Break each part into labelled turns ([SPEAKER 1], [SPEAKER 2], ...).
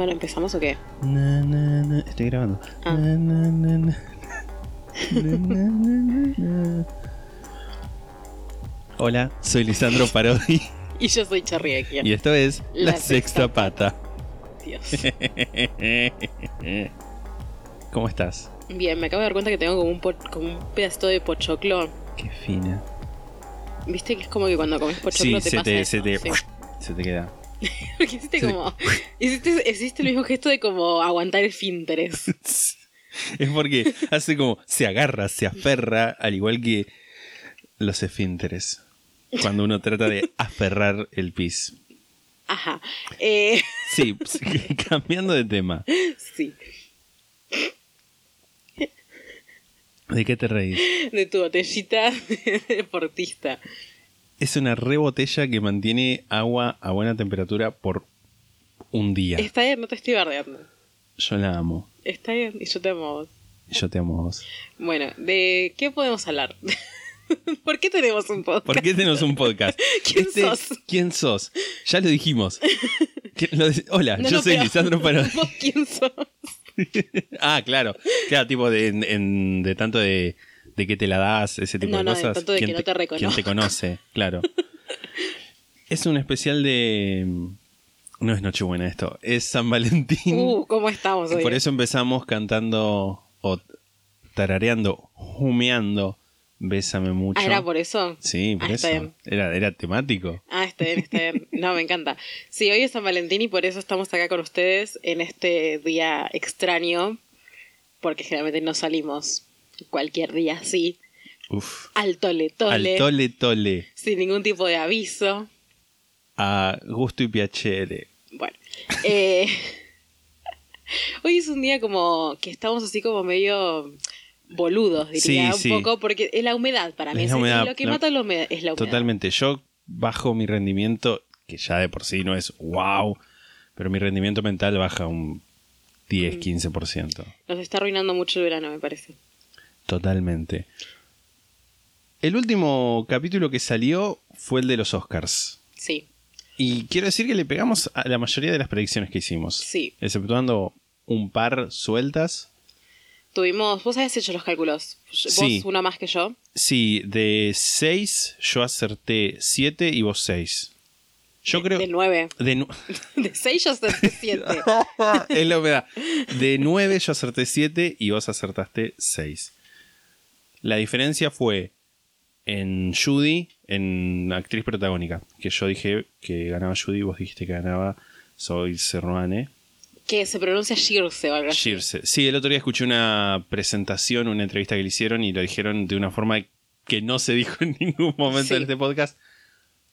[SPEAKER 1] Bueno, ¿empezamos o qué?
[SPEAKER 2] Na, na, na. Estoy grabando.
[SPEAKER 1] Ah.
[SPEAKER 2] Hola, soy Lisandro Parodi
[SPEAKER 1] Y yo soy Charriequia.
[SPEAKER 2] y esto es La,
[SPEAKER 1] La
[SPEAKER 2] Sexta,
[SPEAKER 1] Sexta
[SPEAKER 2] Pata.
[SPEAKER 1] Dios.
[SPEAKER 2] ¿Cómo estás?
[SPEAKER 1] Bien, me acabo de dar cuenta que tengo como un, po- como un pedacito de pochoclo.
[SPEAKER 2] Qué fina.
[SPEAKER 1] ¿Viste que es como que cuando comes pochoclo
[SPEAKER 2] Sí,
[SPEAKER 1] te
[SPEAKER 2] se
[SPEAKER 1] pasa
[SPEAKER 2] te,
[SPEAKER 1] eso?
[SPEAKER 2] se te,
[SPEAKER 1] Sí.
[SPEAKER 2] se te queda.
[SPEAKER 1] Porque hiciste
[SPEAKER 2] Sí.
[SPEAKER 1] como... Hiciste, hiciste el mismo gesto de como aguantar el finteres.
[SPEAKER 2] Es porque hace como se agarra, se aferra, al igual que los esfínteres. Cuando uno trata de aferrar el pis.
[SPEAKER 1] Ajá. Eh,
[SPEAKER 2] Sí, cambiando de tema.
[SPEAKER 1] sí.
[SPEAKER 2] ¿De qué te reís?
[SPEAKER 1] De tu botellita de deportista.
[SPEAKER 2] Es una rebotella que mantiene agua a buena temperatura por un día.
[SPEAKER 1] Está bien, no te estoy bardeando.
[SPEAKER 2] Yo la amo.
[SPEAKER 1] Está bien, y yo te amo a vos.
[SPEAKER 2] Yo te amo a vos.
[SPEAKER 1] Bueno, ¿de qué podemos hablar? ¿Por qué tenemos un podcast?
[SPEAKER 2] ¿Por qué tenemos un podcast? Este,
[SPEAKER 1] ¿Quién sos?
[SPEAKER 2] ¿Quién sos? Ya lo dijimos. ¿Quién- lo de- Hola,
[SPEAKER 1] No,
[SPEAKER 2] yo
[SPEAKER 1] no,
[SPEAKER 2] soy Lisandro Parodi.
[SPEAKER 1] ¿Vos quién sos?
[SPEAKER 2] ah, claro. Claro, tipo de, en- en- de tanto de, de que te la das, ese tipo
[SPEAKER 1] No,
[SPEAKER 2] de
[SPEAKER 1] no,
[SPEAKER 2] cosas.
[SPEAKER 1] tanto de
[SPEAKER 2] ¿Quién
[SPEAKER 1] que no te.
[SPEAKER 2] ¿Quién te conoce? Claro. es un especial de... No es Nochebuena esto, es San Valentín.
[SPEAKER 1] Uh, ¿cómo estamos hoy?
[SPEAKER 2] Por eso empezamos cantando o tarareando, humeando Bésame mucho.
[SPEAKER 1] Ah, ¿era por eso?
[SPEAKER 2] Sí, por
[SPEAKER 1] Ah,
[SPEAKER 2] eso.
[SPEAKER 1] está bien.
[SPEAKER 2] Era, era temático.
[SPEAKER 1] Ah, está bien, está bien. No, me encanta. Sí, hoy es San Valentín y por eso estamos acá con ustedes en este día extraño, porque generalmente no salimos cualquier día así,
[SPEAKER 2] Uf.
[SPEAKER 1] al tole tole,
[SPEAKER 2] Al tole tole.
[SPEAKER 1] sin ningún tipo de aviso.
[SPEAKER 2] A gusto y piacere.
[SPEAKER 1] Bueno, eh, hoy es un día como que estamos así como medio boludos, diría
[SPEAKER 2] Sí,
[SPEAKER 1] un
[SPEAKER 2] sí.
[SPEAKER 1] poco, porque es la humedad para mí.
[SPEAKER 2] Es
[SPEAKER 1] Es
[SPEAKER 2] la humedad,
[SPEAKER 1] lo que
[SPEAKER 2] la-
[SPEAKER 1] mata la humedad, es la humedad.
[SPEAKER 2] Totalmente. Yo bajo mi rendimiento, que ya de por sí no es wow, pero mi rendimiento mental baja un 10,
[SPEAKER 1] Mm.
[SPEAKER 2] 15%.
[SPEAKER 1] Nos está arruinando mucho el verano, me parece.
[SPEAKER 2] Totalmente. El último capítulo que salió fue el de los Oscars.
[SPEAKER 1] Sí,
[SPEAKER 2] Y quiero decir que le pegamos a la mayoría de las predicciones que hicimos.
[SPEAKER 1] sí.
[SPEAKER 2] Exceptuando un par sueltas.
[SPEAKER 1] Tuvimos, vos habías hecho los cálculos. Vos
[SPEAKER 2] Sí.
[SPEAKER 1] una más que yo.
[SPEAKER 2] Sí, de 6 yo acerté 7 y vos 6. Yo creo...
[SPEAKER 1] De nueve.
[SPEAKER 2] De nu-
[SPEAKER 1] De seis yo acerté siete.
[SPEAKER 2] es la humedad. De 9 yo acerté 7 y vos acertaste 6. La diferencia fue en Judy, en actriz protagónica. Que yo dije que ganaba Judy, vos dijiste que ganaba Soy Serruane.
[SPEAKER 1] que se pronuncia Shirse o algo así.
[SPEAKER 2] Shirse. Sí, el otro día escuché una presentación, una entrevista que le hicieron y lo dijeron de una forma que no se dijo en ningún momento
[SPEAKER 1] Sí.
[SPEAKER 2] en este podcast.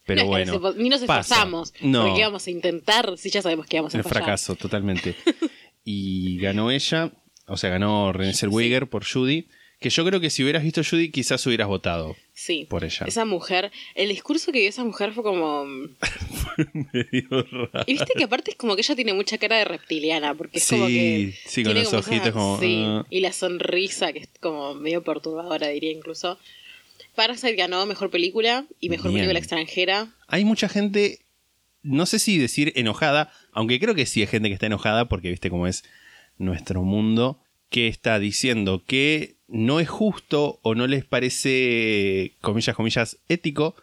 [SPEAKER 2] Pero
[SPEAKER 1] No, es que
[SPEAKER 2] bueno.
[SPEAKER 1] ni nos esforzamos.
[SPEAKER 2] No.
[SPEAKER 1] Porque íbamos a intentar, si ya sabemos que íbamos a
[SPEAKER 2] El
[SPEAKER 1] fallar.
[SPEAKER 2] fracaso, totalmente. y ganó ella, o sea, ganó Renée Zellweger por Judy. Que yo creo que si hubieras visto Judy, quizás hubieras votado
[SPEAKER 1] Sí.
[SPEAKER 2] por ella.
[SPEAKER 1] Esa mujer, el discurso que dio esa mujer fue como...
[SPEAKER 2] Medio raro.
[SPEAKER 1] Y viste que aparte es como que ella tiene mucha cara de reptiliana, porque es como
[SPEAKER 2] Sí,
[SPEAKER 1] que...
[SPEAKER 2] sí, con los
[SPEAKER 1] como
[SPEAKER 2] ojitos como,
[SPEAKER 1] Sí,
[SPEAKER 2] ah.
[SPEAKER 1] y la sonrisa que es como medio perturbadora, diría incluso. Parasite ganó Mejor Película y Mejor
[SPEAKER 2] Bien.
[SPEAKER 1] Película Extranjera.
[SPEAKER 2] Hay mucha gente, no sé si decir enojada, aunque creo que sí hay gente que está enojada porque viste cómo es nuestro mundo, que está diciendo que no es justo o no les parece, comillas, comillas, ético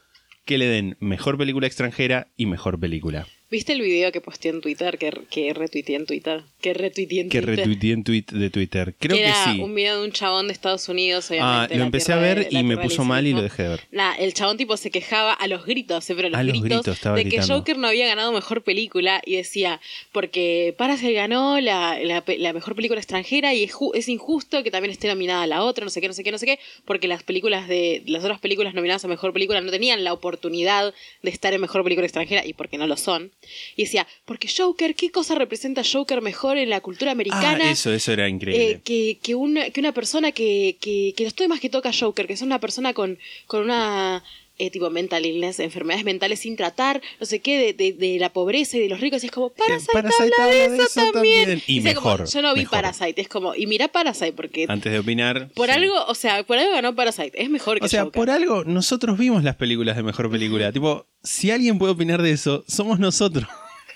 [SPEAKER 2] que le den mejor película extranjera y mejor película.
[SPEAKER 1] ¿Viste el video que posteé en Twitter? Que, que retuiteé en Twitter. Que retuiteé en
[SPEAKER 2] Que
[SPEAKER 1] Twitter.
[SPEAKER 2] retuiteé en tweet de Twitter. Creo
[SPEAKER 1] que
[SPEAKER 2] que,
[SPEAKER 1] era
[SPEAKER 2] sí.
[SPEAKER 1] un video de un chabón de Estados Unidos,
[SPEAKER 2] Ah, lo empecé a ver
[SPEAKER 1] de-
[SPEAKER 2] y me puso mal y lo dejé de ver.
[SPEAKER 1] Nah, el chabón tipo se quejaba a los gritos, eh, pero a los,
[SPEAKER 2] A los
[SPEAKER 1] gritos,
[SPEAKER 2] gritos, estaba
[SPEAKER 1] de
[SPEAKER 2] gritando.
[SPEAKER 1] que Joker no había ganado mejor película y decía, porque Parasite ganó la, la, mejor película extranjera y es, ju- es injusto que también esté nominada la otra, no sé qué, no sé qué, no sé qué, porque las películas de las otras películas nominadas a mejor película no tenían la oportunidad de estar en mejor película extranjera y porque no lo son. Y decía, porque Joker, ¿qué cosa representa Joker mejor en la cultura americana?
[SPEAKER 2] Ah, eso, eso era increíble.
[SPEAKER 1] Eh, que, que, una, que una persona que, que, que los temas que toca Joker, que es una persona con, con una eh, tipo mental illness, enfermedades mentales sin tratar, no sé qué, de, de, de la pobreza y de los ricos, y es como, Parasite,
[SPEAKER 2] Parasite
[SPEAKER 1] habla de
[SPEAKER 2] habla de
[SPEAKER 1] eso,
[SPEAKER 2] eso
[SPEAKER 1] también.
[SPEAKER 2] también. Y
[SPEAKER 1] como,
[SPEAKER 2] mejor,
[SPEAKER 1] yo no vi
[SPEAKER 2] mejor.
[SPEAKER 1] Parasite, es como, y mira Parasite, porque
[SPEAKER 2] Antes de opinar.
[SPEAKER 1] por
[SPEAKER 2] sí.
[SPEAKER 1] algo, o sea, por algo ganó Parasite, es mejor que
[SPEAKER 2] O sea,
[SPEAKER 1] Joker.
[SPEAKER 2] por algo, nosotros vimos las películas de mejor película. tipo, si alguien puede opinar de eso, somos nosotros.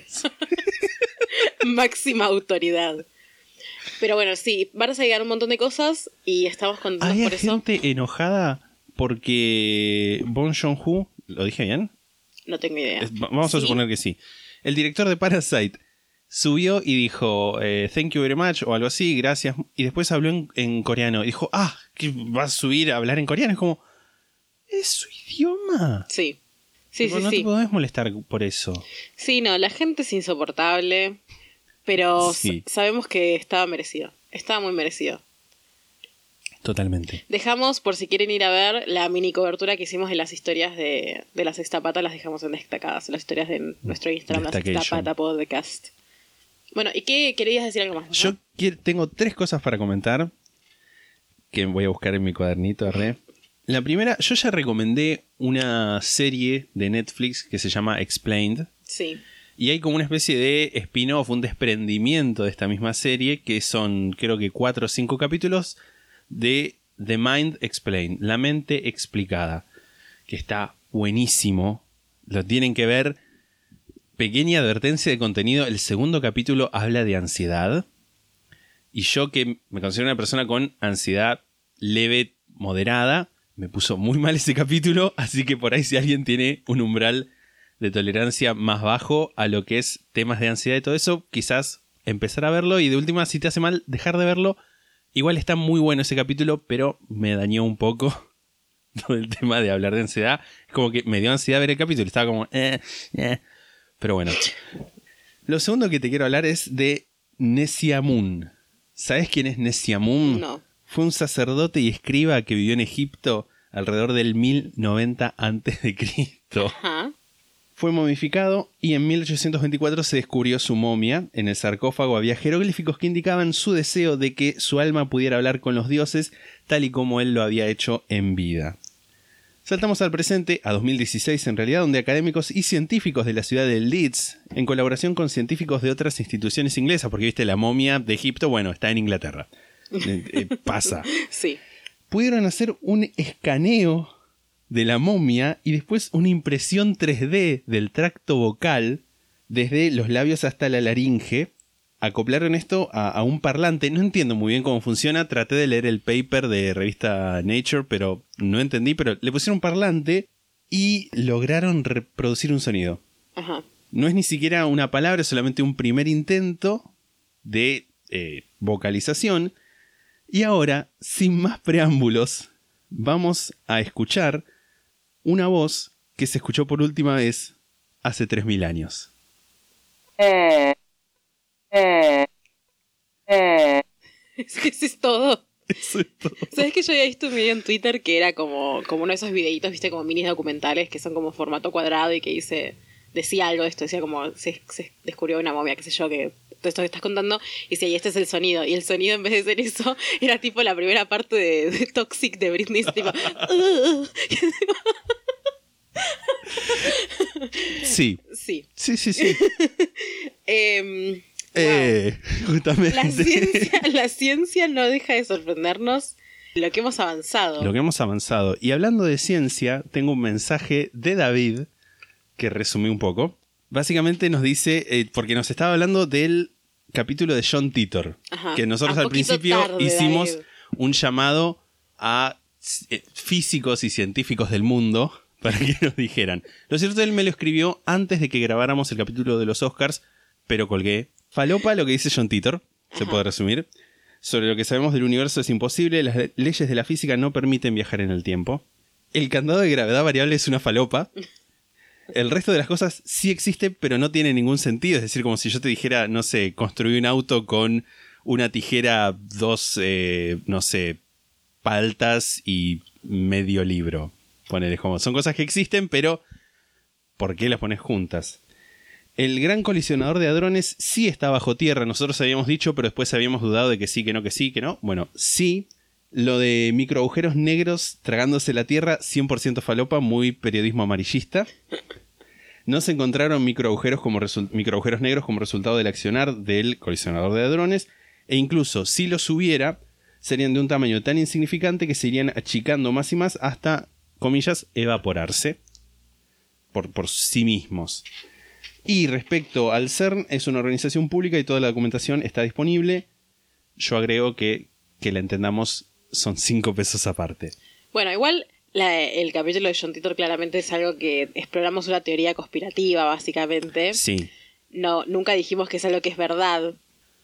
[SPEAKER 1] Máxima autoridad. Pero bueno, sí, Parasite ganó un montón de cosas y estamos contentos
[SPEAKER 2] Había
[SPEAKER 1] por eso.
[SPEAKER 2] gente enojada porque Bon Joon-ho, ¿lo dije bien?
[SPEAKER 1] No tengo idea.
[SPEAKER 2] Es- Vamos a
[SPEAKER 1] Sí.
[SPEAKER 2] suponer que sí. El director de Parasite subió y dijo eh, thank you very much o algo así, gracias. Y después habló en, en coreano. Y dijo, ah, que va a subir a hablar en coreano. Es como, es su idioma.
[SPEAKER 1] Sí. Sí,
[SPEAKER 2] Tipo,
[SPEAKER 1] sí,
[SPEAKER 2] no
[SPEAKER 1] sí.
[SPEAKER 2] te podés molestar por eso.
[SPEAKER 1] Sí, no, la gente es insoportable, pero
[SPEAKER 2] Sí.
[SPEAKER 1] sabemos que estaba merecido. Estaba muy merecido.
[SPEAKER 2] Totalmente.
[SPEAKER 1] Dejamos, por si quieren ir a ver, la mini cobertura que hicimos de las historias de, de la sexta pata, las dejamos en destacadas, las historias de nuestro Instagram, la sexta pata podcast. Bueno, ¿y qué querías decir algo más? no?
[SPEAKER 2] Yo quiero- tengo tres cosas para comentar que voy a buscar en mi cuadernito. Re. La primera, yo ya recomendé una serie de Netflix que se llama Explained.
[SPEAKER 1] Sí,
[SPEAKER 2] Y hay como una especie de spin-off, un desprendimiento de esta misma serie, que son creo que cuatro o cinco capítulos de The Mind Explained, la mente explicada, que está buenísimo. Lo tienen que ver. Pequeña advertencia de contenido, el segundo capítulo habla de ansiedad. Y yo que me considero una persona con ansiedad leve, moderada, me puso muy mal ese capítulo, así que por ahí si alguien tiene un umbral de tolerancia más bajo a lo que es temas de ansiedad y todo eso, quizás empezar a verlo y de última, si te hace mal, dejar de verlo. Igual está muy bueno ese capítulo, pero me dañó un poco todo el tema de hablar de ansiedad. Es como que me dio ansiedad ver el capítulo, estaba como... eh, eh. Pero bueno. Lo segundo que te quiero hablar es de Nesiamun. ¿Sabes quién es Nesiamun?
[SPEAKER 1] No.
[SPEAKER 2] Fue un sacerdote y escriba que vivió en Egipto alrededor del 1090 a.C.
[SPEAKER 1] Ajá.
[SPEAKER 2] Fue momificado y en 1824 se descubrió su momia. En el sarcófago había jeroglíficos que indicaban su deseo de que su alma pudiera hablar con los dioses, tal y como él lo había hecho en vida. Saltamos al presente, a 2016 en realidad, donde académicos y científicos de la ciudad de Leeds, en colaboración con científicos de otras instituciones inglesas, porque viste, la momia de Egipto, bueno, está en Inglaterra. Eh, eh, pasa
[SPEAKER 1] Sí.
[SPEAKER 2] pudieron hacer un escaneo de la momia y después una impresión 3D del tracto vocal desde los labios hasta la laringe. Acoplaron esto a, a un parlante. No entiendo muy bien cómo funciona. Traté de leer el paper de revista Nature, pero no entendí. Pero le pusieron un parlante y lograron reproducir un sonido.
[SPEAKER 1] Ajá.
[SPEAKER 2] No es ni siquiera una palabra, es solamente un primer intento de eh, vocalización. Y ahora, sin más preámbulos, vamos a escuchar una voz que se escuchó por última vez hace 3.000 años.
[SPEAKER 1] Eso es todo.
[SPEAKER 2] Eso es todo.
[SPEAKER 1] ¿Sabes que yo había visto un video en Twitter que era como, como uno de esos videitos, viste, como minis documentales que son como formato cuadrado y que dice, decía algo de esto, decía como se, se descubrió una momia, qué sé yo, que esto que estás contando, y decía, y este es el sonido. Y el sonido, en vez de ser eso, era tipo la primera parte de, de Toxic de Britney, tipo, "Ugh".
[SPEAKER 2] Sí,
[SPEAKER 1] sí.
[SPEAKER 2] sí, sí, sí.
[SPEAKER 1] Em, wow.
[SPEAKER 2] Eh, justamente.
[SPEAKER 1] La ciencia, la ciencia no deja de sorprendernos lo que hemos avanzado.
[SPEAKER 2] Lo que hemos avanzado. Y hablando de ciencia, tengo un mensaje de David que resumí un poco. Básicamente nos dice, eh, porque nos estaba hablando del capítulo de John Titor,
[SPEAKER 1] Ajá.
[SPEAKER 2] que nosotros
[SPEAKER 1] Un
[SPEAKER 2] al principio
[SPEAKER 1] tarde,
[SPEAKER 2] hicimos
[SPEAKER 1] David.
[SPEAKER 2] un llamado a eh, físicos y científicos del mundo para que nos dijeran. Lo cierto, él me lo escribió antes de que grabáramos el capítulo de los Oscars, pero colgué. Falopa, lo que dice John Titor, se puede resumir. Sobre lo que sabemos del universo es imposible, las le- leyes de la física no permiten viajar en el tiempo. El candado de gravedad variable es una falopa. El resto de las cosas sí existe, pero no tiene ningún sentido. Es decir, como si yo te dijera, no sé, construí un auto con una tijera, dos, eh, no sé, paltas y medio libro. Ponele como. Son cosas que existen, pero ¿por qué las pones juntas? El gran colisionador de hadrones sí está bajo tierra. Nosotros habíamos dicho, pero después habíamos dudado de que sí, que no, que sí, que no. Bueno, sí. Lo de microagujeros negros tragándose la tierra, 100% falopa, muy periodismo amarillista. No se encontraron microagujeros, como microagujeros negros como resultado del accionar del colisionador de hadrones. E incluso si los hubiera, serían de un tamaño tan insignificante que se irían achicando más y más hasta, comillas, evaporarse por, por sí mismos. Y respecto al CERN, es una organización pública y toda la documentación está disponible. Yo agrego que, que la entendamos, son 5 pesos aparte.
[SPEAKER 1] Bueno, igual la- el capítulo de John Titor claramente es algo que exploramos una teoría conspirativa, básicamente.
[SPEAKER 2] Sí.
[SPEAKER 1] No, nunca dijimos que es algo que es verdad,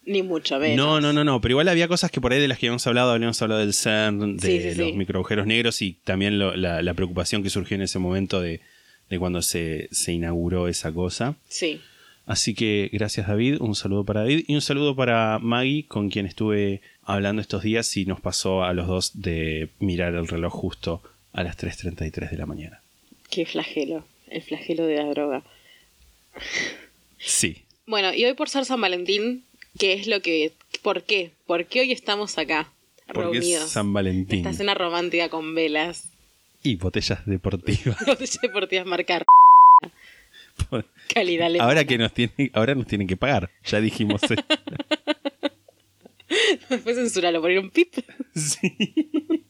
[SPEAKER 1] ni mucho menos.
[SPEAKER 2] No, no, no, no, pero igual había cosas que por ahí de las que habíamos hablado, habíamos hablado del CERN, de
[SPEAKER 1] Sí, sí,
[SPEAKER 2] los
[SPEAKER 1] sí.
[SPEAKER 2] microagujeros negros y también lo- la, la preocupación que surgió en ese momento de, de cuando se, se inauguró esa cosa.
[SPEAKER 1] Sí.
[SPEAKER 2] Así que gracias David, un saludo para David y un saludo para Maggie, con quien estuve hablando estos días y nos pasó a los dos de mirar el reloj justo a las 3.33 de la mañana.
[SPEAKER 1] Qué flagelo. El flagelo de la droga.
[SPEAKER 2] Sí.
[SPEAKER 1] Bueno, y hoy por ser San Valentín, ¿qué es lo que... ¿Por qué? ¿Por qué hoy estamos acá?
[SPEAKER 2] Porque es
[SPEAKER 1] reunidos.
[SPEAKER 2] San Valentín.
[SPEAKER 1] Esta cena romántica con velas.
[SPEAKER 2] Y botellas deportivas.
[SPEAKER 1] Botellas deportivas marcar. Calidad
[SPEAKER 2] ahora que nos tienen, ahora nos tienen que pagar. Ya dijimos.
[SPEAKER 1] Después censurarlo, poner un pip.
[SPEAKER 2] sí.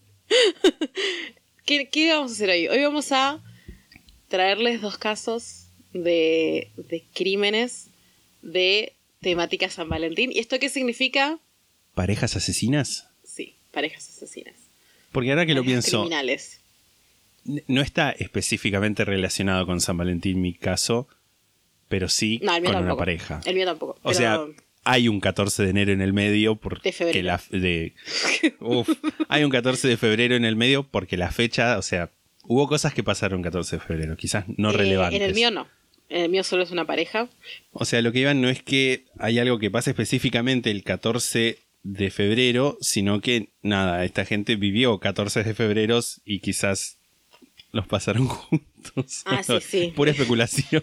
[SPEAKER 1] ¿Qué, qué vamos a hacer hoy? Hoy vamos a traerles dos casos de, de crímenes de temática San Valentín. ¿Y esto qué significa?
[SPEAKER 2] ¿Parejas asesinas?
[SPEAKER 1] Sí, parejas asesinas.
[SPEAKER 2] Porque ahora que lo pienso,
[SPEAKER 1] Criminales.
[SPEAKER 2] no está específicamente relacionado con San Valentín mi caso, pero sí
[SPEAKER 1] No,
[SPEAKER 2] con una
[SPEAKER 1] tampoco.
[SPEAKER 2] pareja.
[SPEAKER 1] El mío tampoco.
[SPEAKER 2] O
[SPEAKER 1] pero-
[SPEAKER 2] sea, hay un 14 de enero en el medio porque
[SPEAKER 1] De
[SPEAKER 2] la de Uf, hay un 14 de febrero en el medio porque la fecha, o sea, hubo cosas que pasaron 14 de febrero, quizás no
[SPEAKER 1] eh,
[SPEAKER 2] relevantes.
[SPEAKER 1] En el mío no. En el mío solo es una pareja.
[SPEAKER 2] O sea, lo que iban no es que hay algo que pase específicamente el 14 de febrero, sino que nada, esta gente vivió 14 de febrero y quizás los pasaron juntos.
[SPEAKER 1] Ah, sí, sí.
[SPEAKER 2] Pura especulación.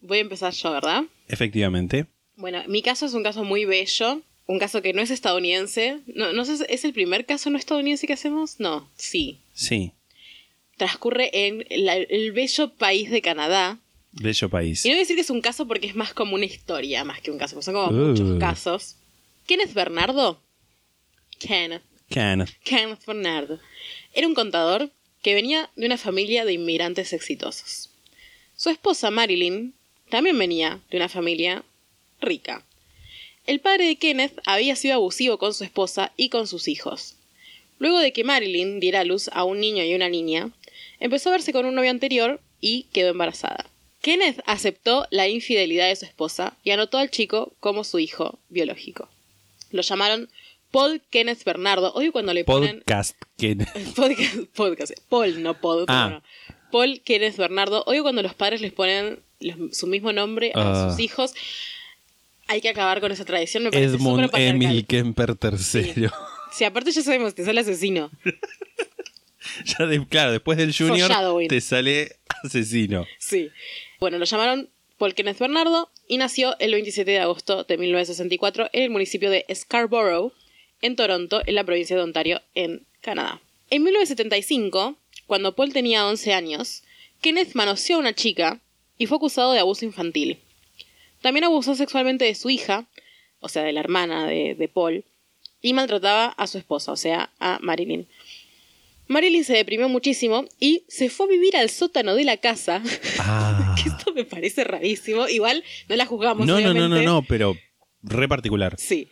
[SPEAKER 1] Voy a empezar yo, ¿verdad?
[SPEAKER 2] Efectivamente.
[SPEAKER 1] Bueno, mi caso es un caso muy bello. Un caso que no es estadounidense. No, no sé, ¿es el primer caso no estadounidense que hacemos? No, sí.
[SPEAKER 2] Sí.
[SPEAKER 1] Transcurre en la- el bello país de Canadá.
[SPEAKER 2] Bello país.
[SPEAKER 1] Y no voy a decir que es un caso porque es más como una historia, más que un caso. Son como
[SPEAKER 2] Uh.
[SPEAKER 1] muchos casos. Kenneth Bernardo. Kenneth.
[SPEAKER 2] Kenneth.
[SPEAKER 1] Kenneth Bernardo. Era un contador que venía de una familia de inmigrantes exitosos. Su esposa Marilyn también venía de una familia rica. El padre de Kenneth había sido abusivo con su esposa y con sus hijos. Luego de que Marilyn diera a luz a un niño y una niña, empezó a verse con un novio anterior y quedó embarazada. Kenneth aceptó la infidelidad de su esposa y anotó al chico como su hijo biológico. Lo llamaron Paul Kenneth Bernardo. Odio cuando le ponen
[SPEAKER 2] Podcast. Kenneth.
[SPEAKER 1] podcast, podcast. Paul, no Paul.
[SPEAKER 2] Ah.
[SPEAKER 1] Paul Kenneth Bernardo. Odio cuando los padres les ponen los- su mismo nombre a
[SPEAKER 2] Ah.
[SPEAKER 1] sus hijos. Hay que acabar con esa tradición. Me parece
[SPEAKER 2] Edmund. Emil Kemper III.
[SPEAKER 1] Sí, aparte ya sabemos que es el asesino.
[SPEAKER 2] Ya de- claro, después del Junior te sale asesino.
[SPEAKER 1] Sí. Bueno, lo llamaron Paul Kenneth Bernardo y nació el 27 de agosto de 1964 en el municipio de Scarborough, en Toronto, en la provincia de Ontario, en Canadá. En 1975, cuando Paul tenía 11 años, Kenneth manoseó a una chica y fue acusado de abuso infantil. También abusó sexualmente de su hija, o sea, de la hermana de, de Paul, y maltrataba a su esposa, o sea, a Marilyn. Marilyn se deprimió muchísimo y se fue a vivir al sótano de la casa.
[SPEAKER 2] Ah.
[SPEAKER 1] que esto me parece rarísimo. Igual no la juzgamos.
[SPEAKER 2] No, no, no, no, no, pero re particular.
[SPEAKER 1] Sí.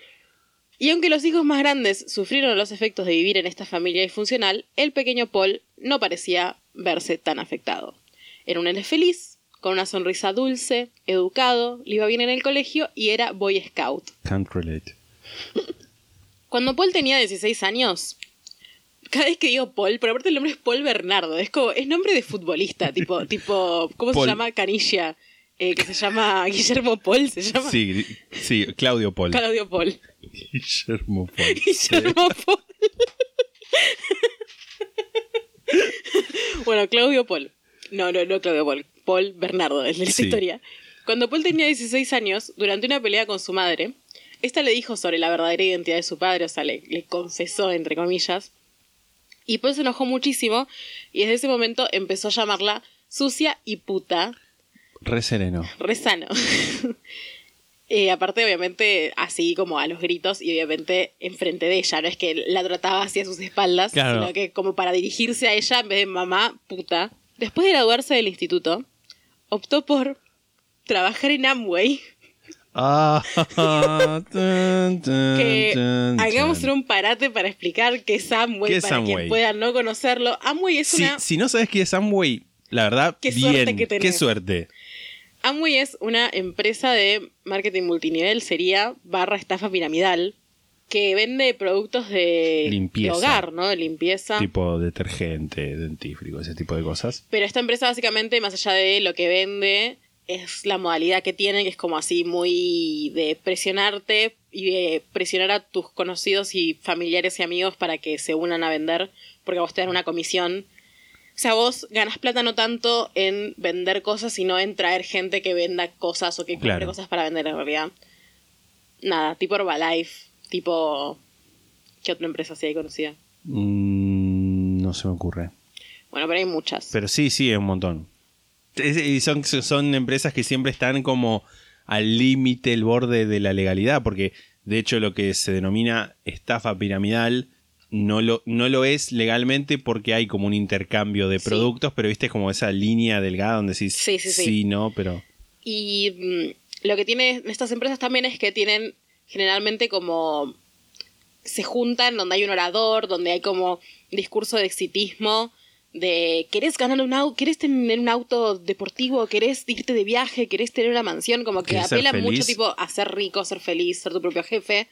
[SPEAKER 1] Y aunque los hijos más grandes sufrieron los efectos de vivir en esta familia disfuncional, el pequeño Paul no parecía verse tan afectado. Era un nene feliz, con una sonrisa dulce, educado, le iba bien en el colegio y era Boy Scout.
[SPEAKER 2] Can't relate.
[SPEAKER 1] Cuando Paul tenía 16 años, cada vez que digo Paul, pero aparte el nombre es Paul Bernardo, es como, es nombre de futbolista, tipo, tipo, ¿cómo
[SPEAKER 2] Paul.
[SPEAKER 1] se llama? Canilla, eh, que se llama Guillermo Paul, se llama
[SPEAKER 2] Sí, sí, Claudio Paul.
[SPEAKER 1] Claudio Paul.
[SPEAKER 2] Guillermo Paul.
[SPEAKER 1] Guillermo Paul. bueno, Claudio Paul. No, no, no Claudio Paul. Paul Bernardo, es de
[SPEAKER 2] Sí.
[SPEAKER 1] historia. Cuando Paul tenía 16 años, durante una pelea con su madre, esta le dijo sobre la verdadera identidad de su padre, o sea, le, le confesó, entre comillas. Y Paul se enojó muchísimo y desde ese momento empezó a llamarla sucia y puta,
[SPEAKER 2] Re sereno.
[SPEAKER 1] re sano. Eh, aparte, obviamente, así como a los gritos y obviamente enfrente de ella. No es que la trataba hacia sus espaldas,
[SPEAKER 2] Claro.
[SPEAKER 1] sino que como para dirigirse a ella en vez de mamá, puta. Después de graduarse del instituto, optó por trabajar en Amway.
[SPEAKER 2] Ah, tun, tun,
[SPEAKER 1] Que
[SPEAKER 2] tun,
[SPEAKER 1] hagamos un parate para explicar qué es Amway,
[SPEAKER 2] ¿Qué es
[SPEAKER 1] para
[SPEAKER 2] Amway?
[SPEAKER 1] quien pueda no conocerlo. Amway es
[SPEAKER 2] Si,
[SPEAKER 1] una...
[SPEAKER 2] si no sabes qué es Amway, la verdad,
[SPEAKER 1] Qué
[SPEAKER 2] bien.
[SPEAKER 1] suerte que tenés.
[SPEAKER 2] qué suerte.
[SPEAKER 1] Amway es una empresa de marketing multinivel, sería barra estafa piramidal, que vende productos de,
[SPEAKER 2] Limpieza.
[SPEAKER 1] de hogar, ¿no? De limpieza.
[SPEAKER 2] Tipo detergente, dentífrico, ese tipo de cosas.
[SPEAKER 1] Pero esta empresa básicamente, más allá de lo que vende, es la modalidad que tiene, que es como así muy de presionarte y de presionar a tus conocidos y familiares y amigos para que se unan a vender, porque a vos te dan una comisión. O sea, vos ganas plata no tanto en vender cosas, sino en traer gente que venda cosas o que compre
[SPEAKER 2] Claro.
[SPEAKER 1] cosas para vender en realidad. Nada, tipo Herbalife, tipo... ¿Qué otra empresa así hay conocida?
[SPEAKER 2] Mm, no se me ocurre.
[SPEAKER 1] Bueno, pero hay muchas.
[SPEAKER 2] Pero sí, sí, es un montón. Es- Y son, son empresas que siempre están como al límite, el borde de la legalidad, porque de hecho lo que se denomina estafa piramidal no lo, no lo es legalmente porque hay como un intercambio de
[SPEAKER 1] Sí.
[SPEAKER 2] productos, pero viste como esa línea delgada donde decís
[SPEAKER 1] Sí, sí, sí.
[SPEAKER 2] no, pero...
[SPEAKER 1] Y mm, lo que tienen estas empresas también es que tienen generalmente como se juntan donde hay un orador, donde hay como discurso de exitismo, de querés ganar un auto, querés tener un auto deportivo, querés irte de viaje, querés tener una mansión, como que
[SPEAKER 2] ¿Querés ser
[SPEAKER 1] apelan mucho tipo a ser rico, ser feliz, ser tu propio jefe,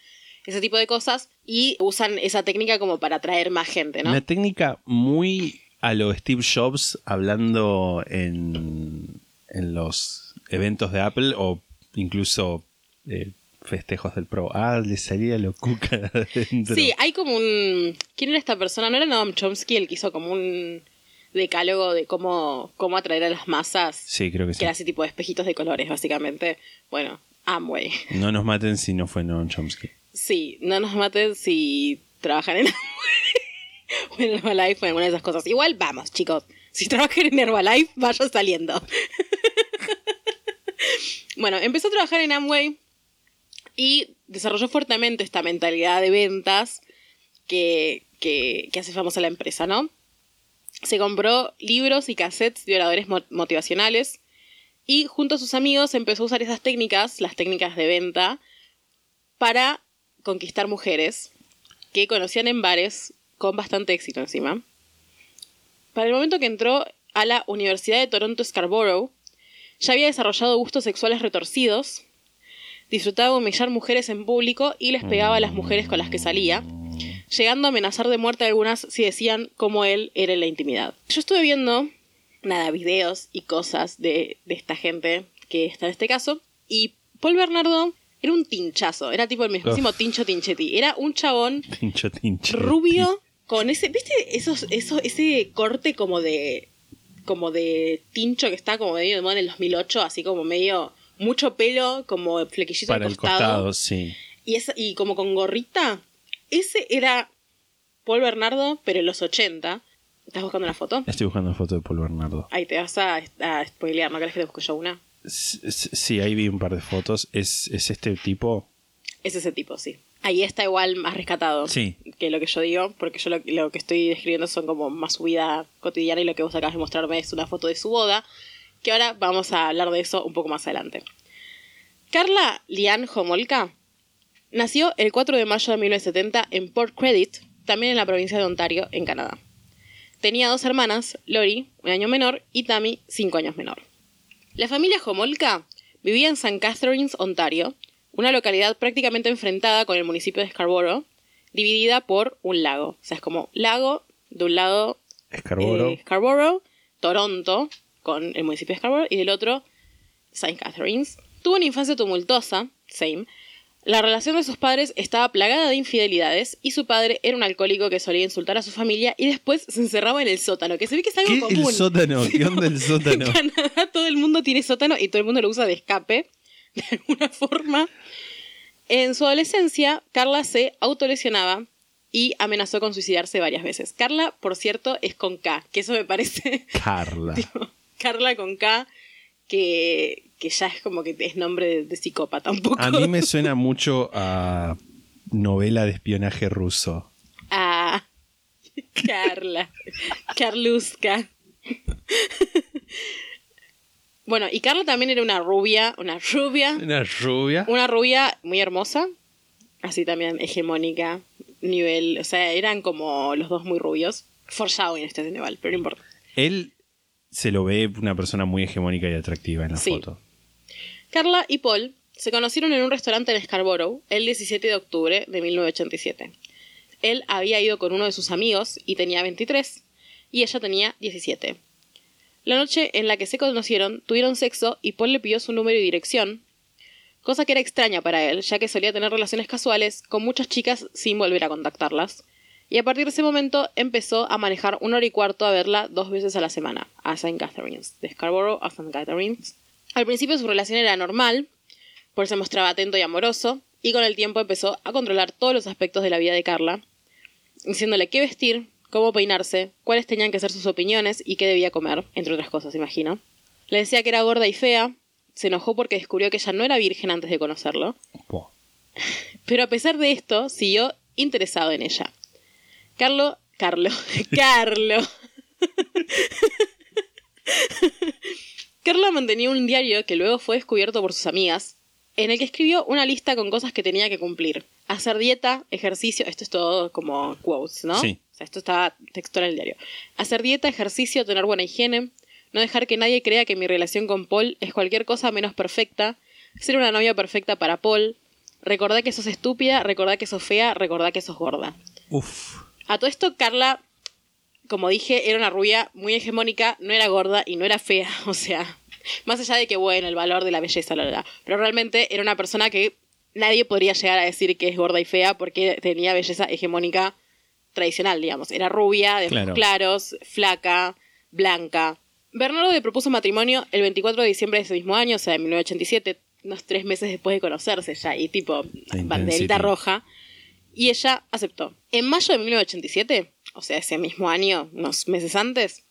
[SPEAKER 1] ese tipo de cosas, y usan esa técnica como para atraer más gente, ¿no?
[SPEAKER 2] Una técnica muy a lo Steve Jobs hablando en, en los eventos de Apple o incluso eh, festejos del Pro. Ah, le salía lo cuca de adentro.
[SPEAKER 1] Sí, hay como un... ¿Quién era esta persona? ¿No era Noam Chomsky el que hizo como un decálogo de cómo, cómo atraer a las masas?
[SPEAKER 2] Sí, creo que sí.
[SPEAKER 1] Que era así tipo de espejitos de colores, básicamente. Bueno, Amway.
[SPEAKER 2] No nos maten si no fue Noam Chomsky.
[SPEAKER 1] Sí, no nos maten si trabajan en Amway o en Herbalife o en alguna de esas cosas. Igual vamos, chicos. Si trabajan en Herbalife, vayan saliendo. bueno, empezó a trabajar en Amway y desarrolló fuertemente esta mentalidad de ventas que, que, hace famosa la empresa, ¿no? Se compró libros y cassettes de oradores mo- motivacionales y junto a sus amigos empezó a usar esas técnicas, las técnicas de venta, para conquistar mujeres que conocían en bares con bastante éxito encima. Para el momento que entró a la Universidad de Toronto Scarborough, ya había desarrollado gustos sexuales retorcidos, disfrutaba de humillar mujeres en público y les pegaba a las mujeres con las que salía, llegando a amenazar de muerte a algunas si decían cómo él era en la intimidad. Yo estuve viendo, nada, videos y cosas de, de esta gente que está en este caso, y Paul Bernardo era un tinchazo, era tipo el mismísimo
[SPEAKER 2] Uf.
[SPEAKER 1] Tincho Tinchetti, era un chabón
[SPEAKER 2] Tincho, tincho.
[SPEAKER 1] rubio con ese, ¿viste? Esos, esos, ese corte como de, como de tincho que está como medio de moda en el 2008, así como medio, mucho pelo, como flequillito
[SPEAKER 2] Para
[SPEAKER 1] al
[SPEAKER 2] el
[SPEAKER 1] costado.
[SPEAKER 2] costado, sí.
[SPEAKER 1] Y, esa, y como con gorrita. Ese era Paul Bernardo, pero en los 80. ¿Estás buscando una foto?
[SPEAKER 2] Estoy buscando una foto de Paul Bernardo.
[SPEAKER 1] Ahí te vas a, a spoilear, ¿no querés que te busque yo una?
[SPEAKER 2] Sí, ahí vi un par de fotos. ¿Es, es este tipo?
[SPEAKER 1] Es ese tipo, sí. Ahí está igual más rescatado
[SPEAKER 2] Sí.
[SPEAKER 1] que lo que yo digo, porque yo lo, lo que estoy describiendo son como más su vida cotidiana y lo que vos acabas de mostrarme es una foto de su boda, que ahora vamos a hablar de eso un poco más adelante. Carla Lian Homolka nació el 4 de mayo de 1970 en Port Credit, también en la provincia de Ontario, en Canadá. tenía dos hermanas, Lori, un año menor, y Tammy, cinco años menor. La familia Homolka vivía en St. Catharines, Ontario, una localidad prácticamente enfrentada con el municipio de Scarborough, dividida por un lago. O sea, es como lago, de un lado
[SPEAKER 2] Scarborough.
[SPEAKER 1] eh, Scarborough, Toronto, con el municipio de Scarborough, y del otro St. Catharines. Tuvo una infancia tumultuosa, same. La relación de sus padres estaba plagada de infidelidades y su padre era un alcohólico que solía insultar a su familia y después se encerraba en el sótano, que se ve que es algo
[SPEAKER 2] ¿Qué?
[SPEAKER 1] común.
[SPEAKER 2] El sótano. ¿Qué onda el sótano?
[SPEAKER 1] En Canadá todo el mundo tiene sótano y todo el mundo lo usa de escape, de alguna forma. En su adolescencia, Carla se autolesionaba y amenazó con suicidarse varias veces. Carla, por cierto, es con K, que eso me parece
[SPEAKER 2] Carla.
[SPEAKER 1] Carla con K, que, que ya es como que es nombre de, de psicópata un poco.
[SPEAKER 2] A mí me suena mucho a novela de espionaje ruso.
[SPEAKER 1] Ah, Carla. Carluska. bueno, y Carla también era una rubia, una rubia,
[SPEAKER 2] Una rubia.
[SPEAKER 1] una rubia muy hermosa, así también hegemónica, nivel, o sea, eran como los dos muy rubios. Foreshadowing este Ceneval, pero no importa.
[SPEAKER 2] Él se lo ve una persona muy hegemónica y atractiva en la
[SPEAKER 1] Sí.
[SPEAKER 2] foto.
[SPEAKER 1] Carla y Paul se conocieron en un restaurante en Scarborough el 17 de octubre de 1987. Él había ido con uno de sus amigos y tenía 23 y ella tenía 17. La noche en la que se conocieron tuvieron sexo y Paul le pidió su número y dirección, cosa que era extraña para él, ya que solía tener relaciones casuales con muchas chicas sin volver a contactarlas. Y a partir de ese momento empezó a manejar una hora y cuarto a verla dos veces a la semana, a St. Catharines, de Scarborough a St. Catharines. Al principio su relación era normal, Paul se mostraba atento y amoroso, y con el tiempo empezó a controlar todos los aspectos de la vida de Carla, diciéndole qué vestir, cómo peinarse, cuáles tenían que ser sus opiniones y qué debía comer, entre otras cosas, imagino. Le decía que era gorda y fea, se enojó porque descubrió que ella no era virgen antes de conocerlo, pero a pesar de esto, siguió interesado en ella. Carlo, Carlo, Carlo. Carla mantenía un diario que luego fue descubierto por sus amigas, en el que escribió una lista con cosas que tenía que cumplir. Hacer dieta, ejercicio, esto es todo como quotes, ¿no?
[SPEAKER 2] Sí.
[SPEAKER 1] O sea, esto está textual en el diario. Hacer dieta, ejercicio, tener buena higiene, no dejar que nadie crea que mi relación con Paul es cualquier cosa menos perfecta, ser una novia perfecta para Paul, recordar que sos estúpida, recordar que sos fea, recordar que sos gorda.
[SPEAKER 2] Uf.
[SPEAKER 1] A todo esto, Carla, como dije, era una rubia muy hegemónica, no era gorda y no era fea. O sea, más allá de que, bueno, el valor de la belleza, la, la. Pero realmente era una persona que nadie podría llegar a decir que es gorda y fea porque tenía belleza hegemónica tradicional, digamos. Era rubia, de ojos
[SPEAKER 2] Claro.
[SPEAKER 1] claros, flaca, blanca. Bernardo le propuso matrimonio el 24 de diciembre de ese mismo año, o sea, de 1987, unos tres meses después de conocerse ya, y tipo, banderita roja. Y ella aceptó. En mayo de 1987, o sea, ese mismo año, unos meses antes,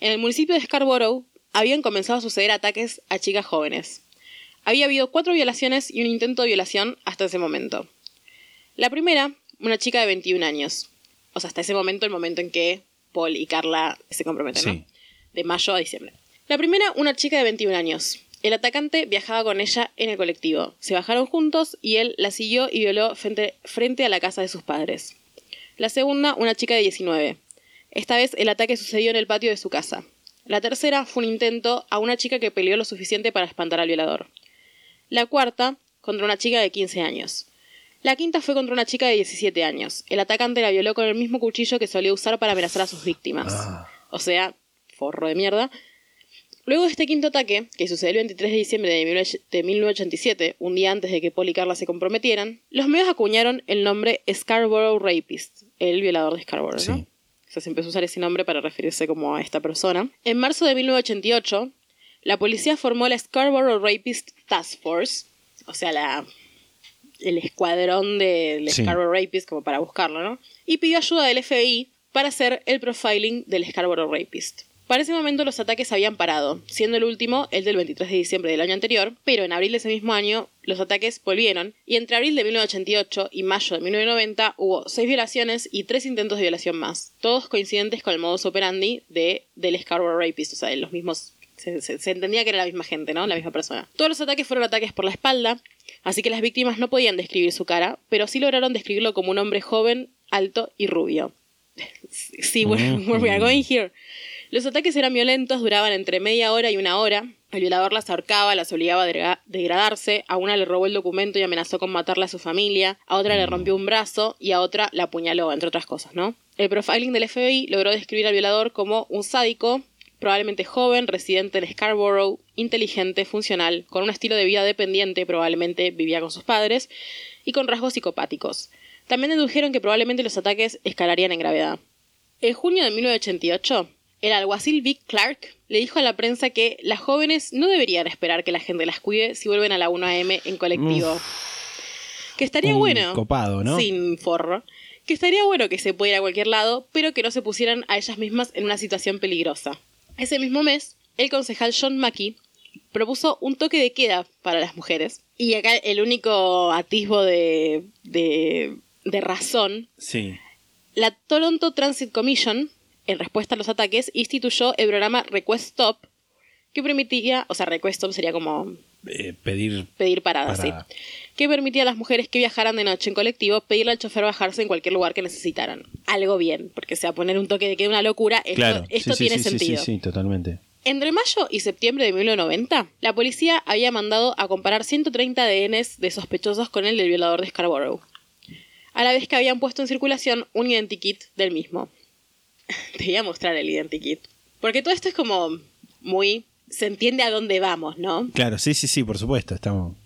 [SPEAKER 1] en el municipio de Scarborough habían comenzado a suceder ataques a chicas jóvenes. Había habido cuatro violaciones y un intento de violación hasta ese momento. La primera, una chica de 21 años. O sea, hasta ese momento, el momento en que Paul y Carla se comprometen,
[SPEAKER 2] Sí.
[SPEAKER 1] ¿no? De mayo a diciembre. La primera, una chica de 21 años. El atacante viajaba con ella en el colectivo. Se bajaron juntos y él la siguió y violó frente, frente a la casa de sus padres. La segunda, una chica de 19. Esta vez el ataque sucedió en el patio de su casa. La tercera fue un intento a una chica que peleó lo suficiente para espantar al violador. La cuarta, contra una chica de 15 años. La quinta fue contra una chica de 17 años. El atacante la violó con el mismo cuchillo que solía usar para amenazar a sus víctimas. O sea, forro de mierda. Luego de este quinto ataque, que sucedió el 23 de diciembre de 19 de 1987, un día antes de que Paul y Carla se comprometieran, los medios acuñaron el nombre Scarborough Rapist, el violador de Scarborough, ¿no?
[SPEAKER 2] Sí.
[SPEAKER 1] O sea, se empezó a usar ese nombre para referirse como a esta persona. En marzo de 1988, la policía formó la Scarborough Rapist Task Force, o sea, la, el escuadrón del
[SPEAKER 2] Sí.
[SPEAKER 1] Scarborough Rapist, como para buscarlo, ¿no? Y pidió ayuda del FBI para hacer el profiling del Scarborough Rapist. Para ese momento los ataques habían parado, siendo el último el del 23 de diciembre del año anterior, pero en abril de ese mismo año los ataques volvieron y entre abril de 1988 y mayo de 1990 hubo seis violaciones y tres intentos de violación más, todos coincidentes con el modus operandi de, del Scarborough Rapist, o sea, de los mismos... Se, se- se entendía que era la misma gente, ¿no? La misma persona. Todos los ataques fueron ataques por la espalda, así que las víctimas no podían describir su cara, pero sí lograron describirlo como un hombre joven, alto y rubio. Sí, where, where we are going here. Los ataques eran violentos, duraban entre media hora y una hora. El violador las ahorcaba, las obligaba a degra- degradarse, a una le robó el documento y amenazó con matarle a su familia, a otra le rompió un brazo y a otra la apuñaló, entre otras cosas, ¿no? El profiling del FBI logró describir al violador como un sádico, probablemente joven, residente en Scarborough, inteligente, funcional, con un estilo de vida dependiente, probablemente vivía con sus padres, y con rasgos psicopáticos. También dedujeron que probablemente los ataques escalarían en gravedad. En junio de 1988, el alguacil Vic Clark le dijo a la prensa que las jóvenes no deberían esperar que la gente las cuide si vuelven a la 1am en colectivo. Que estaría
[SPEAKER 2] Un
[SPEAKER 1] bueno.
[SPEAKER 2] copado, ¿no?
[SPEAKER 1] Sin forro. Que estaría bueno que se pudiera ir a cualquier lado, pero que no se pusieran a ellas mismas en una situación peligrosa. Ese mismo mes, el concejal John Mackey propuso un toque de queda para las mujeres. Y acá el único atisbo de, de, de razón
[SPEAKER 2] Sí.
[SPEAKER 1] la Toronto Transit Commission, en respuesta a los ataques, instituyó el programa Request Stop, que permitía, o sea, Request Stop sería como
[SPEAKER 2] Eh, pedir.
[SPEAKER 1] pedir paradas,
[SPEAKER 2] Parada.
[SPEAKER 1] sí, que permitía a las mujeres que viajaran de noche en colectivo pedirle al chofer bajarse en cualquier lugar que necesitaran. Algo bien, porque o sea, poner un toque de queda una locura, esto,
[SPEAKER 2] Claro.
[SPEAKER 1] esto
[SPEAKER 2] sí,
[SPEAKER 1] tiene
[SPEAKER 2] sí, sí,
[SPEAKER 1] sentido.
[SPEAKER 2] Sí, sí, totalmente.
[SPEAKER 1] Entre mayo y septiembre de 1990, la policía había mandado a comparar 130 ADNs de sospechosos con el del violador de Scarborough, a la vez que habían puesto en circulación un identikit del mismo. Te voy a mostrar el identikit. Porque todo esto es como muy... Se entiende a dónde vamos, ¿no?
[SPEAKER 2] Claro, sí, sí, sí, por supuesto. Estamos.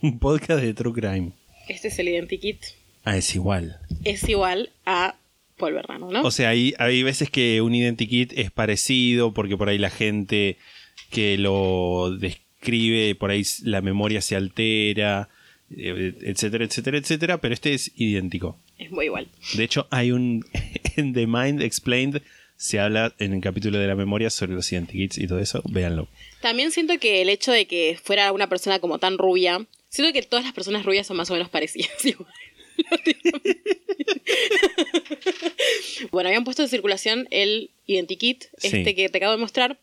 [SPEAKER 2] Un podcast de True Crime.
[SPEAKER 1] Este es el identikit.
[SPEAKER 2] Ah, es igual.
[SPEAKER 1] Es igual a Paul Bernardo, ¿no?
[SPEAKER 2] O sea, hay, hay veces que un identikit es parecido porque por ahí la gente que lo describe, por ahí la memoria se altera, eh, etcétera, etcétera, etcétera, pero este es idéntico.
[SPEAKER 1] es muy igual.
[SPEAKER 2] De hecho, hay un. En The Mind Explained se habla en el capítulo de la memoria sobre los identikits y todo eso. Véanlo.
[SPEAKER 1] También siento que el hecho de que fuera una persona como tan rubia, siento que todas las personas rubias son más o menos parecidas. igual. bueno, habían puesto en circulación el identikit,
[SPEAKER 2] Sí.
[SPEAKER 1] este que te acabo de mostrar,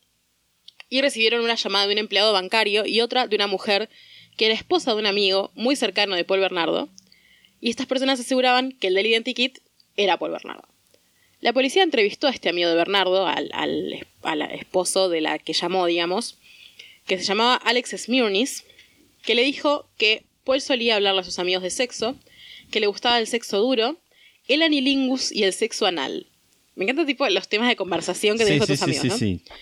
[SPEAKER 1] y recibieron una llamada de un empleado bancario y otra de una mujer que era esposa de un amigo muy cercano de Paul Bernardo, y estas personas aseguraban que el del identikit era Paul Bernardo. La policía entrevistó a este amigo de Bernardo, al, al, al esposo de la que llamó, digamos, que se llamaba Alex Smirnis, que le dijo que Paul solía hablarle a sus amigos de sexo, que le gustaba el sexo duro, el anilingus y el sexo anal. Me encanta tipo los temas de conversación que te
[SPEAKER 2] Sí,
[SPEAKER 1] dijo
[SPEAKER 2] sí,
[SPEAKER 1] tus
[SPEAKER 2] sí,
[SPEAKER 1] amigos, ¿no?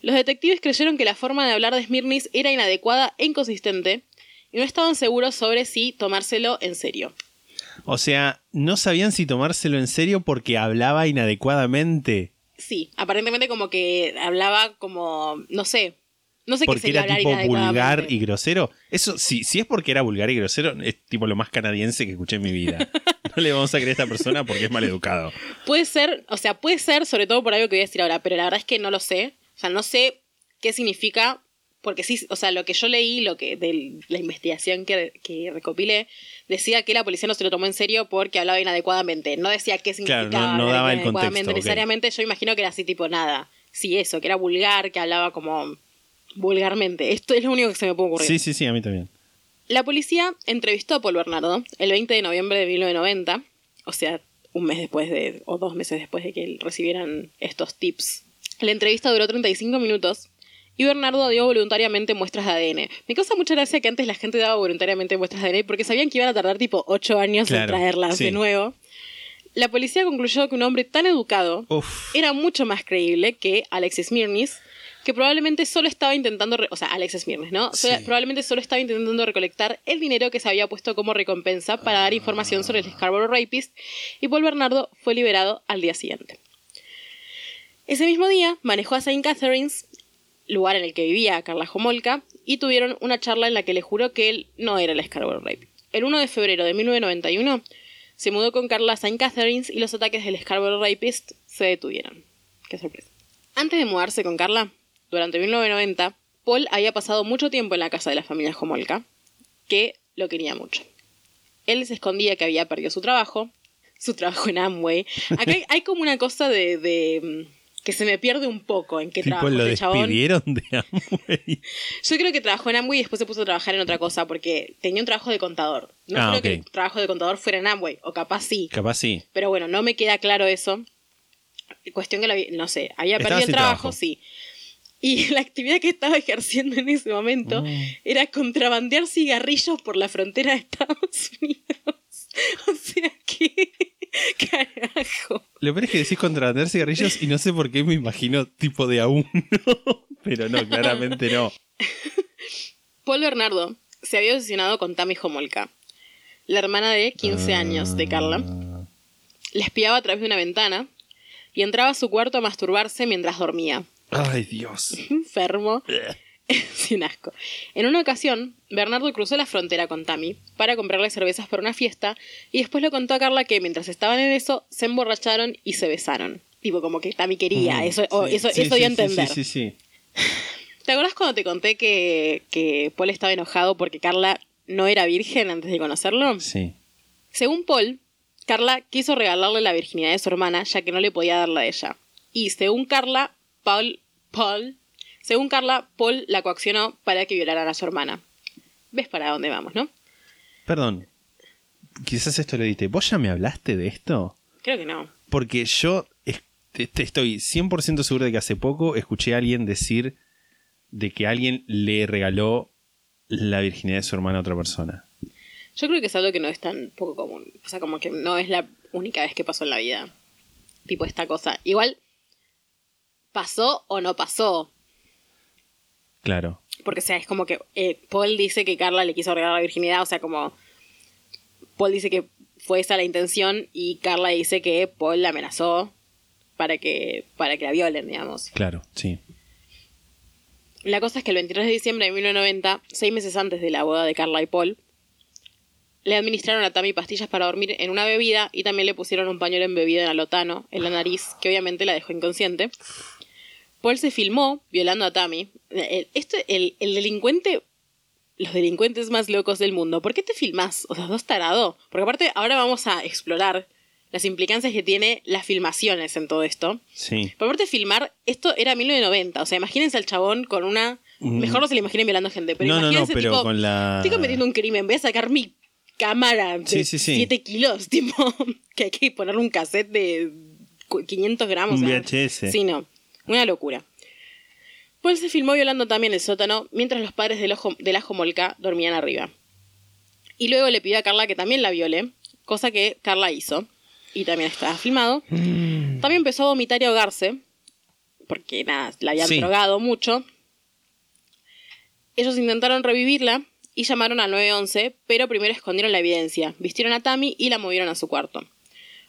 [SPEAKER 1] Los detectives creyeron que la forma de hablar de Smirnis era inadecuada e inconsistente y no estaban seguros sobre si tomárselo en serio.
[SPEAKER 2] O sea, no sabían si tomárselo en serio porque hablaba inadecuadamente.
[SPEAKER 1] Sí, aparentemente como que hablaba como, no sé, no sé qué sería
[SPEAKER 2] era tipo vulgar y grosero. Eso, sí, si es porque era vulgar y grosero, es tipo lo más canadiense que escuché en mi vida. No le vamos a creer a esta persona porque es maleducado.
[SPEAKER 1] Puede ser, o sea, puede ser sobre todo por algo que voy a decir ahora, pero la verdad es que no lo sé. O sea, no sé qué significa, porque sí, o sea, lo que yo leí, lo que de la investigación que, que recopilé, decía que la policía no se lo tomó en serio porque hablaba inadecuadamente. No decía qué
[SPEAKER 2] Claro,
[SPEAKER 1] significaba
[SPEAKER 2] no- no
[SPEAKER 1] hablar
[SPEAKER 2] daba el
[SPEAKER 1] inadecuadamente.
[SPEAKER 2] contexto.
[SPEAKER 1] Necesariamente yo imagino que era así tipo nada. Sí, eso, que era vulgar, que hablaba como vulgarmente. Esto es lo único que se me puede ocurrir.
[SPEAKER 2] Sí, sí, sí, a mí también.
[SPEAKER 1] La policía entrevistó a Paul Bernardo el 20 de noviembre de 1990, o sea, un mes después de, o dos meses después de que recibieran estos tips. La entrevista duró 35 minutos y Bernardo dio voluntariamente muestras de ADN. Me causa mucha gracia que antes la gente daba voluntariamente muestras de ADN porque sabían que iban a tardar tipo 8 años en traerlas
[SPEAKER 2] sí.
[SPEAKER 1] de nuevo. La policía concluyó que un hombre tan educado
[SPEAKER 2] Uf.
[SPEAKER 1] era mucho más creíble que Alexis Mirnis, que probablemente solo estaba intentando, o sea, Alexis Mirnis, ¿no?
[SPEAKER 2] Sí.
[SPEAKER 1] Solo- Probablemente solo estaba intentando recolectar el dinero que se había puesto como recompensa para dar información sobre el Scarborough Rapist, y Paul Bernardo fue liberado al día siguiente. Ese mismo día manejó a St. Catharines, lugar en el que vivía Carla Jomolka, y tuvieron una charla en la que le juró que él no era el Scarborough Rapist. El 1 de febrero de 1991 se mudó con Carla a St. Catharines y los ataques del Scarborough Rapist se detuvieron. Qué sorpresa. Antes de mudarse con Carla, durante 1990, Paul había pasado mucho tiempo en la casa de la familia Jomolka, que lo quería mucho. Él se escondía que había perdido su trabajo, su trabajo en Amway. Acá hay, como una cosa de, de, mm, que se me pierde un poco en qué
[SPEAKER 2] Tipo,
[SPEAKER 1] trabajó
[SPEAKER 2] lo
[SPEAKER 1] este chabón.
[SPEAKER 2] de Amway.
[SPEAKER 1] Yo creo que trabajó en Amway y después se puso a trabajar en otra cosa porque tenía un trabajo de contador. No
[SPEAKER 2] Ah,
[SPEAKER 1] creo que el trabajo de contador fuera en Amway, o capaz sí.
[SPEAKER 2] Capaz sí.
[SPEAKER 1] Pero bueno, no me queda claro eso. Cuestión que, la vi- no sé, había
[SPEAKER 2] Estaba
[SPEAKER 1] perdido el trabajo. sí. Y la actividad que estaba ejerciendo en ese momento
[SPEAKER 2] Mm.
[SPEAKER 1] era contrabandear cigarrillos por la frontera de Estados Unidos. O sea que... Carajo.
[SPEAKER 2] Lo peor es que decís contrabandear cigarrillos y no sé por qué me imagino tipo de a uno. Pero no, claramente no.
[SPEAKER 1] Paul Bernardo se había obsesionado con Tammy Homolka, la hermana de 15 años de Carla. La espiaba a través de una ventana y entraba a su cuarto a masturbarse mientras dormía.
[SPEAKER 2] Ay, Dios.
[SPEAKER 1] Enfermo. Sin asco. En una ocasión, Bernardo cruzó la frontera con Tammy para comprarle cervezas para una fiesta y después le contó a Carla que mientras estaban en eso se emborracharon y se besaron. Tipo, como que Tammy quería. Eso, o
[SPEAKER 2] Sí,
[SPEAKER 1] eso,
[SPEAKER 2] sí,
[SPEAKER 1] eso
[SPEAKER 2] sí,
[SPEAKER 1] dio a
[SPEAKER 2] sí,
[SPEAKER 1] entender.
[SPEAKER 2] Sí, sí, sí.
[SPEAKER 1] ¿Te acuerdas cuando te conté que, que Paul estaba enojado porque Carla no era virgen antes de conocerlo?
[SPEAKER 2] Sí.
[SPEAKER 1] Según Paul, Carla quiso regalarle la virginidad de su hermana ya que no le podía darla a ella. Y según Carla, Paul, Paul, según Carla, Paul la coaccionó para que violaran a su hermana. ¿Ves para dónde vamos, no?
[SPEAKER 2] Perdón. Quizás esto lo edité. ¿Vos ya me hablaste de esto?
[SPEAKER 1] Creo que no.
[SPEAKER 2] Porque yo estoy 100% seguro de que hace poco escuché a alguien decir de que alguien le regaló la virginidad de su hermana a otra persona.
[SPEAKER 1] Yo creo que es algo que no es tan poco común. O sea, como que no es la única vez que pasó en la vida. Tipo esta cosa. Igual, ¿pasó o no pasó?
[SPEAKER 2] Claro.
[SPEAKER 1] Porque, o sea, es como que eh, Paul dice que Carla le quiso regalar la virginidad, o sea, como Paul dice que fue esa la intención y Carla dice que Paul la amenazó para que, para que la violen, digamos.
[SPEAKER 2] Claro, sí.
[SPEAKER 1] La cosa es que el 23 de diciembre de 1990, seis meses antes de la boda de Carla y Paul, le administraron a Tammy pastillas para dormir en una bebida y también le pusieron un pañuelo embebido en alotano en la nariz, que obviamente la dejó inconsciente. Paul se filmó violando a Tammy. El- Esto, el, el delincuente, los delincuentes más locos del mundo, ¿por qué te filmás? O sea, dos tarado. Porque aparte, ahora vamos a explorar las implicancias que tiene las filmaciones en todo esto.
[SPEAKER 2] Sí.
[SPEAKER 1] Por aparte, filmar, esto era 1990. O sea, imagínense al chabón con una. Mejor no se le imaginen violando gente, pero
[SPEAKER 2] Mm. No, no, no,
[SPEAKER 1] imagínense
[SPEAKER 2] pero
[SPEAKER 1] tipo,
[SPEAKER 2] con la-
[SPEAKER 1] Estoy cometiendo un crimen, voy a sacar mi cámara de
[SPEAKER 2] Sí, sí, sí.
[SPEAKER 1] 7 kilos, tipo, que hay que ponerle un cassette de cu- 500 gramos.
[SPEAKER 2] Un
[SPEAKER 1] o sea,
[SPEAKER 2] VHS.
[SPEAKER 1] Sí, no. Una locura. Paul se filmó violando también el sótano mientras los padres del, ojo, del ajo molca dormían arriba. Y luego le pidió a Carla que también la viole, cosa que Carla hizo. Y también estaba filmado. También empezó a vomitar y ahogarse, porque nada, la habían
[SPEAKER 2] Sí.
[SPEAKER 1] drogado mucho. Ellos intentaron revivirla y llamaron al 911, pero primero escondieron la evidencia, vistieron a Tammy y la movieron a su cuarto.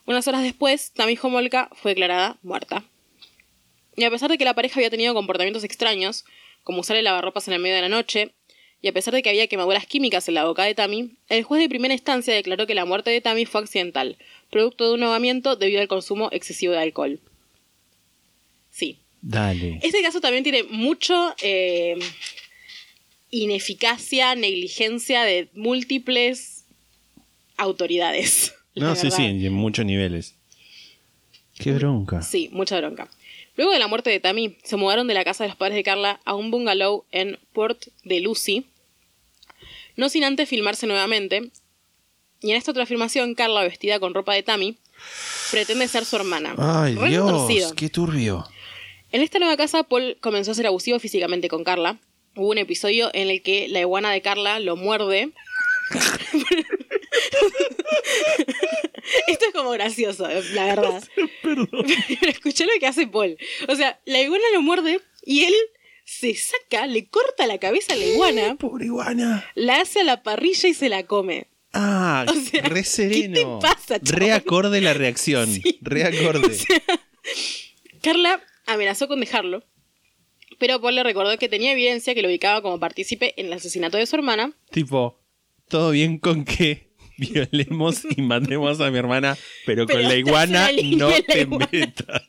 [SPEAKER 1] Unas horas después, Tammy Homolka fue declarada muerta. Y a pesar de que la pareja había tenido comportamientos extraños, como usar el lavarropas en el medio de la noche, y a pesar de que había quemaduras químicas en la boca de Tammy, el juez de primera instancia declaró que la muerte de Tammy fue accidental, producto de un ahogamiento debido al consumo excesivo de alcohol. Sí.
[SPEAKER 2] Dale.
[SPEAKER 1] Este caso también tiene mucho eh, ineficacia, negligencia de múltiples autoridades.
[SPEAKER 2] No, sí, sí,
[SPEAKER 1] verdad.
[SPEAKER 2] y en muchos niveles. Qué bronca.
[SPEAKER 1] Sí, mucha bronca. Luego de la muerte de Tammy, se mudaron de la casa de los padres de Carla a un bungalow en Port de Lucy, no sin antes filmarse nuevamente. Y en esta otra filmación, Carla, vestida con ropa de Tammy, pretende ser su hermana.
[SPEAKER 2] Ay,
[SPEAKER 1] Re
[SPEAKER 2] Dios, qué turbio.
[SPEAKER 1] En esta nueva casa, Paul comenzó a ser abusivo físicamente con Carla. Hubo un episodio en el que la iguana de Carla lo muerde. Esto es como gracioso, la verdad. Pero escuché lo que hace Paul. O sea, la iguana lo muerde y él se saca, le corta la cabeza a la iguana,
[SPEAKER 2] Pobre iguana.
[SPEAKER 1] la hace a la parrilla y se la come.
[SPEAKER 2] Ah,
[SPEAKER 1] O sea,
[SPEAKER 2] re sereno.
[SPEAKER 1] ¿qué te pasa, chabón?
[SPEAKER 2] Re acorde la reacción. Re acorde.
[SPEAKER 1] Carla amenazó con dejarlo, pero Paul le recordó que tenía evidencia que lo ubicaba como partícipe en el asesinato de su hermana
[SPEAKER 2] tipo, todo bien con que violemos y matemos a mi hermana, pero,
[SPEAKER 1] Pero
[SPEAKER 2] con la iguana no
[SPEAKER 1] la
[SPEAKER 2] te
[SPEAKER 1] iguana.
[SPEAKER 2] metas.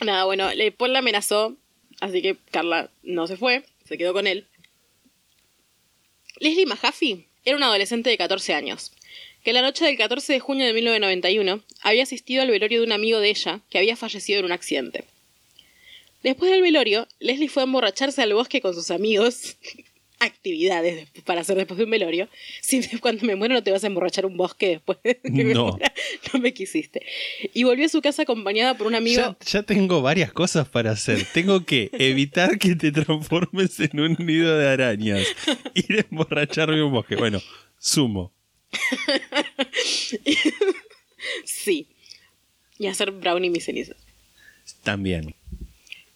[SPEAKER 1] Nada, bueno, Paul la amenazó, así que Carla no se fue, se quedó con él. Leslie Mahaffey era una adolescente de 14 años, que la noche del 14 de junio de 1991 había asistido al velorio de un amigo de ella que había fallecido en un accidente. Después del velorio, Leslie fue a emborracharse al bosque con sus amigos. Actividades para hacer después de un velorio. Si cuando me muero no te vas a emborrachar un bosque después de que me
[SPEAKER 2] No.
[SPEAKER 1] muera, no me quisiste. Y volvió a su casa acompañada por un amigo.
[SPEAKER 2] Ya, ya tengo varias cosas para hacer. Tengo que evitar que te transformes en un nido de arañas. Ir a emborracharme en un bosque. Bueno, sumo.
[SPEAKER 1] Sí. Y hacer brownie mis cenizas.
[SPEAKER 2] También.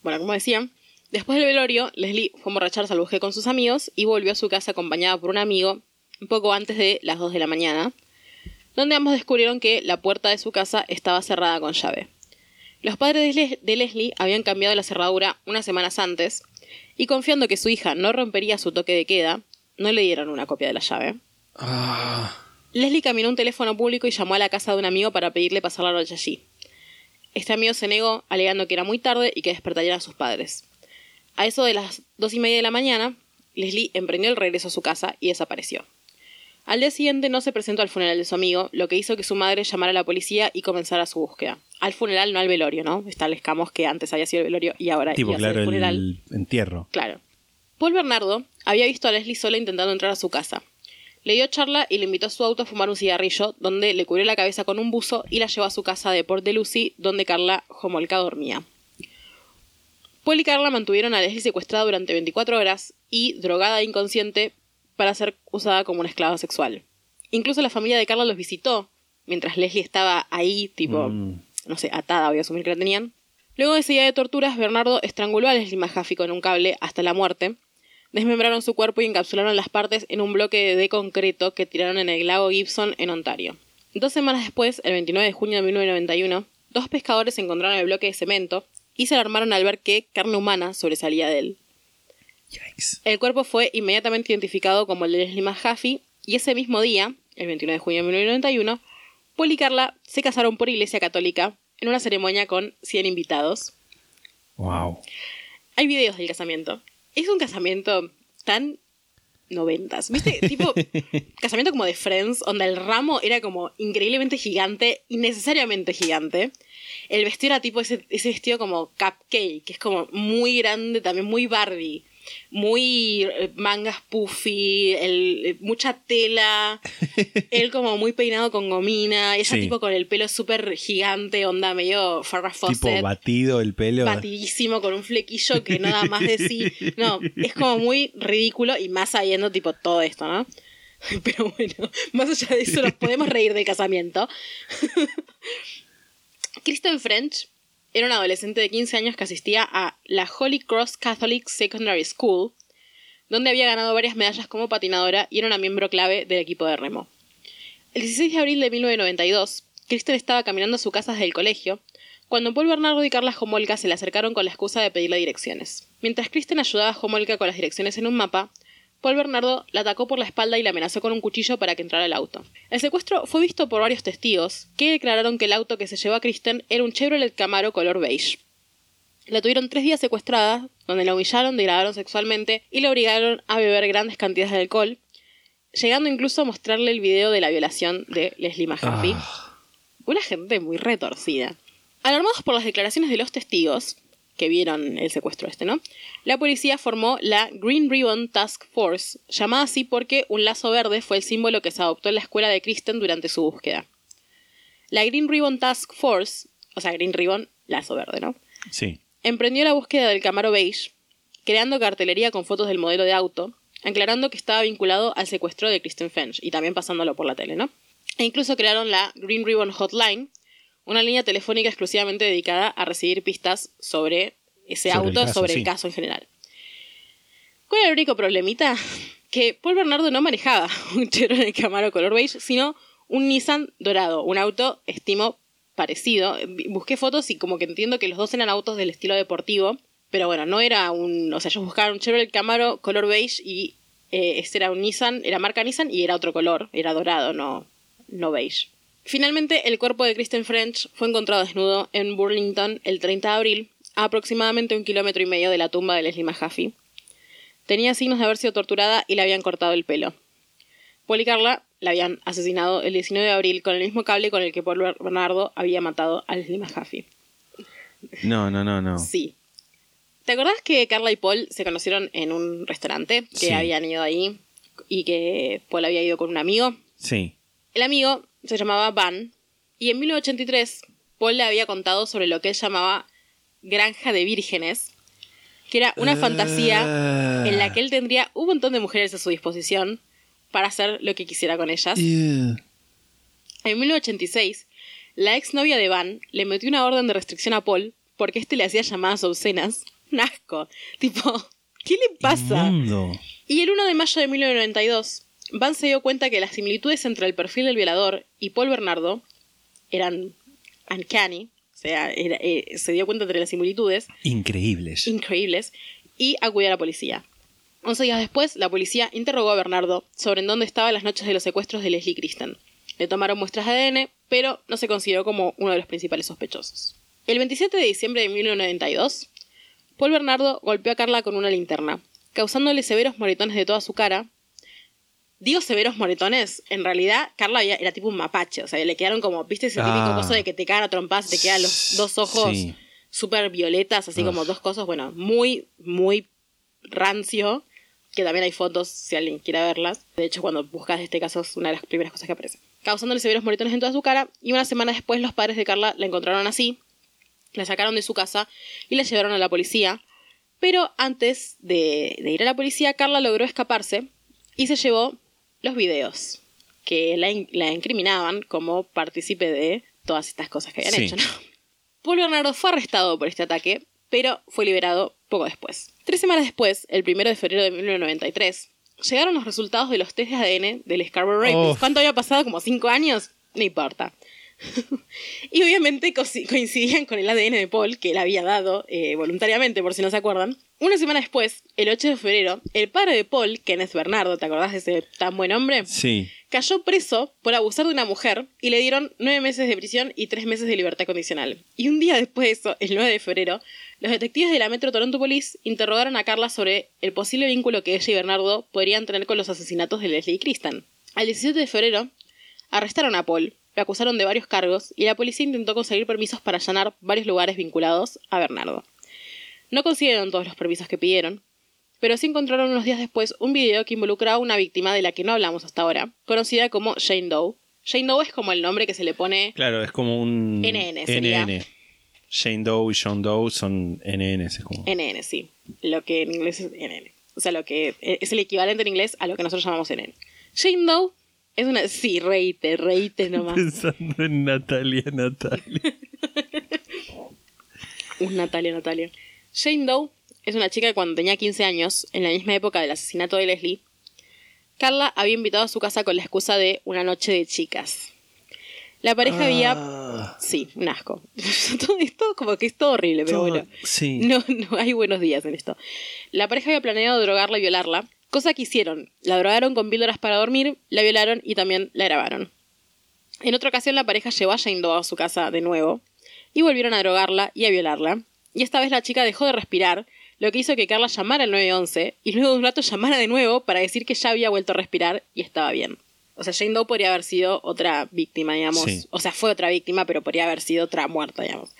[SPEAKER 1] Bueno, como decía, después del velorio, Leslie fue a emborracharse al bosque con sus amigos y volvió a su casa acompañada por un amigo un poco antes de las 2 de la mañana, donde ambos descubrieron que la puerta de su casa estaba cerrada con llave. Los padres de, Les- de Leslie habían cambiado la cerradura unas semanas antes y confiando que su hija no rompería su toque de queda, no le dieron una copia de la llave. Leslie caminó a un teléfono público y llamó a la casa de un amigo para pedirle pasar la noche allí. Este amigo se negó, alegando que era muy tarde y que despertarían a sus padres. A eso de las dos y media de la mañana, Leslie emprendió el regreso a su casa y desapareció. Al día siguiente no se presentó al funeral de su amigo, lo que hizo que su madre llamara a la policía y comenzara su búsqueda. Al funeral, no al velorio, ¿no? Establezcamos que antes había sido el velorio y ahora
[SPEAKER 2] Tipo,
[SPEAKER 1] iba a ser
[SPEAKER 2] claro,
[SPEAKER 1] el funeral.
[SPEAKER 2] el entierro.
[SPEAKER 1] Claro. Paul Bernardo había visto a Leslie sola intentando entrar a su casa. Le dio charla y le invitó a su auto a fumar un cigarrillo, donde le cubrió la cabeza con un buzo y la llevó a su casa de Port de Lucy, donde Carla Homolka dormía. Paul y Carla mantuvieron a Leslie secuestrada durante 24 horas y drogada e inconsciente para ser usada como una esclava sexual. Incluso la familia de Carla los visitó mientras Leslie estaba ahí, tipo,
[SPEAKER 2] Mm.
[SPEAKER 1] no sé, atada, voy a asumir que la tenían. Luego de ese día de torturas, Bernardo estranguló a Leslie Mahaffey con un cable hasta la muerte. Desmembraron su cuerpo y encapsularon las partes en un bloque de concreto que tiraron en el lago Gibson, en Ontario. Dos semanas después, el 29 de junio de 1991, dos pescadores encontraron el bloque de cemento y se alarmaron al ver que carne humana sobresalía de él.
[SPEAKER 2] Yikes.
[SPEAKER 1] El cuerpo fue inmediatamente identificado como el de Leslie Mahaffey y ese mismo día, el 29 de junio de 1991, Paul y Carla se casaron por iglesia católica en una ceremonia con 100 invitados.
[SPEAKER 2] Wow.
[SPEAKER 1] Hay videos del casamiento. Es un casamiento tan noventas. ¿Viste? Tipo, casamiento como de Friends, donde el ramo era como increíblemente gigante, innecesariamente gigante. El vestido era tipo ese, ese vestido como cupcake, que es como muy grande, también muy Barbie. Muy eh, mangas puffy, el, eh, mucha tela, él como muy peinado con gomina, ella
[SPEAKER 2] Sí.
[SPEAKER 1] tipo con el pelo súper gigante, onda medio Farrah
[SPEAKER 2] Tipo batido el pelo.
[SPEAKER 1] batidísimo con un flequillo que no da más de sí. No, es como muy ridículo y más sabiendo tipo todo esto, ¿no? Pero bueno, más allá de eso nos podemos reír del casamiento. Kristen French era una adolescente de 15 años que asistía a la Holy Cross Catholic Secondary School, donde había ganado varias medallas como patinadora y era una miembro clave del equipo de remo. El 16 de abril de 1992, Kristen estaba caminando a su casa desde el colegio, cuando Paul Bernardo y Carla Homolka se le acercaron con la excusa de pedirle direcciones. Mientras Kristen ayudaba a Homolka con las direcciones en un mapa, Paul Bernardo la atacó por la espalda y la amenazó con un cuchillo para que entrara al auto. El secuestro fue visto por varios testigos, que declararon que el auto que se llevó a Kristen era un Chevrolet Camaro color beige. La tuvieron tres días secuestrada, donde la humillaron, degradaron sexualmente y la obligaron a beber grandes cantidades de alcohol, llegando incluso a mostrarle el video de la violación de Leslie Mahaffey. Una gente muy retorcida. Alarmados por las declaraciones de los testigos, que vieron el secuestro este, ¿no? La policía formó la Green Ribbon Task Force, llamada así porque un lazo verde fue el símbolo que se adoptó en la escuela de Kristen durante su búsqueda. La Green Ribbon Task Force, o sea, Green Ribbon, lazo verde, ¿no?
[SPEAKER 2] Sí.
[SPEAKER 1] Emprendió la búsqueda del Camaro beige, creando cartelería con fotos del modelo de auto, aclarando que estaba vinculado al secuestro de Kristen French y también pasándolo por la tele, ¿no? E incluso crearon la Green Ribbon Hotline, una línea telefónica exclusivamente dedicada a recibir pistas sobre ese
[SPEAKER 2] Sobre el
[SPEAKER 1] auto,
[SPEAKER 2] caso,
[SPEAKER 1] sobre
[SPEAKER 2] sí.
[SPEAKER 1] el caso en general. ¿Cuál era el único problemita? Que Paul Bernardo no manejaba un Chevrolet Camaro color beige, sino un Nissan dorado, un auto, estimo, parecido. Busqué fotos y como que entiendo que los dos eran autos del estilo deportivo, pero bueno, no era un... O sea, ellos buscaban un Chevrolet Camaro color beige y eh, este era un Nissan, era marca Nissan y era otro color, era dorado, no, no beige. Finalmente, el cuerpo de Kristen French fue encontrado desnudo en Burlington el 30 de abril, a aproximadamente un kilómetro y medio de la tumba de Leslie Mahaffey. Tenía signos de haber sido torturada y le habían cortado el pelo. Paul y Carla la habían asesinado el 19 de abril con el mismo cable con el que Paul Bernardo había matado a Leslie Mahaffey.
[SPEAKER 2] No, no, no, no.
[SPEAKER 1] Sí. ¿Te acordás que Carla y Paul se conocieron en un restaurante? Que
[SPEAKER 2] Sí.
[SPEAKER 1] habían ido ahí y que Paul había ido con un amigo.
[SPEAKER 2] Sí.
[SPEAKER 1] El amigo se llamaba Van y en 1983 Paul le había contado sobre lo que él llamaba Granja de Vírgenes, que era una fantasía en la que él tendría un montón de mujeres a su disposición para hacer lo que quisiera con ellas. En 1986, la exnovia de Van le metió una orden de restricción a Paul porque este le hacía llamadas obscenas. Un asco. Tipo, ¿qué le pasa?
[SPEAKER 2] Inmundo.
[SPEAKER 1] Y el 1 de mayo de 1992, Van se dio cuenta que las similitudes entre el perfil del violador y Paul Bernardo eran uncanny, o sea, era- eh, se dio cuenta entre las similitudes
[SPEAKER 2] Increíbles.
[SPEAKER 1] increíbles y acudió a la policía. Once días después, la policía interrogó a Bernardo sobre en dónde estaba las noches de los secuestros de Leslie Kristen. Le tomaron muestras de ADN, pero no se consideró como uno de los principales sospechosos. El 27 de diciembre de 1992, Paul Bernardo golpeó a Carla con una linterna, causándole severos moretones de toda su cara. Digo severos moretones, en realidad Carla había- era tipo un mapache, o sea, le quedaron como, ¿viste ese típico
[SPEAKER 2] Ah.
[SPEAKER 1] coso de que te cagan a trompadas y te quedan los dos ojos
[SPEAKER 2] Sí.
[SPEAKER 1] súper violetas, así como dos cosas, bueno, muy, muy rancio, que también hay fotos si alguien quiere verlas. De hecho, cuando buscas este caso es una de las primeras cosas que aparece. Causándole severos moretones en toda su cara, y una semana después los padres de Carla la encontraron así, la sacaron de su casa y la llevaron a la policía. Pero antes de, de ir a la policía, Carla logró escaparse y se llevó los videos que la, in- la incriminaban como partícipe de todas estas cosas que habían
[SPEAKER 2] Sí.
[SPEAKER 1] hecho, ¿no? Paul Bernardo fue arrestado por este ataque, pero fue liberado poco después. Tres semanas después, el 1 de febrero de 1993, llegaron los resultados de los test de ADN del Scarborough Rapist.
[SPEAKER 2] Oh.
[SPEAKER 1] ¿Cuánto había pasado? ¿Como cinco años? No importa. y obviamente coincidían con el ADN de Paul, que él había dado eh, voluntariamente, por si no se acuerdan. Una semana después, el 8 de febrero, el padre de Paul, Kenneth Bernardo, ¿te acordás de ese tan buen hombre?
[SPEAKER 2] Sí.
[SPEAKER 1] cayó preso por abusar de una mujer y le dieron nueve meses de prisión y tres meses de libertad condicional. Y un día después de eso, el 9 de febrero, los detectives de la Metro Toronto Police interrogaron a Carla sobre el posible vínculo que ella y Bernardo podrían tener con los asesinatos de Leslie y Kristen. Al 17 de febrero, arrestaron a Paul, lo acusaron de varios cargos y la policía intentó conseguir permisos para allanar varios lugares vinculados a Bernardo. No consiguieron todos los permisos que pidieron, pero sí encontraron unos días después un video que involucraba a una víctima de la que no hablamos hasta ahora, conocida como Jane Doe. Jane Doe es como el nombre que se le pone
[SPEAKER 2] Claro, es como un.
[SPEAKER 1] NN sería.
[SPEAKER 2] NN. Jane Doe y John Doe son NN. Es como...
[SPEAKER 1] NN, sí. Lo que en inglés es NN. O sea, lo que es el equivalente en inglés a lo que nosotros llamamos NN. Jane Doe es una... Sí, reíte, reíte nomás.
[SPEAKER 2] Pensando en Natalia, Natalia.
[SPEAKER 1] Un Natalia, Natalia. Jane Doe es una chica que cuando tenía 15 años, en la misma época del asesinato de Leslie, Carla había invitado a su casa con la excusa de una noche de chicas. La pareja había... Sí, un asco. todo esto como que es todo horrible, pero
[SPEAKER 2] Todo-
[SPEAKER 1] bueno.
[SPEAKER 2] sí.
[SPEAKER 1] No, no hay buenos días en esto. La pareja había planeado drogarla y violarla, cosa que hicieron. La drogaron con píldoras para dormir, la violaron y también la grabaron. En otra ocasión la pareja llevó a Jane Doe a su casa de nuevo y volvieron a drogarla y a violarla. Y esta vez la chica dejó de respirar, lo que hizo que Carla llamara al 911 y luego de un rato llamara de nuevo para decir que ya había vuelto a respirar y estaba bien. O sea, Jane Doe podría haber sido otra víctima, digamos.
[SPEAKER 2] Sí.
[SPEAKER 1] O sea, fue otra víctima, pero podría haber sido otra muerta, digamos.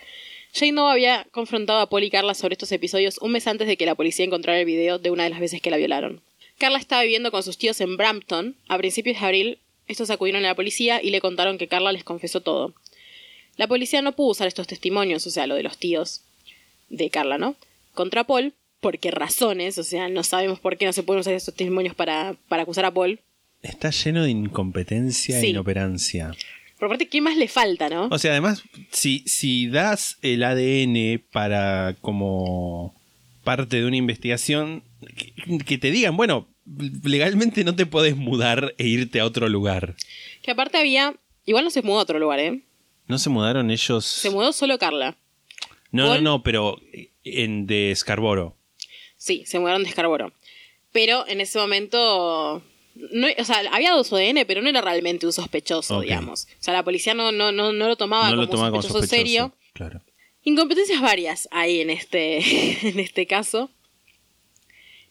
[SPEAKER 1] Jane Doe había confrontado a Paul y Carla sobre estos episodios un mes antes de que la policía encontrara el video de una de las veces que la violaron. Carla estaba viviendo con sus tíos en Brampton. A principios de abril, estos acudieron a la policía y le contaron que Carla les confesó todo. La policía no pudo usar estos testimonios, o sea, lo de los tíos de Carla, ¿no? Contra Paul, por qué razones, o sea, no sabemos por qué no se pueden usar estos testimonios para, para acusar a Paul.
[SPEAKER 2] Está lleno de incompetencia
[SPEAKER 1] Sí.
[SPEAKER 2] e inoperancia.
[SPEAKER 1] Por parte, ¿qué más le falta, no?
[SPEAKER 2] O sea, además, si, si das el ADN para como parte de una investigación, que, que te digan, bueno, legalmente no te podés mudar e irte a otro lugar.
[SPEAKER 1] Que aparte había... Igual no se mudó a otro lugar, ¿eh?
[SPEAKER 2] ¿No se mudaron ellos?
[SPEAKER 1] Se mudó solo Carla.
[SPEAKER 2] no,
[SPEAKER 1] Paul-
[SPEAKER 2] no, no, pero en de Scarborough.
[SPEAKER 1] Sí, se mudaron de Scarborough. Pero en ese momento. No, o sea, había dado su ADN, pero no era realmente un sospechoso, digamos. O sea, la policía no, no, no, no lo tomaba
[SPEAKER 2] no
[SPEAKER 1] como
[SPEAKER 2] lo tomaba
[SPEAKER 1] un
[SPEAKER 2] como
[SPEAKER 1] sospechoso,
[SPEAKER 2] sospechoso.
[SPEAKER 1] serio.
[SPEAKER 2] Claro.
[SPEAKER 1] Incompetencias varias hay en este, en este caso.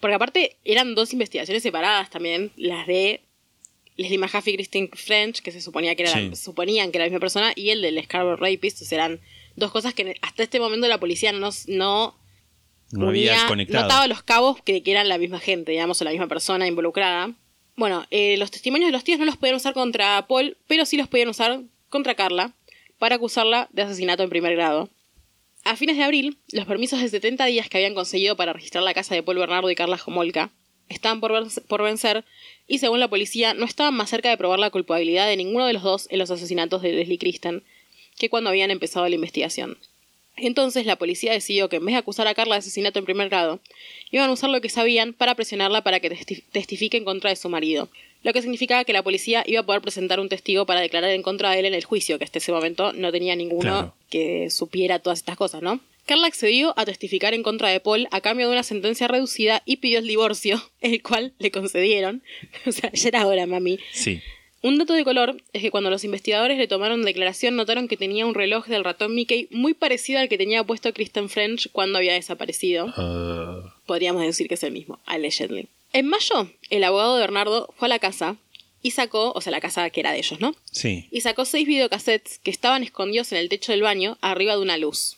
[SPEAKER 1] Porque aparte eran dos investigaciones separadas también, las de Leslie Mahaffey y Christine French, que se suponía que era la- suponían que era la misma persona, y el del Scarborough Rapist, o sea, eran dos cosas que hasta este momento la policía no, no
[SPEAKER 2] No había conectado.
[SPEAKER 1] no ataba los cabos que, que eran la misma gente, digamos, o la misma persona involucrada. Bueno, eh, los testimonios de los tíos no los podían usar contra Paul, pero sí los podían usar contra Carla para acusarla de asesinato en primer grado. A fines de abril, los permisos de 70 días que habían conseguido para registrar la casa de Paul Bernardo y Carla Jomolka estaban por, ven- por vencer y según la policía no estaban más cerca de probar la culpabilidad de ninguno de los dos en los asesinatos de Leslie Kristen que cuando habían empezado la investigación. Entonces la policía decidió que en vez de acusar a Carla de asesinato en primer grado, iban a usar lo que sabían para presionarla para que testi- testifique en contra de su marido, lo que significaba que la policía iba a poder presentar un testigo para declarar en contra de él en el juicio, que hasta ese momento no tenía ninguno
[SPEAKER 2] Claro.
[SPEAKER 1] que supiera todas estas cosas, ¿no? Carla accedió a testificar en contra de Paul a cambio de una sentencia reducida y pidió el divorcio, el cual le concedieron. o sea, ya era hora, mami.
[SPEAKER 2] Sí.
[SPEAKER 1] Un dato de color es que cuando los investigadores le tomaron declaración notaron que tenía un reloj del ratón Mickey muy parecido al que tenía puesto Kristen French cuando había desaparecido.
[SPEAKER 2] Ah,
[SPEAKER 1] Podríamos decir que es el mismo, allegedly. En mayo, el abogado de Bernardo fue a la casa y sacó, o sea, la casa que era de ellos, ¿no?
[SPEAKER 2] sí.
[SPEAKER 1] Y sacó seis videocassettes que estaban escondidos en el techo del baño arriba de una luz.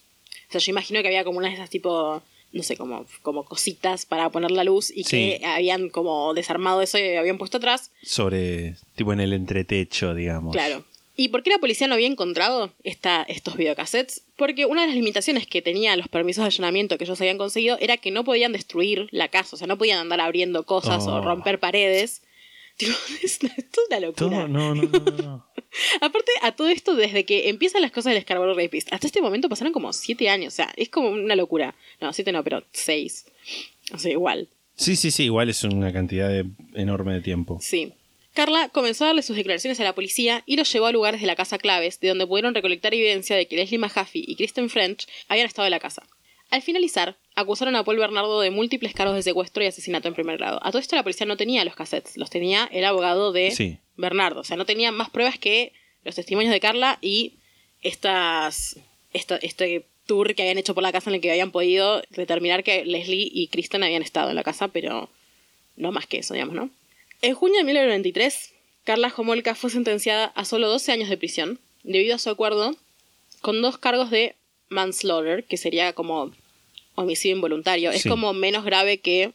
[SPEAKER 1] O sea, yo imagino que había como una de esas tipo, no sé, como, como cositas para poner la luz y que habían como desarmado eso y habían puesto atrás.
[SPEAKER 2] Sobre, tipo en el entretecho, digamos.
[SPEAKER 1] Claro. ¿Y por qué la policía no había encontrado esta, estos videocassettes? Porque una de las limitaciones que tenían los permisos de allanamiento que ellos habían conseguido era que no podían destruir la casa, o sea, no podían andar abriendo cosas o
[SPEAKER 2] Oh.
[SPEAKER 1] romper paredes. Tipo, es, una- esto es una locura.
[SPEAKER 2] No, no, no, no, no.
[SPEAKER 1] Aparte, a todo esto, desde que empiezan las cosas del Scarborough Rapist, hasta este momento pasaron como siete años, o sea, es como una locura. No, siete no, pero seis. O sea, igual.
[SPEAKER 2] Sí, sí, sí, igual es una cantidad de- enorme de tiempo.
[SPEAKER 1] Sí. Carla comenzó a darle sus declaraciones a la policía y los llevó a lugares de la casa claves, de donde pudieron recolectar evidencia de que Leslie Mahaffey y Kristen French habían estado en la casa. Al finalizar, acusaron a Paul Bernardo de múltiples cargos de secuestro y asesinato en primer grado. A todo esto la policía no tenía los cassettes, los tenía el abogado de
[SPEAKER 2] Sí.
[SPEAKER 1] Bernardo. O sea, no tenía más pruebas que los testimonios de Carla y estas, esta- este tour que habían hecho por la casa en el que habían podido determinar que Leslie y Kristen habían estado en la casa, pero no más que eso, digamos, ¿no? En junio de 1993, Carla Homolka fue sentenciada a solo 12 años de prisión debido a su acuerdo con dos cargos de manslaughter, que sería como homicidio involuntario. Es como menos grave que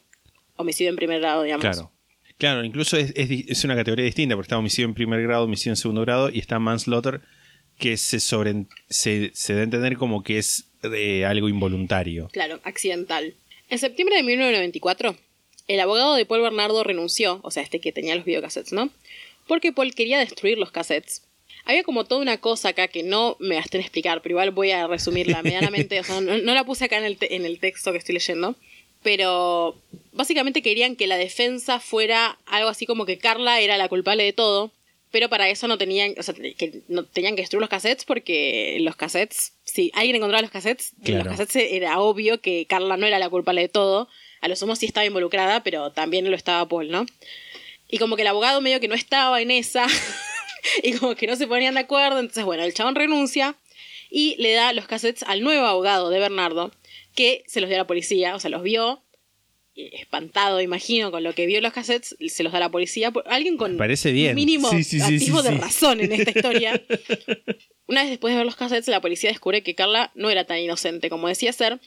[SPEAKER 1] homicidio en primer grado, digamos.
[SPEAKER 2] Claro. Claro, incluso es, es una categoría distinta, porque está homicidio en primer grado, homicidio en segundo grado, y está manslaughter, que se sobre se, se da a entender como que es eh, algo involuntario.
[SPEAKER 1] Claro, accidental. En septiembre de 1994, el abogado de Paul Bernardo renunció, o sea, este que tenía los videocassettes, ¿no? Porque Paul quería destruir los cassettes. Había como toda una cosa acá que no me gasté en explicar, pero igual voy a resumirla medianamente. O sea, no, no la puse acá en el, te- en el texto que estoy leyendo. Pero básicamente querían que la defensa fuera algo así como que Carla era la culpable de todo. Pero para eso no tenían, o sea, que no tenían que destruir los cassettes porque los cassettes, si alguien encontraba los cassettes,
[SPEAKER 2] Claro.
[SPEAKER 1] los cassettes era obvio que Carla no era la culpable de todo. A lo sumo sí estaba involucrada, pero también lo estaba Paul, ¿no? Y como que el abogado medio que no estaba en esa. y como que no se ponían de acuerdo. Entonces, bueno, el chabón renuncia y le da los cassettes al nuevo abogado de Bernardo, que se los dio a la policía, o sea, los vio. Espantado, imagino, con lo que vio en los cassettes, se los da a la policía. por- Alguien con
[SPEAKER 2] Parece bien.
[SPEAKER 1] mínimo
[SPEAKER 2] Sí, sí, sí,
[SPEAKER 1] atisbo
[SPEAKER 2] sí,
[SPEAKER 1] de razón en esta historia. Una vez después de ver los cassettes, la policía descubre que Carla no era tan inocente como decía ser,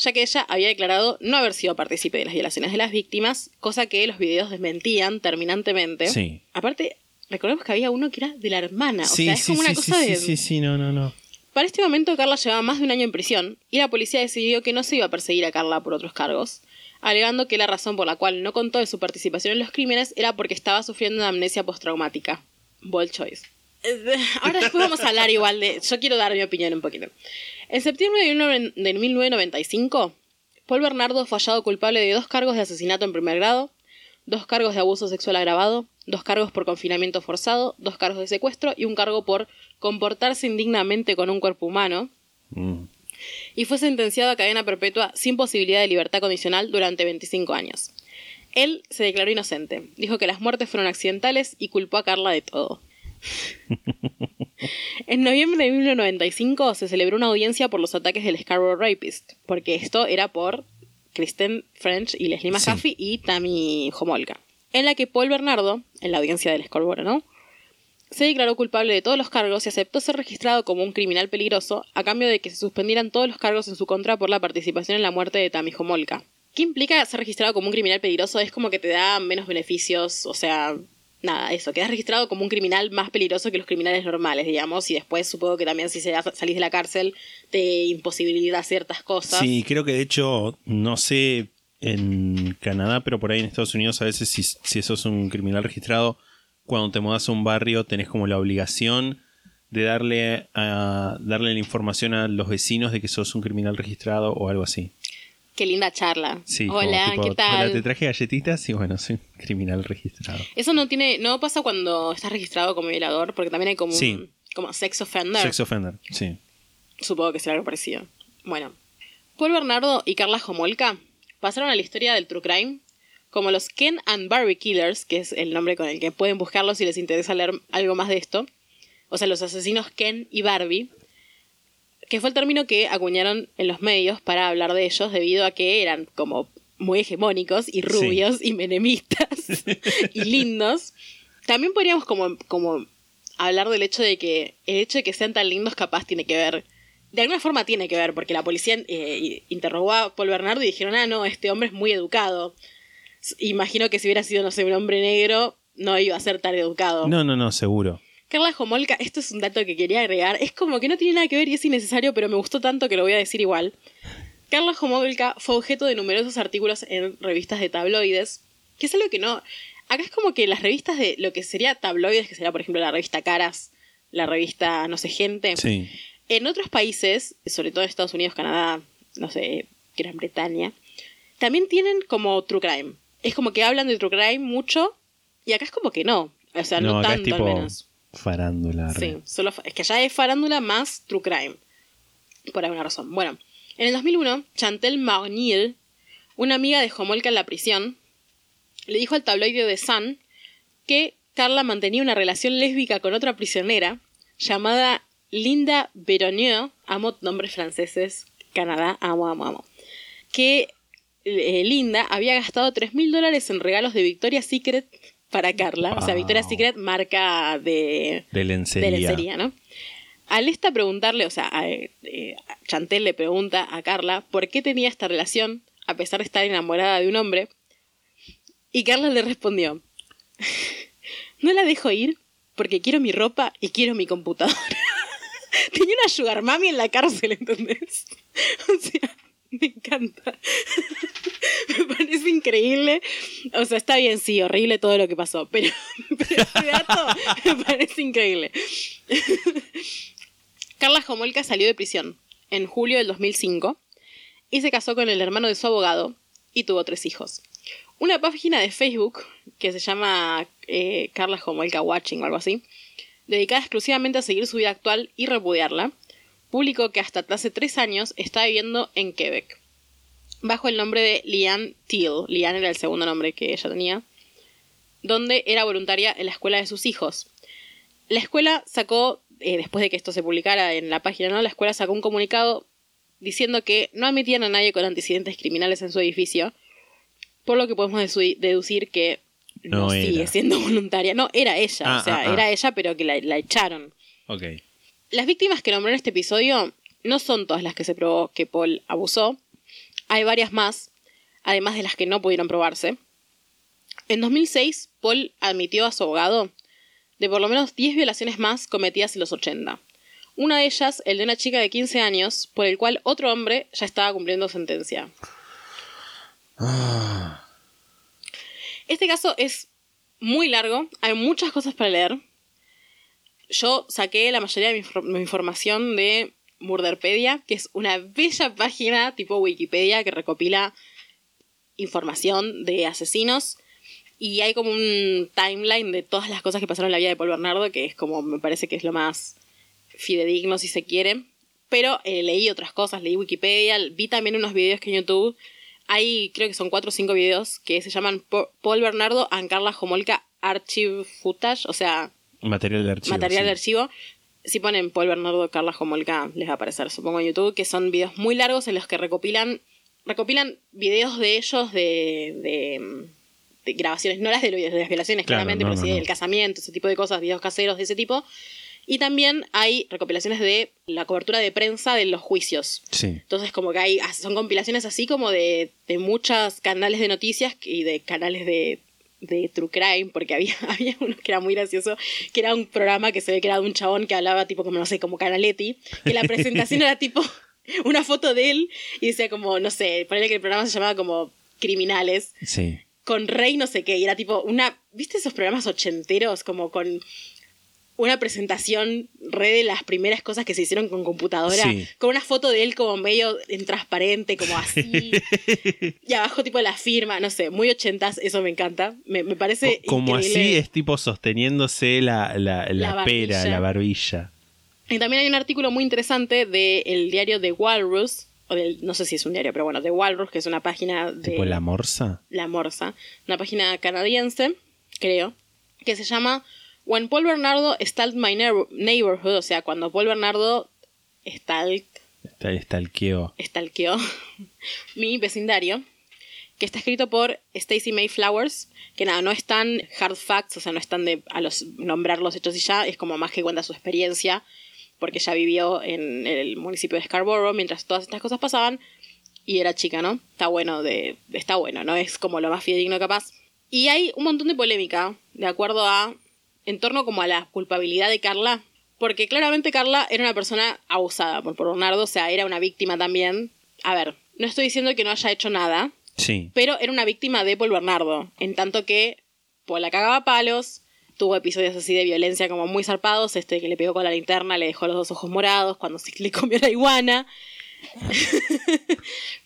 [SPEAKER 1] ya que ella había declarado no haber sido partícipe de las violaciones de las víctimas, cosa que los videos desmentían terminantemente.
[SPEAKER 2] Sí.
[SPEAKER 1] Aparte, recordemos que había uno que era de la hermana,
[SPEAKER 2] Sí,
[SPEAKER 1] o sea, es
[SPEAKER 2] sí,
[SPEAKER 1] como una
[SPEAKER 2] sí,
[SPEAKER 1] cosa
[SPEAKER 2] sí,
[SPEAKER 1] de...
[SPEAKER 2] sí, sí, sí, no, no, no.
[SPEAKER 1] Para este momento, Carla llevaba más de un año en prisión y la policía decidió que no se iba a perseguir a Carla por otros cargos, alegando que la razón por la cual no contó de su participación en los crímenes era porque estaba sufriendo una amnesia postraumática. Bold choice. Eh, Ahora después vamos a hablar igual de... Yo quiero dar mi opinión un poquito. En septiembre de 19- de 1995, Paul Bernardo fue hallado culpable de dos cargos de asesinato en primer grado, dos cargos de abuso sexual agravado, dos cargos por confinamiento forzado, dos cargos de secuestro y un cargo por comportarse indignamente con un cuerpo humano,
[SPEAKER 2] Mm.
[SPEAKER 1] y fue sentenciado a cadena perpetua sin posibilidad de libertad condicional durante 25 años. Él se declaró inocente, dijo que las muertes fueron accidentales y culpó a Carla de todo. en noviembre de 1995 se celebró una audiencia por los ataques del Scarborough Rapist, porque esto era por Kristen French y Leslie
[SPEAKER 2] Sí.
[SPEAKER 1] Mahaffey y Tammy Homolka, en la que Paul Bernardo, en la audiencia del Scarborough, ¿no? se declaró culpable de todos los cargos y aceptó ser registrado como un criminal peligroso a cambio de que se suspendieran todos los cargos en su contra por la participación en la muerte de Tami Homolka. ¿Qué implica ser registrado como un criminal peligroso? Es como que te da menos beneficios, o sea, nada, eso, quedas registrado como un criminal más peligroso que los criminales normales, digamos, y después supongo que también si salís de la cárcel te imposibilita ciertas cosas.
[SPEAKER 2] Sí, creo que de hecho, no sé en Canadá, pero por ahí en Estados Unidos a veces si, si sos un criminal registrado, cuando te mudas a un barrio tenés como la obligación de darle, a, darle la información a los vecinos de que sos un criminal registrado o algo así.
[SPEAKER 1] Qué linda charla.
[SPEAKER 2] Sí, como
[SPEAKER 1] Hola,
[SPEAKER 2] tipo,
[SPEAKER 1] ¿qué tal?
[SPEAKER 2] Hola, te traje galletitas y bueno, soy un criminal registrado.
[SPEAKER 1] Eso no tiene, no pasa cuando estás registrado como violador, porque también hay como
[SPEAKER 2] Sí.
[SPEAKER 1] un como sex offender.
[SPEAKER 2] Sex offender, sí.
[SPEAKER 1] Supongo que será algo parecido. Bueno, Paul Bernardo y Carla Homolka pasaron a la historia del true crime como los Ken and Barbie Killers, que es el nombre con el que pueden buscarlos si les interesa leer algo más de esto. O sea, los asesinos Ken y Barbie, que fue el término que acuñaron en los medios para hablar de ellos debido a que eran como muy hegemónicos y rubios y menemistas y lindos. También podríamos como, como hablar del hecho de que el hecho de que sean tan lindos capaz tiene que ver, de alguna forma tiene que ver, porque la policía eh, interrogó a Paul Bernardo y dijeron, ah, no, este hombre es muy educado. Imagino que si hubiera sido, no sé, un hombre negro, no iba a ser tan educado.
[SPEAKER 2] No, no, no, seguro.
[SPEAKER 1] Carla Homolka, esto es un dato que quería agregar, es como que no tiene nada que ver y es innecesario, pero me gustó tanto que lo voy a decir igual. Carla Homolka fue objeto de numerosos artículos en revistas de tabloides, que es algo que no... Acá es como que las revistas de lo que sería tabloides, que sería por ejemplo la revista Caras, la revista, no sé, Gente,
[SPEAKER 2] Sí.
[SPEAKER 1] en otros países, sobre todo en Estados Unidos, Canadá, no sé, Gran Bretaña, también tienen como true crime. Es como que hablan de true crime mucho y acá es como que no. O sea, no, tanto
[SPEAKER 2] tipo
[SPEAKER 1] al menos.
[SPEAKER 2] Farándula.
[SPEAKER 1] Sí, solo es que allá es farándula más true crime. Por alguna razón. Bueno, en el 2001, Chantel Marnier, una amiga de Homolka en la prisión, le dijo al tabloide de Sun que Carla mantenía una relación lésbica con otra prisionera llamada Linda Veronier, amo nombres franceses, Canadá, amo, amo, amo, que eh, Linda había gastado 3 mil dólares en regalos de Victoria's Secret para Carla. O sea. Victoria's Secret marca de,
[SPEAKER 2] De lencería.
[SPEAKER 1] de lencería, ¿no? Al esta preguntarle, o sea, a, eh, Chantel le pregunta a Carla por qué tenía esta relación a pesar de estar enamorada de un hombre. Y Carla le respondió, no la dejo ir porque quiero mi ropa y quiero mi computadora. Tenía una sugar mami en la cárcel, ¿entendés? O sea, me encanta. me parece increíble. O sea, está bien, sí, horrible todo lo que pasó, pero, pero este dato me parece increíble. Carla Homolka salió de prisión en julio del 2005 y se casó con el hermano de su abogado y tuvo tres hijos. Una página de Facebook que se llama eh, Carla Homolka Watching o algo así, dedicada exclusivamente a seguir su vida actual y repudiarla, publicó que hasta hace tres años está viviendo en Quebec, bajo el nombre de Liane Teal. Liane era el segundo nombre que ella tenía, donde era voluntaria en la escuela de sus hijos. La escuela sacó, eh, después de que esto se publicara en la página, ¿no? La escuela sacó un comunicado diciendo que no admitían a nadie con antecedentes criminales en su edificio, por lo que podemos deducir que no,
[SPEAKER 2] No
[SPEAKER 1] sigue siendo voluntaria. No, era ella,
[SPEAKER 2] Ah,
[SPEAKER 1] o sea,
[SPEAKER 2] ah, ah.
[SPEAKER 1] era ella, pero que la, la echaron.
[SPEAKER 2] Ok.
[SPEAKER 1] Las víctimas que nombré en este episodio no son todas las que se probó que Paul abusó. Hay varias más, además de las que no pudieron probarse. En 2006, Paul admitió a su abogado de por lo menos 10 violaciones más cometidas en los 80. Una de ellas, el de una chica de 15 años, por el cual otro hombre ya estaba cumpliendo sentencia. Este caso es muy largo, hay muchas cosas para leer. Yo saqué la mayoría de mi, infor- mi información de Murderpedia, que es una bella página tipo Wikipedia que recopila información de asesinos. Y hay como un timeline de todas las cosas que pasaron en la vida de Paul Bernardo, que es como, me parece que es lo más fidedigno si se quiere. Pero eh, leí otras cosas, leí Wikipedia, vi también unos videos que en YouTube hay, creo que son cuatro o cinco videos que se llaman Paul Bernardo and Carla Homolka Archive Footage, o sea,
[SPEAKER 2] Material de archivo.
[SPEAKER 1] material
[SPEAKER 2] sí.
[SPEAKER 1] de archivo. Si ponen Paul Bernardo Carla Homolka, les va a aparecer, supongo, en YouTube, que son videos muy largos en los que recopilan, recopilan videos de ellos de, de, de grabaciones, no las de, de las violaciones,
[SPEAKER 2] Claro,
[SPEAKER 1] claramente,
[SPEAKER 2] no,
[SPEAKER 1] pero
[SPEAKER 2] no,
[SPEAKER 1] sí
[SPEAKER 2] no.
[SPEAKER 1] del casamiento, ese tipo de cosas, videos caseros de ese tipo. Y también hay recopilaciones de la cobertura de prensa de los juicios.
[SPEAKER 2] Sí.
[SPEAKER 1] Entonces, como que hay, son compilaciones así como de, de muchos canales de noticias y de canales de, de True Crime, porque había, había uno que era muy gracioso, que era un programa que se ve que era de un chabón que hablaba tipo como, no sé, como Canaletti, que la presentación era tipo una foto de él y decía como, no sé, ponele que el programa se llamaba como Criminales,
[SPEAKER 2] Sí.
[SPEAKER 1] con Rey no sé qué, y era tipo una, ¿viste esos programas ochenteros? Como con una presentación re de las primeras cosas que se hicieron con computadora,
[SPEAKER 2] Sí.
[SPEAKER 1] con una foto de él como medio en transparente, como así, y abajo tipo la firma, no sé, muy ochentas, eso me encanta, me, me parece
[SPEAKER 2] Co- Como
[SPEAKER 1] increíble.
[SPEAKER 2] así es tipo sosteniéndose la, la, la,
[SPEAKER 1] La
[SPEAKER 2] pera,
[SPEAKER 1] barbilla.
[SPEAKER 2] la barbilla.
[SPEAKER 1] Y también hay un artículo muy interesante del diario The Walrus, o del, no sé si es un diario, pero bueno, The Walrus, que es una página de...
[SPEAKER 2] Tipo la morsa.
[SPEAKER 1] La Morsa, una página canadiense, creo, que se llama When Paul Bernardo Stalked My Neighbor- Neighborhood, o sea, cuando Paul Bernardo stalk,
[SPEAKER 2] queo.
[SPEAKER 1] stalkeó mi vecindario, que está escrito por Stacy May Flowers, que nada, no están hard facts, o sea, no están de a los nombrar los hechos y ya, es como más que cuenta su experiencia, porque ella vivió en el municipio de Scarborough mientras todas estas cosas pasaban, y era chica, ¿no? Está bueno, de, está bueno, ¿no? Es como lo más fidedigno capaz. Y hay un montón de polémica, de acuerdo a, en torno como a la culpabilidad de Carla, porque claramente Carla era una persona abusada por, por Bernardo, o sea, era una víctima también. A ver, no estoy diciendo que no haya hecho nada,
[SPEAKER 2] Sí.
[SPEAKER 1] pero era una víctima de Paul Bernardo, en tanto que Paul la cagaba a palos, tuvo episodios así de violencia como muy zarpados, este que le pegó con la linterna, le dejó los dos ojos morados cuando se le comió la iguana.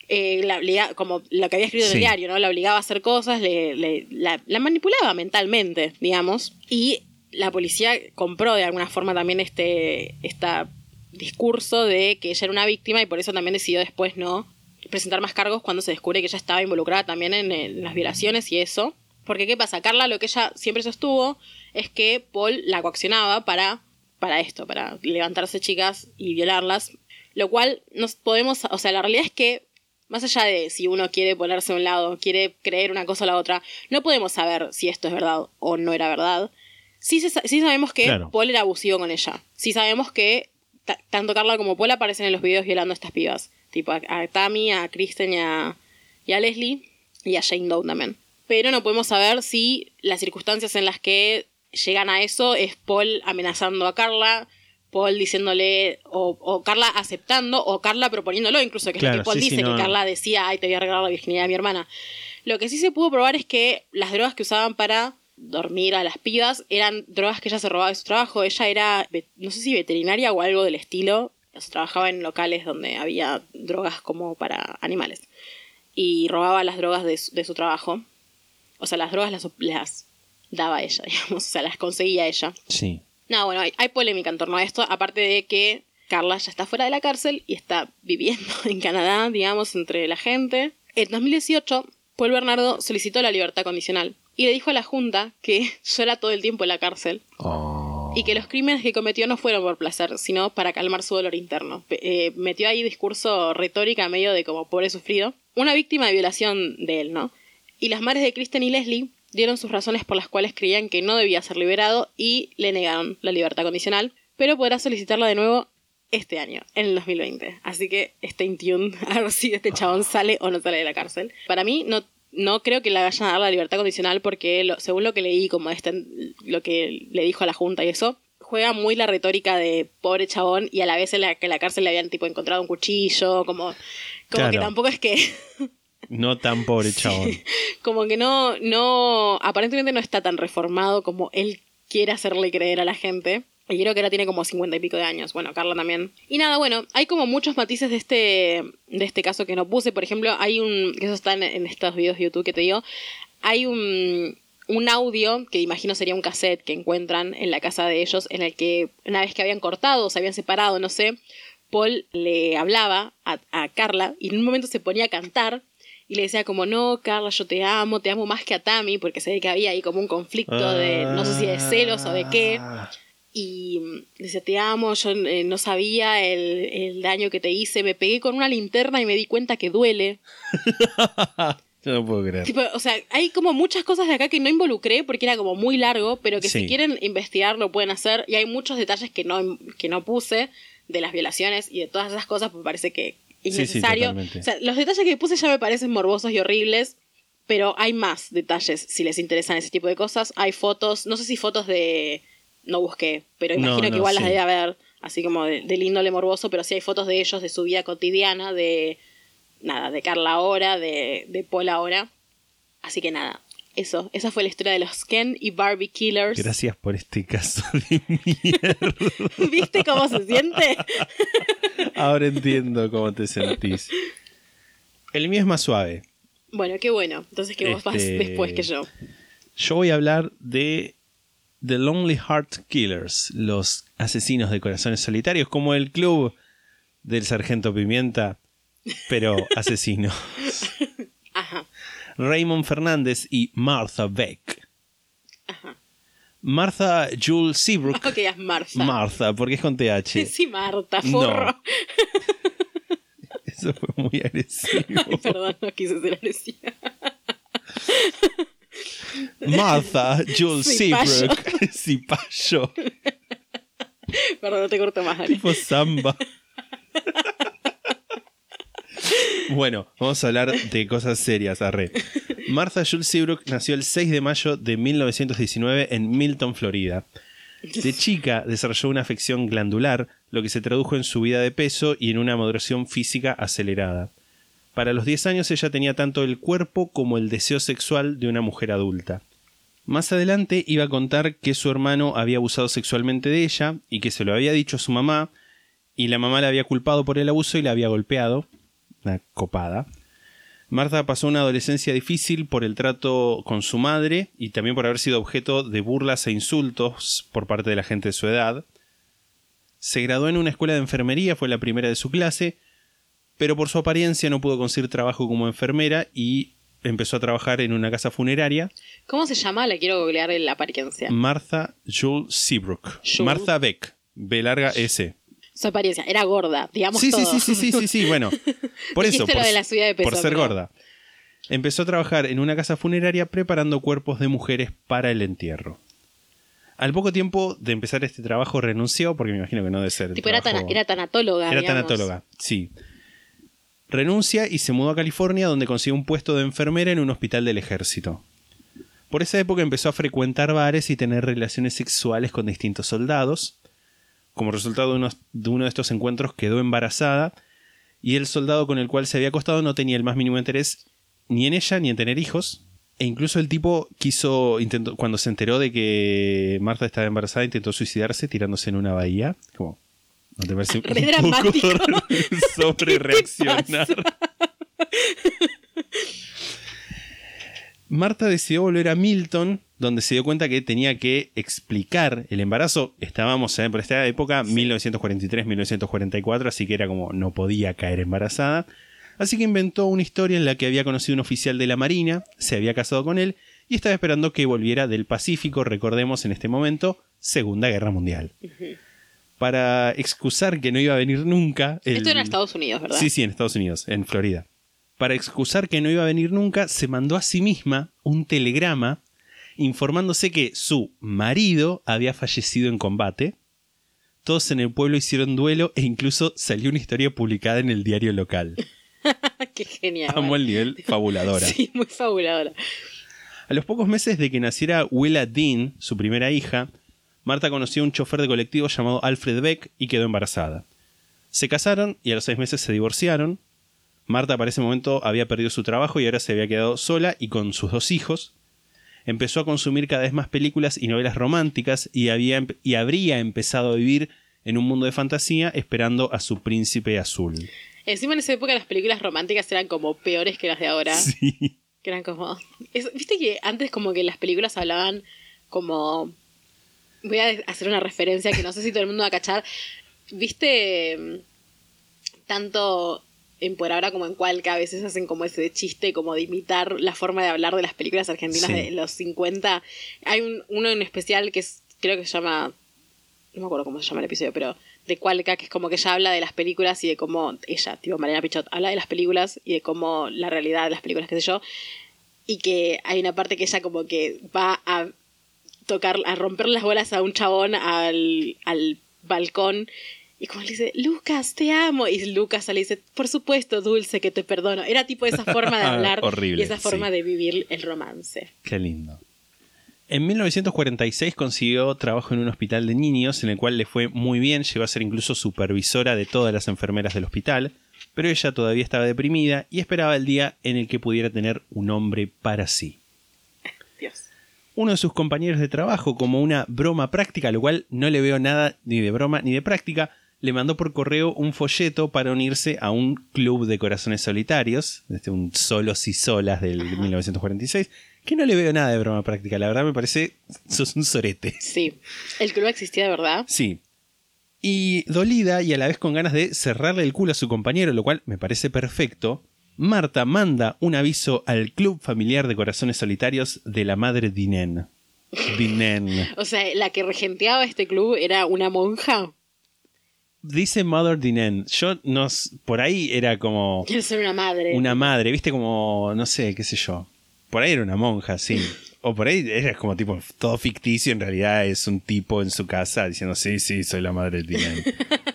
[SPEAKER 1] Eh, la obliga- como lo que había escrito en
[SPEAKER 2] Sí.
[SPEAKER 1] el diario, ¿no? La obligaba a hacer cosas, le, le- la, la manipulaba mentalmente, digamos. Y la policía compró de alguna forma también este esta discurso de que ella era una víctima y por eso también decidió después no presentar más cargos cuando se descubre que ella estaba involucrada también en, en las violaciones y eso. Porque ¿qué pasa? Carla lo que ella siempre sostuvo es que Paul la coaccionaba para, para esto, para levantarse chicas y violarlas. Lo cual nos podemos, o sea, la realidad es que más allá de si uno quiere ponerse a un lado, quiere creer una cosa o la otra, no podemos saber si esto es verdad o no era verdad. Sí, se sa- sí sabemos que
[SPEAKER 2] Claro.
[SPEAKER 1] Paul era abusivo con ella. Sí sabemos que ta- tanto Carla como Paul aparecen en los videos violando a estas pibas. Tipo a, a Tammy, a Kristen y a, y a Leslie y a Jane Doe también. Pero no podemos saber si las circunstancias en las que llegan a eso es Paul amenazando a Carla, Paul diciéndole, o, o Carla aceptando, o Carla proponiéndolo, incluso, que es lo que Paul
[SPEAKER 2] sí, sí,
[SPEAKER 1] dice,
[SPEAKER 2] no,
[SPEAKER 1] que. Carla decía, ay, te voy a regalar la virginidad de mi hermana. Lo que sí se pudo probar es que las drogas que usaban para dormir a las pibas eran drogas que ella se robaba de su trabajo. Ella era, no sé si veterinaria o algo del estilo. O sea, trabajaba en locales donde había drogas como para animales. Y robaba las drogas de su, de su trabajo. O sea, las drogas las, las daba ella, digamos. O sea, las conseguía ella.
[SPEAKER 2] Sí.
[SPEAKER 1] No, bueno, hay, hay polémica en torno a esto, aparte de que Carla ya está fuera de la cárcel y está viviendo en Canadá, digamos, entre la gente. En 2018, Paul Bernardo solicitó la libertad condicional y le dijo a la Junta que llora todo el tiempo en la cárcel
[SPEAKER 2] Oh.
[SPEAKER 1] y que los crímenes que cometió no fueron por placer, sino para calmar su dolor interno. Eh, metió ahí discurso retórica medio de como pobre sufrido. Una víctima de violación de él, ¿no? Y las madres de Kristen y Leslie dieron sus razones por las cuales creían que no debía ser liberado y le negaron la libertad condicional, pero podrá solicitarla de nuevo este año, en el 2020. Así que stay tuned a ver si este chabón sale o no sale de la cárcel. Para mí no, no creo que le vayan a dar la libertad condicional porque lo- según lo que leí, como este, lo que le dijo a la Junta y eso, juega muy la retórica de pobre chabón y a la vez en la que en la cárcel le habían tipo encontrado un cuchillo, como, como que tampoco es que...
[SPEAKER 2] No tan pobre chabón.
[SPEAKER 1] como que no, no, aparentemente no está tan reformado como él quiere hacerle creer a la gente. Y creo que ahora tiene como cincuenta y pico de años. Bueno, Carla también. Y nada, bueno, hay como muchos matices de este, de este caso que no puse. Por ejemplo, hay un, que eso está en, estos videos de YouTube que te digo, hay un, un audio que imagino sería un cassette que encuentran en la casa de ellos en el que una vez que habían cortado se habían separado, no sé, Paul le hablaba a, a Carla y en un momento se ponía a cantar y le decía como, no, Carla, yo te amo, te amo más que a Tammy, porque se ve que había ahí como un conflicto de, no sé si de celos o de qué. Y mm, decía, te amo, yo eh, no sabía el, el daño que te hice, me pegué con una linterna y me di cuenta que duele.
[SPEAKER 2] Yo no puedo creer.
[SPEAKER 1] Tipo, o sea, hay como muchas cosas de acá que no involucré porque era como muy largo, pero que
[SPEAKER 2] Sí.
[SPEAKER 1] si quieren investigar lo pueden hacer. Y hay muchos detalles que no, que no puse de las violaciones y de todas esas cosas, pues parece que es
[SPEAKER 2] Sí, sí,
[SPEAKER 1] necesario. o sea, los detalles que puse ya me parecen morbosos y horribles, pero hay más detalles si les interesan ese tipo de cosas. Hay fotos, no sé si fotos de... No busqué, pero
[SPEAKER 2] No,
[SPEAKER 1] imagino que igual
[SPEAKER 2] sí.
[SPEAKER 1] las debe haber, así como de- del índole morboso, pero sí hay fotos de ellos, de su vida cotidiana, de... Nada, de Carla ahora, de, de Paul ahora. Así que nada, eso, esa fue la historia de los Ken y Barbie Killers.
[SPEAKER 2] Gracias por este caso de mierda.
[SPEAKER 1] ¿Viste cómo se siente?
[SPEAKER 2] Ahora entiendo cómo te sentís. El mío es más suave.
[SPEAKER 1] Bueno, qué bueno. Entonces que vos vas
[SPEAKER 2] Este-
[SPEAKER 1] después que yo.
[SPEAKER 2] Yo voy a hablar de The Lonely Heart Killers, los asesinos de corazones solitarios, como el club del Sargento Pimienta, pero asesino.
[SPEAKER 1] Ajá.
[SPEAKER 2] Raymond Fernández y Martha Beck. Martha Jules Seabrook.
[SPEAKER 1] No que es Martha.
[SPEAKER 2] Martha, porque es con TH.
[SPEAKER 1] Sí, Marta,
[SPEAKER 2] No.
[SPEAKER 1] forro.
[SPEAKER 2] Eso fue muy agresivo.
[SPEAKER 1] Ay, perdón, no quise ser agresiva.
[SPEAKER 2] Martha Jules. Seabrook. Cipayo.
[SPEAKER 1] Perdón, no te corto más.
[SPEAKER 2] Tipo samba. Bueno, vamos a hablar de cosas serias, arre. Martha Jules Seabrook nació el 6 de mayo de 1919 en Milton, Florida. De chica desarrolló una afección glandular, lo que se tradujo en subida de peso y en una maduración física acelerada. Para los 10 años ella tenía tanto el cuerpo como el deseo sexual de una mujer adulta. Más adelante iba a contar que su hermano había abusado sexualmente de ella y que se lo había dicho a su mamá y la mamá la había culpado por el abuso y la había golpeado. Una copada. Marta pasó una adolescencia difícil por el trato con su madre y también por haber sido objeto de burlas e insultos por parte de la gente de su edad. Se graduó en una escuela de enfermería, fue la primera de su clase, pero por su apariencia no pudo conseguir trabajo como enfermera y empezó a trabajar en una casa funeraria.
[SPEAKER 1] ¿Cómo se llama? Le quiero googlear en la apariencia.
[SPEAKER 2] Martha Jules Seabrook. Martha Beck. B larga S.
[SPEAKER 1] Su apariencia. Era gorda, digamos
[SPEAKER 2] Sí, sí,
[SPEAKER 1] todo.
[SPEAKER 2] sí, sí, sí, sí, sí, bueno. Por eso, por,
[SPEAKER 1] lo de la subida de peso,
[SPEAKER 2] por ser
[SPEAKER 1] pero-
[SPEAKER 2] gorda. Empezó a trabajar en una casa funeraria preparando cuerpos de mujeres para el entierro. Al poco tiempo de empezar este trabajo renunció, porque me imagino que no debe ser.
[SPEAKER 1] Tipo, era, tanatóloga.
[SPEAKER 2] Era
[SPEAKER 1] digamos.
[SPEAKER 2] tanatóloga, sí. Renuncia y se mudó a California donde consiguió un puesto de enfermera en un hospital del ejército. Por esa época empezó a frecuentar bares y tener relaciones sexuales con distintos soldados. Como resultado de, uno de estos encuentros quedó embarazada y el soldado con el cual se había acostado no tenía el más mínimo interés ni en ella ni en tener hijos. E incluso el tipo quiso, intentó, cuando se enteró de que Marta estaba embarazada, intentó suicidarse tirándose en una bahía. ¿No te parece
[SPEAKER 1] Re
[SPEAKER 2] un
[SPEAKER 1] dramático.
[SPEAKER 2] poco sobre reaccionar?
[SPEAKER 1] ¿Qué te
[SPEAKER 2] Marta decidió volver a Milton, donde se dio cuenta que tenía que explicar el embarazo. Estábamos eh, por esta época, 1943-1944, así que era como no podía caer embarazada. Así que inventó una historia en la que había conocido un oficial de la Marina, se había casado con él y estaba esperando que volviera del Pacífico, recordemos en este momento, Segunda Guerra Mundial. Para excusar que no iba a venir nunca... el-
[SPEAKER 1] Esto era en Estados Unidos, ¿verdad?
[SPEAKER 2] Sí, sí, en Estados Unidos, en Florida. Para excusar que no iba a venir nunca, se mandó a sí misma un telegrama informándose que su marido había fallecido en combate. Todos en el pueblo hicieron duelo e incluso salió una historia publicada en el diario local.
[SPEAKER 1] Qué genial.
[SPEAKER 2] Amo el nivel fabuladora.
[SPEAKER 1] Sí, muy fabuladora.
[SPEAKER 2] A los pocos meses de que naciera Willa Dean, su primera hija, Marta conoció a un chofer de colectivo llamado Alfred Beck y quedó embarazada. Se casaron y a los seis meses se divorciaron. Marta para ese momento había perdido su trabajo y ahora se había quedado sola y con sus dos hijos. Empezó a consumir cada vez más películas y novelas románticas y, había, y habría empezado a vivir en un mundo de fantasía esperando a su príncipe azul.
[SPEAKER 1] Encima en esa época las películas románticas eran como peores que las de ahora.
[SPEAKER 2] Sí.
[SPEAKER 1] Que eran como... es- Viste que antes como que las películas hablaban como... Voy a hacer una referencia que no sé si todo el mundo va a cachar. Viste mm, tanto en por ahora como en Cualca a veces hacen como ese chiste como de imitar la forma de hablar de las películas argentinas
[SPEAKER 2] Sí.
[SPEAKER 1] de los 50. Hay un, uno en especial que es, creo que se llama no me acuerdo cómo se llama el episodio, pero de Cualca, que es como que ella habla de las películas y de cómo ella, tipo Mariana Pichot, habla de las películas y de cómo la realidad de las películas, qué sé yo, y que hay una parte que ella como que va a tocar, a romper las bolas a un chabón al, al balcón y como le dice, Lucas, te amo. Y Lucas le dice, por supuesto, Dulce, que te perdono. Era tipo esa forma de hablar
[SPEAKER 2] Horrible,
[SPEAKER 1] y esa forma
[SPEAKER 2] sí.
[SPEAKER 1] de vivir el romance.
[SPEAKER 2] Qué lindo. En 1946 consiguió trabajo en un hospital de niños en el cual le fue muy bien, llegó a ser incluso supervisora de todas las enfermeras del hospital, pero ella todavía estaba deprimida y esperaba el día en el que pudiera tener un hombre para sí.
[SPEAKER 1] Dios.
[SPEAKER 2] Uno de sus compañeros de trabajo, como una broma práctica, lo cual no le veo nada ni de broma ni de práctica, le mandó por correo un folleto para unirse a un club de corazones solitarios, este, un solos y solas del 1946, que no le veo nada de broma práctica, la verdad me parece, sos un sorete.
[SPEAKER 1] Sí. El club existía de verdad.
[SPEAKER 2] Sí. Y dolida y a la vez con ganas de cerrarle el culo a su compañero, lo cual me parece perfecto, Marta manda un aviso al Club Familiar de Corazones Solitarios de la madre Dinen. Dinen.
[SPEAKER 1] O sea, la que regenteaba este club era una monja.
[SPEAKER 2] Dice Mother Dinen. Yo no. s- Por ahí era como
[SPEAKER 1] Quiero ser una madre.
[SPEAKER 2] una madre, viste, como. No sé, qué sé yo. Por ahí era una monja, sí. O por ahí era como tipo todo ficticio, en realidad es un tipo en su casa diciendo, sí, sí, soy la madre de Dinen.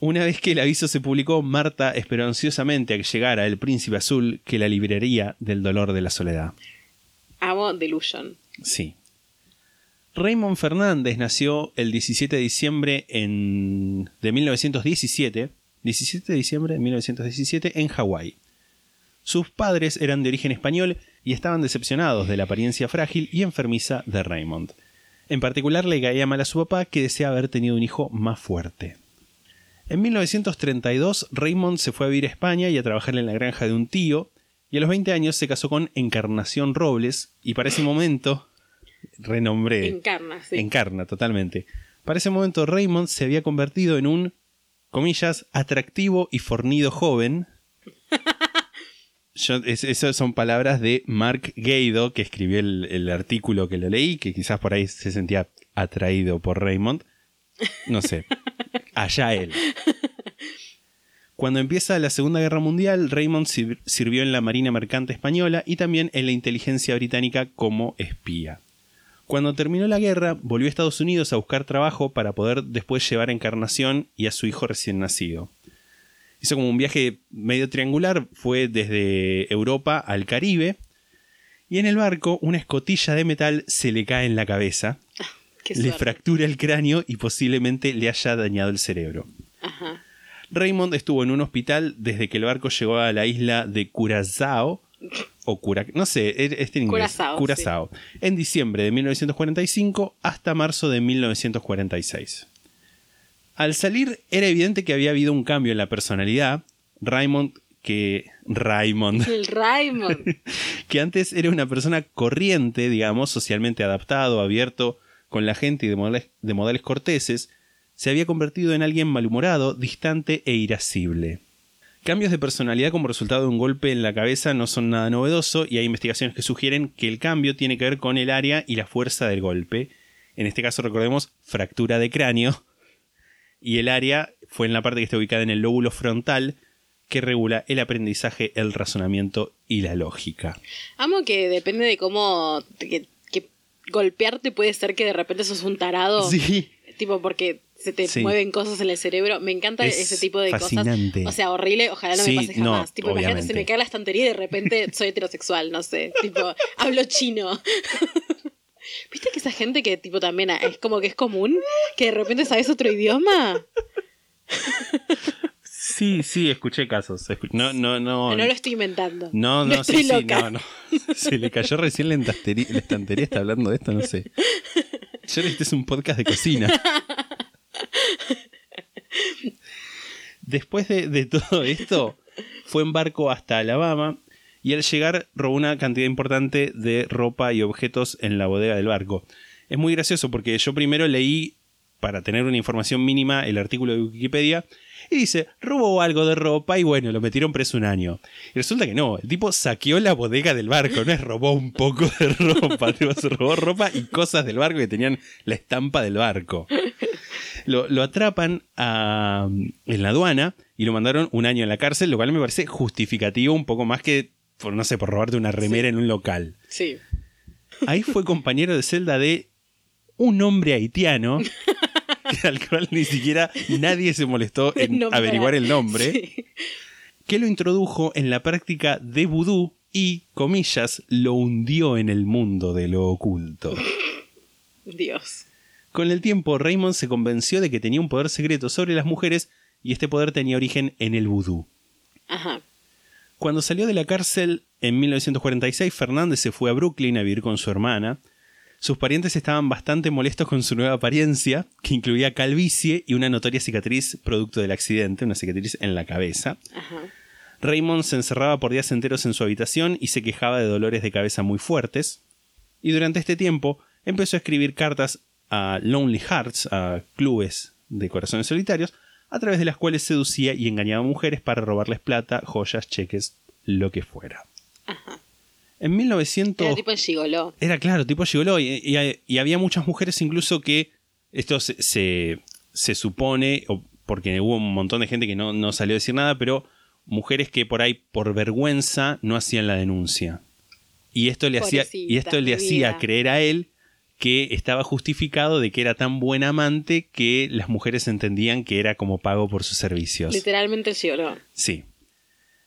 [SPEAKER 2] Una vez que el aviso se publicó, Marta esperó ansiosamente a que llegara el príncipe azul que la libraría del dolor de la soledad.
[SPEAKER 1] Amo Delusion.
[SPEAKER 2] Sí. Raymond Fernández nació el 17 de diciembre en, de 1917, 17 de diciembre de 1917 en Hawái. Sus padres eran de origen español y estaban decepcionados de la apariencia frágil y enfermiza de Raymond. En particular le caía mal a su papá que deseaba haber tenido un hijo más fuerte. En 1932 Raymond se fue a vivir a España y a trabajar en la granja de un tío, y a los 20 años se casó con Encarnación Robles, y para ese momento renombré.
[SPEAKER 1] Encarna, sí.
[SPEAKER 2] Encarna, totalmente. Para ese momento Raymond se había convertido en un, comillas, atractivo y fornido joven. Esas son palabras de Mark Gaido, que escribió el, el artículo que lo leí, que quizás por ahí se sentía atraído por Raymond. No sé. Allá él. Cuando empieza la Segunda Guerra Mundial, Raymond sir- sirvió en la Marina Mercante Española y también en la inteligencia británica como espía. Cuando terminó la guerra, volvió a Estados Unidos a buscar trabajo para poder después llevar a Encarnación y a su hijo recién nacido. Hizo como un viaje medio triangular, fue desde Europa al Caribe, y en el barco una escotilla de metal se le cae en la cabeza,
[SPEAKER 1] Qué
[SPEAKER 2] le
[SPEAKER 1] suerte.
[SPEAKER 2] fractura el cráneo y posiblemente le haya dañado el cerebro.
[SPEAKER 1] Ajá.
[SPEAKER 2] Raymond estuvo en un hospital desde que el barco llegó a la isla de Curazao. O Cura, no sé, este en inglés.
[SPEAKER 1] Curazao,
[SPEAKER 2] Curazao. En diciembre de 1945 hasta marzo de 1946. Al salir era evidente que había habido un cambio en la personalidad. Raymond, que. Raymond.
[SPEAKER 1] El Raymond.
[SPEAKER 2] que antes era una persona corriente, digamos, socialmente adaptado, abierto con la gente y de modales, de modales corteses, se había convertido en alguien malhumorado, distante e irascible. Cambios de personalidad como resultado de un golpe en la cabeza no son nada novedoso y hay investigaciones que sugieren que el cambio tiene que ver con el área y la fuerza del golpe. En este caso recordemos fractura de cráneo y el área fue en la parte que está ubicada en el lóbulo frontal que regula el aprendizaje, el razonamiento y la lógica.
[SPEAKER 1] Amo que depende de cómo. Golpearte puede ser que de repente sos un tarado.
[SPEAKER 2] Sí.
[SPEAKER 1] Tipo, porque se te
[SPEAKER 2] Sí.
[SPEAKER 1] mueven cosas en el cerebro. Me encanta
[SPEAKER 2] Es
[SPEAKER 1] ese tipo de
[SPEAKER 2] fascinante.
[SPEAKER 1] cosas. O sea, horrible. Ojalá no
[SPEAKER 2] Sí,
[SPEAKER 1] me pase
[SPEAKER 2] no,
[SPEAKER 1] jamás. tipo, imagínate,
[SPEAKER 2] obviamente.
[SPEAKER 1] se me cae la estantería y de repente soy heterosexual, no sé. Tipo, hablo chino. ¿Viste que esa gente que tipo también es como que es común? Que de repente sabes otro idioma.
[SPEAKER 2] Sí, sí, escuché casos. Escu- No, no, no.
[SPEAKER 1] No lo estoy inventando.
[SPEAKER 2] No, no, sí, sí, no, no. Se le cayó recién la estantería, la estantería, está hablando de esto, no sé. Yo este es un podcast de cocina. Después de, de todo esto, fue en barco hasta Alabama y al llegar robó una cantidad importante de ropa y objetos en la bodega del barco. Es muy gracioso porque yo primero leí, para tener una información mínima, el artículo de Wikipedia Y dice, robó algo de ropa y bueno, lo metieron preso un año. Y resulta que no, el tipo saqueó la bodega del barco, no es robó un poco de ropa, tipo, se robó ropa y cosas del barco que tenían la estampa del barco. Lo, lo atrapan a- en la aduana y lo mandaron un año en la cárcel, lo cual me parece justificativo un poco más que, por, no sé, por robarte una remera en un local.
[SPEAKER 1] Sí.
[SPEAKER 2] Ahí fue compañero de celda de un hombre haitiano, que- al cual ni siquiera nadie se molestó en
[SPEAKER 1] Nombrar.
[SPEAKER 2] averiguar el nombre,
[SPEAKER 1] Sí.
[SPEAKER 2] que lo introdujo en la práctica de vudú y, comillas, lo hundió en el mundo de lo oculto.
[SPEAKER 1] Dios.
[SPEAKER 2] Con el tiempo, Raymond se convenció de que tenía un poder secreto sobre las mujeres y este poder tenía origen en el vudú.
[SPEAKER 1] Ajá.
[SPEAKER 2] Cuando salió de la cárcel en 1946, Fernández se fue a Brooklyn a vivir con su hermana. Sus parientes estaban bastante molestos con su nueva apariencia, que incluía calvicie y una notoria cicatriz producto del accidente, una cicatriz en la cabeza.
[SPEAKER 1] Ajá.
[SPEAKER 2] Raymond se encerraba por días enteros en su habitación y se quejaba de dolores de cabeza muy fuertes. Y durante este tiempo empezó a escribir cartas a Lonely Hearts, a clubes de corazones solitarios, a través de las cuales seducía y engañaba a mujeres para robarles plata, joyas, cheques, lo que fuera. En 1900...
[SPEAKER 1] Era tipo el gigoló.
[SPEAKER 2] Era claro, tipo gigoló. Y, y- y había muchas mujeres incluso que esto se, se, se supone, o porque hubo un montón de gente que no, no salió a decir nada, pero mujeres que por ahí, por vergüenza, no hacían la denuncia. Y esto le hacía, y esto le hacía creer a él que estaba justificado de que era tan buen amante que las mujeres entendían que era como pago por sus servicios.
[SPEAKER 1] Literalmente el gigoló.
[SPEAKER 2] Sí.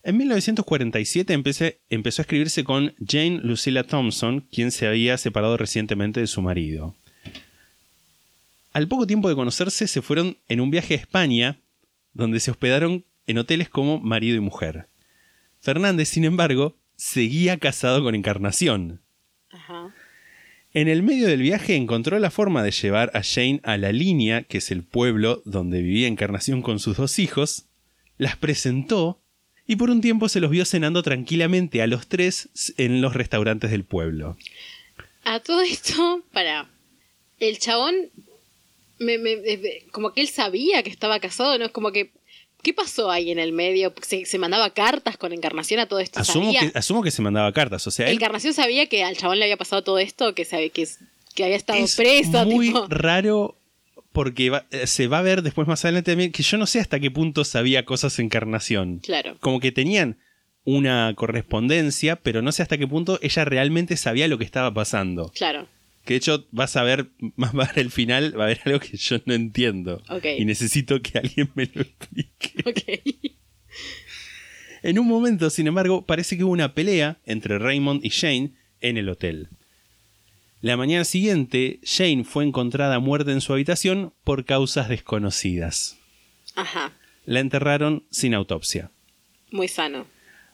[SPEAKER 2] En 1947 empecé- empezó a escribirse con Jane Lucilla Thompson, quien se había separado recientemente de su marido. Al poco tiempo de conocerse se fueron en un viaje a España, donde se hospedaron en hoteles como marido y mujer. Fernández, sin embargo, seguía casado con Encarnación.
[SPEAKER 1] Ajá.
[SPEAKER 2] En el medio del viaje encontró la forma de llevar a Jane a la línea, que es el pueblo donde vivía Encarnación con sus dos hijos, las presentó y por un tiempo se los vio cenando tranquilamente a los tres en los restaurantes del pueblo.
[SPEAKER 1] A todo esto, para. El chabón. Me, me- me- como que él sabía que estaba casado, ¿no? Es como que. ¿Qué pasó ahí en el medio? ¿Se, se mandaba cartas con Encarnación a todo esto?
[SPEAKER 2] Asumo
[SPEAKER 1] ¿Sabía?
[SPEAKER 2] que, asumo que se mandaba cartas, o sea, él
[SPEAKER 1] Encarnación sabía que al chabón le había pasado todo esto, que, sabe, que, que había estado
[SPEAKER 2] es
[SPEAKER 1] preso.
[SPEAKER 2] muy
[SPEAKER 1] tipo.
[SPEAKER 2] raro porque va- eh, se va a ver después más adelante también que yo no sé hasta qué punto sabía cosas Encarnación.
[SPEAKER 1] Claro.
[SPEAKER 2] como que tenían una correspondencia, pero no sé hasta qué punto ella realmente sabía lo que estaba pasando.
[SPEAKER 1] Claro.
[SPEAKER 2] Que de hecho vas a ver, más para el final, va a haber algo que yo no entiendo.
[SPEAKER 1] Ok.
[SPEAKER 2] Y necesito que alguien me lo explique.
[SPEAKER 1] Ok.
[SPEAKER 2] En un momento, sin embargo, parece que hubo una pelea entre Raymond y Jane en el hotel. La mañana siguiente, Jane fue encontrada muerta en su habitación por causas desconocidas.
[SPEAKER 1] Ajá.
[SPEAKER 2] La enterraron sin autopsia.
[SPEAKER 1] Muy sano.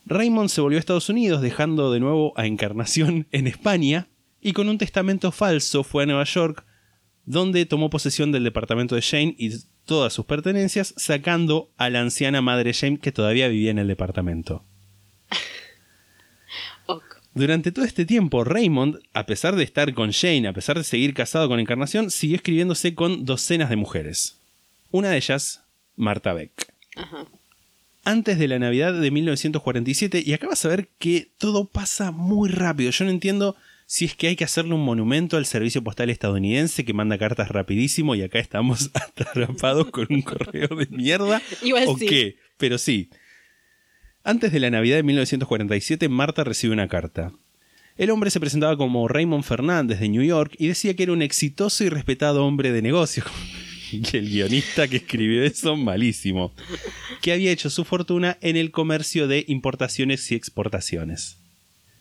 [SPEAKER 2] Raymond se volvió a Estados Unidos dejando de nuevo a Encarnación en España y con un testamento falso fue a Nueva York donde tomó posesión del departamento de Jane y todas sus pertenencias sacando a la anciana madre Jane que todavía vivía en el departamento. Durante todo este tiempo, Raymond, a pesar de estar con Jane, a pesar de seguir casado con Encarnación, siguió escribiéndose con docenas de mujeres. Una de ellas, Marta Beck.
[SPEAKER 1] Ajá.
[SPEAKER 2] antes de la Navidad de 1947 y acá vas a ver que todo pasa muy rápido. Yo no entiendo si es que hay que hacerle un monumento al servicio postal estadounidense que manda cartas rapidísimo y acá estamos atrapados con un correo de mierda
[SPEAKER 1] Igual
[SPEAKER 2] o
[SPEAKER 1] sí.
[SPEAKER 2] qué, pero sí. Antes de la Navidad de 1947, Marta recibe una carta. El hombre se presentaba como Raymond Fernández de New York y decía que era un exitoso y respetado hombre de negocios. El guionista que escribió eso, malísimo. Que había hecho su fortuna en el comercio de importaciones y exportaciones.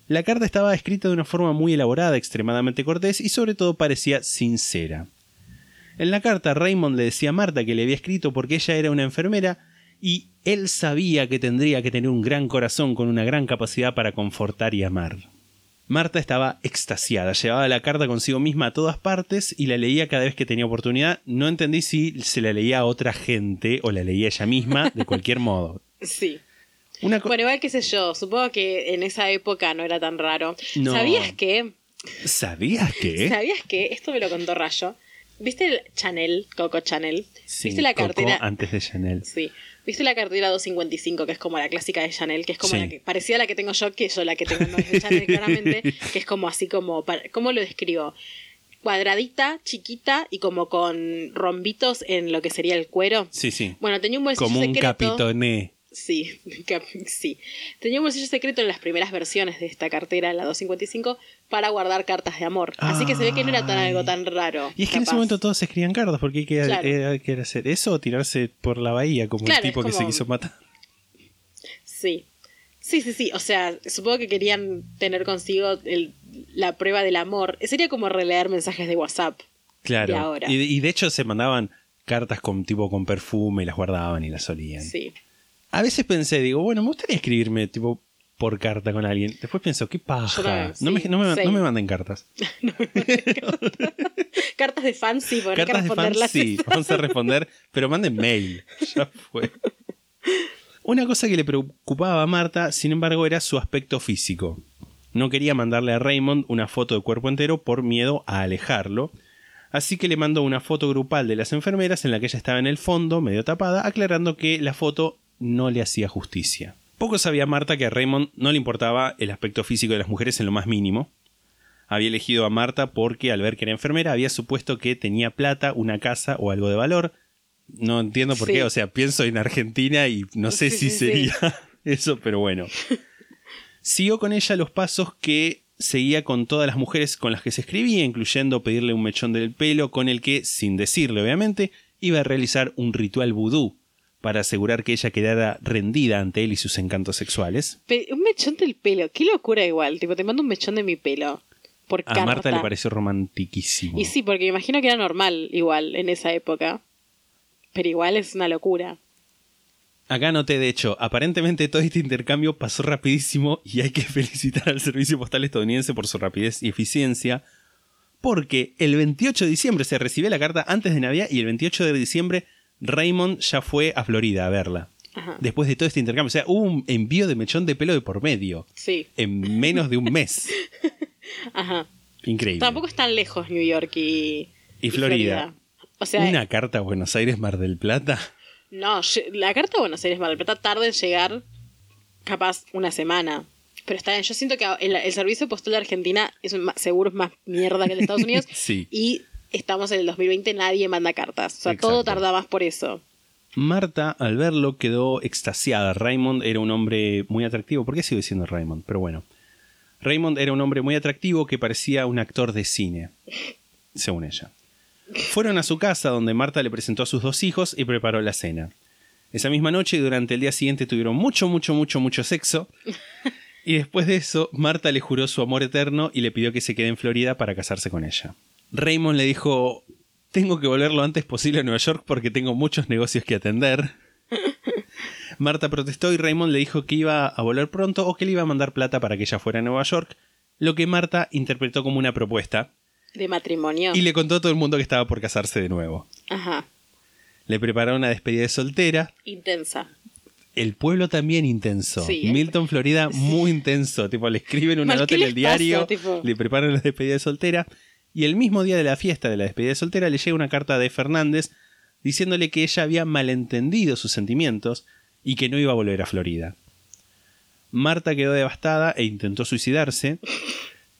[SPEAKER 2] La carta estaba escrita de una forma muy elaborada, extremadamente cortés y sobre todo parecía sincera. En la carta Raymond le decía a Marta que le había escrito porque ella era una enfermera y él sabía que tendría que tener un gran corazón con una gran capacidad para confortar y amar. Marta estaba extasiada, llevaba la carta consigo misma a todas partes y la leía cada vez que tenía oportunidad. No entendí si se la leía a otra gente o la leía ella misma, de cualquier modo.
[SPEAKER 1] Sí.
[SPEAKER 2] Una
[SPEAKER 1] Bueno, igual qué sé yo, supongo que en esa época no era tan raro.
[SPEAKER 2] No.
[SPEAKER 1] ¿Sabías que?
[SPEAKER 2] ¿Sabías que?
[SPEAKER 1] ¿Sabías que? Esto me lo contó Rayo. ¿Viste el Chanel, Coco Chanel?
[SPEAKER 2] Sí,
[SPEAKER 1] ¿Viste la
[SPEAKER 2] Coco
[SPEAKER 1] cartera?
[SPEAKER 2] antes de Chanel.
[SPEAKER 1] Sí. ¿Viste la cartera 255, que es como la clásica de Chanel, que es como
[SPEAKER 2] Sí.
[SPEAKER 1] la que parecía a la que tengo yo, que yo la que tengo no es de Chanel claramente, que es como así como, ¿cómo lo describo? Cuadradita, chiquita y como con rombitos en lo que sería el cuero.
[SPEAKER 2] Sí, sí.
[SPEAKER 1] Bueno, tenía un bolsillo
[SPEAKER 2] Como un
[SPEAKER 1] secreto.
[SPEAKER 2] capitoné.
[SPEAKER 1] Sí, sí. Tenía un bolsillo secreto en las primeras versiones de esta cartera, la 255, para guardar cartas de amor. Así que se ve que no era tan algo tan raro.
[SPEAKER 2] Y es que en ese momento todos se escribían cartas, porque hay que,
[SPEAKER 1] Claro.
[SPEAKER 2] eh, hay que hacer eso o tirarse por la bahía, como
[SPEAKER 1] Claro,
[SPEAKER 2] el tipo que se quiso matar.
[SPEAKER 1] Sí. Sí, sí, sí. O sea, supongo que querían tener consigo el- la prueba del amor. Sería como releer mensajes de WhatsApp.
[SPEAKER 2] Claro.
[SPEAKER 1] de ahora.
[SPEAKER 2] Y, y de hecho se mandaban cartas con tipo con perfume y las guardaban y las olían.
[SPEAKER 1] Sí.
[SPEAKER 2] A veces pensé, digo, bueno, me gustaría escribirme tipo por carta con alguien. Después pienso, qué paja.
[SPEAKER 1] Yo también,
[SPEAKER 2] no, me,
[SPEAKER 1] sí,
[SPEAKER 2] no, me,
[SPEAKER 1] same.
[SPEAKER 2] no me manden cartas.
[SPEAKER 1] Cartas de fans, sí, porque no hay que
[SPEAKER 2] Cartas de sí, vamos a responder, pero manden mail. Ya fue. Una cosa que le preocupaba a Marta, sin embargo, era su aspecto físico. No quería mandarle a Raymond una foto de cuerpo entero por miedo a alejarlo. Así que le mandó una foto grupal de las enfermeras en la que ella estaba en el fondo, medio tapada, aclarando que la foto no le hacía justicia. Poco sabía Marta que a Raymond no le importaba el aspecto físico de las mujeres en lo más mínimo. Había elegido a Marta porque al ver que era enfermera había supuesto que tenía plata, una casa o algo de valor. No entiendo por
[SPEAKER 1] Sí.
[SPEAKER 2] qué, o sea, pienso en Argentina y no sé
[SPEAKER 1] Sí,
[SPEAKER 2] si
[SPEAKER 1] sí,
[SPEAKER 2] sería eso, pero bueno. Siguió con ella los pasos que seguía con todas las mujeres con las que se escribía, incluyendo pedirle un mechón del pelo con el que, sin decirle obviamente, iba a realizar un ritual vudú para asegurar que ella quedara rendida ante él y sus encantos sexuales.
[SPEAKER 1] Pe- un mechón del pelo. Qué locura igual. Tipo, te mando un mechón de mi pelo. Por
[SPEAKER 2] A
[SPEAKER 1] carta.
[SPEAKER 2] Marta le pareció romantiquísimo.
[SPEAKER 1] Y sí, porque me imagino que era normal igual en esa época. Pero igual es una locura.
[SPEAKER 2] Acá noté, de hecho, aparentemente todo este intercambio pasó rapidísimo y hay que felicitar al Servicio Postal estadounidense por su rapidez y eficiencia, porque el 28 de diciembre se recibió la carta antes de Navidad y el 28 de diciembre Raymond ya fue a Florida a verla.
[SPEAKER 1] Ajá.
[SPEAKER 2] Después de todo este intercambio, o sea, hubo un envío de mechón de pelo de por medio,
[SPEAKER 1] Sí.
[SPEAKER 2] en menos de un mes.
[SPEAKER 1] Ajá.
[SPEAKER 2] Increíble.
[SPEAKER 1] Tampoco es tan lejos New York y,
[SPEAKER 2] Y Florida.
[SPEAKER 1] O sea,
[SPEAKER 2] Una carta a Buenos Aires, Mar del Plata.
[SPEAKER 1] no, la carta de Buenos Aires Mar del Plata tarda en llegar capaz una semana. Pero está bien, yo siento que el, el servicio postal de Argentina es un seguro es más mierda que el de Estados Unidos.
[SPEAKER 2] Sí.
[SPEAKER 1] Y estamos en el 2020, nadie manda cartas. O sea, todo tarda más por eso.
[SPEAKER 2] Marta, al verlo, quedó extasiada. Raymond era un hombre muy atractivo. ¿Por qué sigo diciendo Raymond? Pero bueno. Raymond era un hombre muy atractivo que parecía un actor de cine, según ella. Fueron a su casa donde Marta le presentó a sus dos hijos y preparó la cena. Esa misma noche y durante el día siguiente tuvieron mucho, mucho, mucho, mucho sexo. Y después de eso, Marta le juró su amor eterno y le pidió que se quede en Florida para casarse con ella. Raymond le dijo, tengo que volver lo antes posible a Nueva York porque tengo muchos negocios que atender. Marta protestó y Raymond le dijo que iba a volver pronto o que le iba a mandar plata para que ella fuera a Nueva York, lo que Marta interpretó como una propuesta
[SPEAKER 1] De matrimonio.
[SPEAKER 2] y le contó a todo el mundo que estaba por casarse de nuevo.
[SPEAKER 1] Ajá.
[SPEAKER 2] Le preparó una despedida de soltera.
[SPEAKER 1] Intensa.
[SPEAKER 2] El pueblo también intenso.
[SPEAKER 1] Sí, ¿eh?
[SPEAKER 2] Milton, Florida, muy intenso. Tipo, le escriben una
[SPEAKER 1] Mal,
[SPEAKER 2] nota
[SPEAKER 1] ¿qué
[SPEAKER 2] en el diario?
[SPEAKER 1] Tipo-
[SPEAKER 2] le preparan la despedida de soltera. Y el mismo día de la fiesta de la despedida de soltera le llega una carta de Fernández diciéndole que ella había malentendido sus sentimientos y que no iba a volver a Florida. Marta quedó devastada e intentó suicidarse.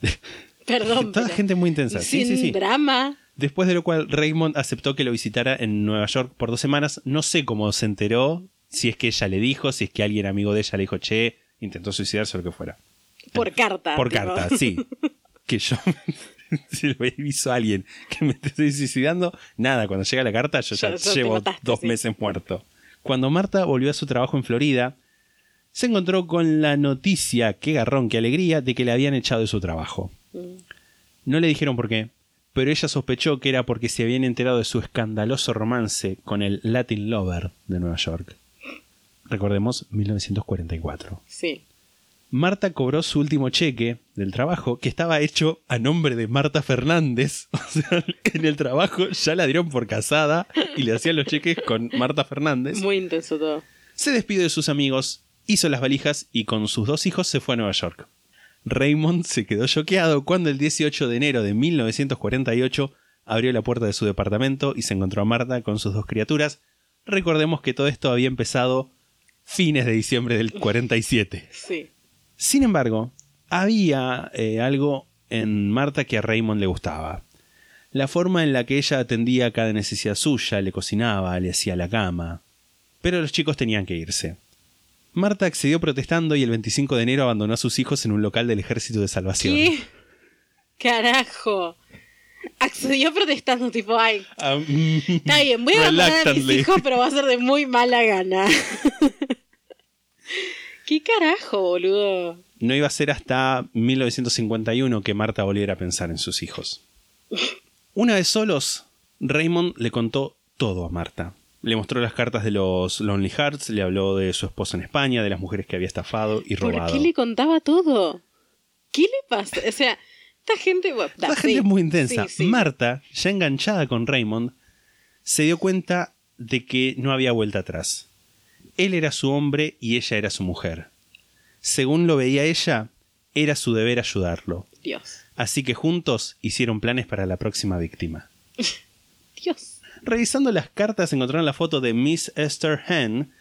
[SPEAKER 1] Perdón.
[SPEAKER 2] Toda gente muy intensa. Sí,
[SPEAKER 1] Sin
[SPEAKER 2] sí, sí.
[SPEAKER 1] drama.
[SPEAKER 2] Después de lo cual Raymond aceptó que lo visitara en Nueva York por dos semanas. No sé cómo se enteró, si es que ella le dijo, si es que alguien amigo de ella le dijo, che, intentó suicidarse o lo que fuera.
[SPEAKER 1] Por carta.
[SPEAKER 2] Por
[SPEAKER 1] tipo.
[SPEAKER 2] carta, sí. Que yo, si lo aviso a alguien que me estoy suicidando, nada, cuando llega la carta yo ya, llevo
[SPEAKER 1] mataste,
[SPEAKER 2] dos
[SPEAKER 1] sí.
[SPEAKER 2] meses muerto. Cuando Marta volvió a su trabajo en Florida, se encontró con la noticia, qué garrón, qué alegría, de que le habían echado de su trabajo.
[SPEAKER 1] Mm.
[SPEAKER 2] No le dijeron por qué, pero ella sospechó que era porque se habían enterado de su escandaloso romance con el Latin Lover de Nueva York. Recordemos 1944.
[SPEAKER 1] Sí.
[SPEAKER 2] Marta cobró su último cheque del trabajo, que estaba hecho a nombre de Marta Fernández. O sea, en el trabajo ya la dieron por casada y le hacían los cheques con Marta Fernández.
[SPEAKER 1] Muy intenso todo.
[SPEAKER 2] Se despidió de sus amigos, hizo las valijas y con sus dos hijos se fue a Nueva York. Raymond se quedó choqueado cuando el 18 de enero de 1948 abrió la puerta de su departamento y se encontró a Marta con sus dos criaturas. Recordemos que todo esto había empezado fines de diciembre del 47.
[SPEAKER 1] Sí.
[SPEAKER 2] Sin embargo, había eh, algo en Marta que a Raymond le gustaba. La forma en la que ella atendía cada necesidad suya, le cocinaba, le hacía la cama. Pero los chicos tenían que irse. Marta accedió protestando y el 25 de enero abandonó a sus hijos en un local del Ejército de Salvación.
[SPEAKER 1] ¿Qué? Carajo. Accedió protestando, tipo, ay,
[SPEAKER 2] Ah, mm,
[SPEAKER 1] está bien, voy a abandonar a mis hijos, pero va a ser de muy mala gana. ¿Qué carajo, boludo?
[SPEAKER 2] No iba a ser hasta 1951 que Marta volviera a pensar en sus hijos. Una vez solos, Raymond le contó todo a Marta. Le mostró las cartas de los Lonely Hearts, le habló de su esposa en España, de las mujeres que había estafado y
[SPEAKER 1] ¿Por
[SPEAKER 2] robado.
[SPEAKER 1] qué le contaba todo? ¿Qué le pasa? O sea, esta gente...
[SPEAKER 2] La gente
[SPEAKER 1] sí.
[SPEAKER 2] es muy intensa.
[SPEAKER 1] Sí, sí.
[SPEAKER 2] Marta, ya enganchada con Raymond, se dio cuenta de que no había vuelta atrás. Él era su hombre y ella era su mujer. Según lo veía ella, era su deber ayudarlo.
[SPEAKER 1] Dios.
[SPEAKER 2] Así que juntos hicieron planes para la próxima víctima.
[SPEAKER 1] Dios.
[SPEAKER 2] Revisando las cartas encontraron la foto de Miss Esther Hen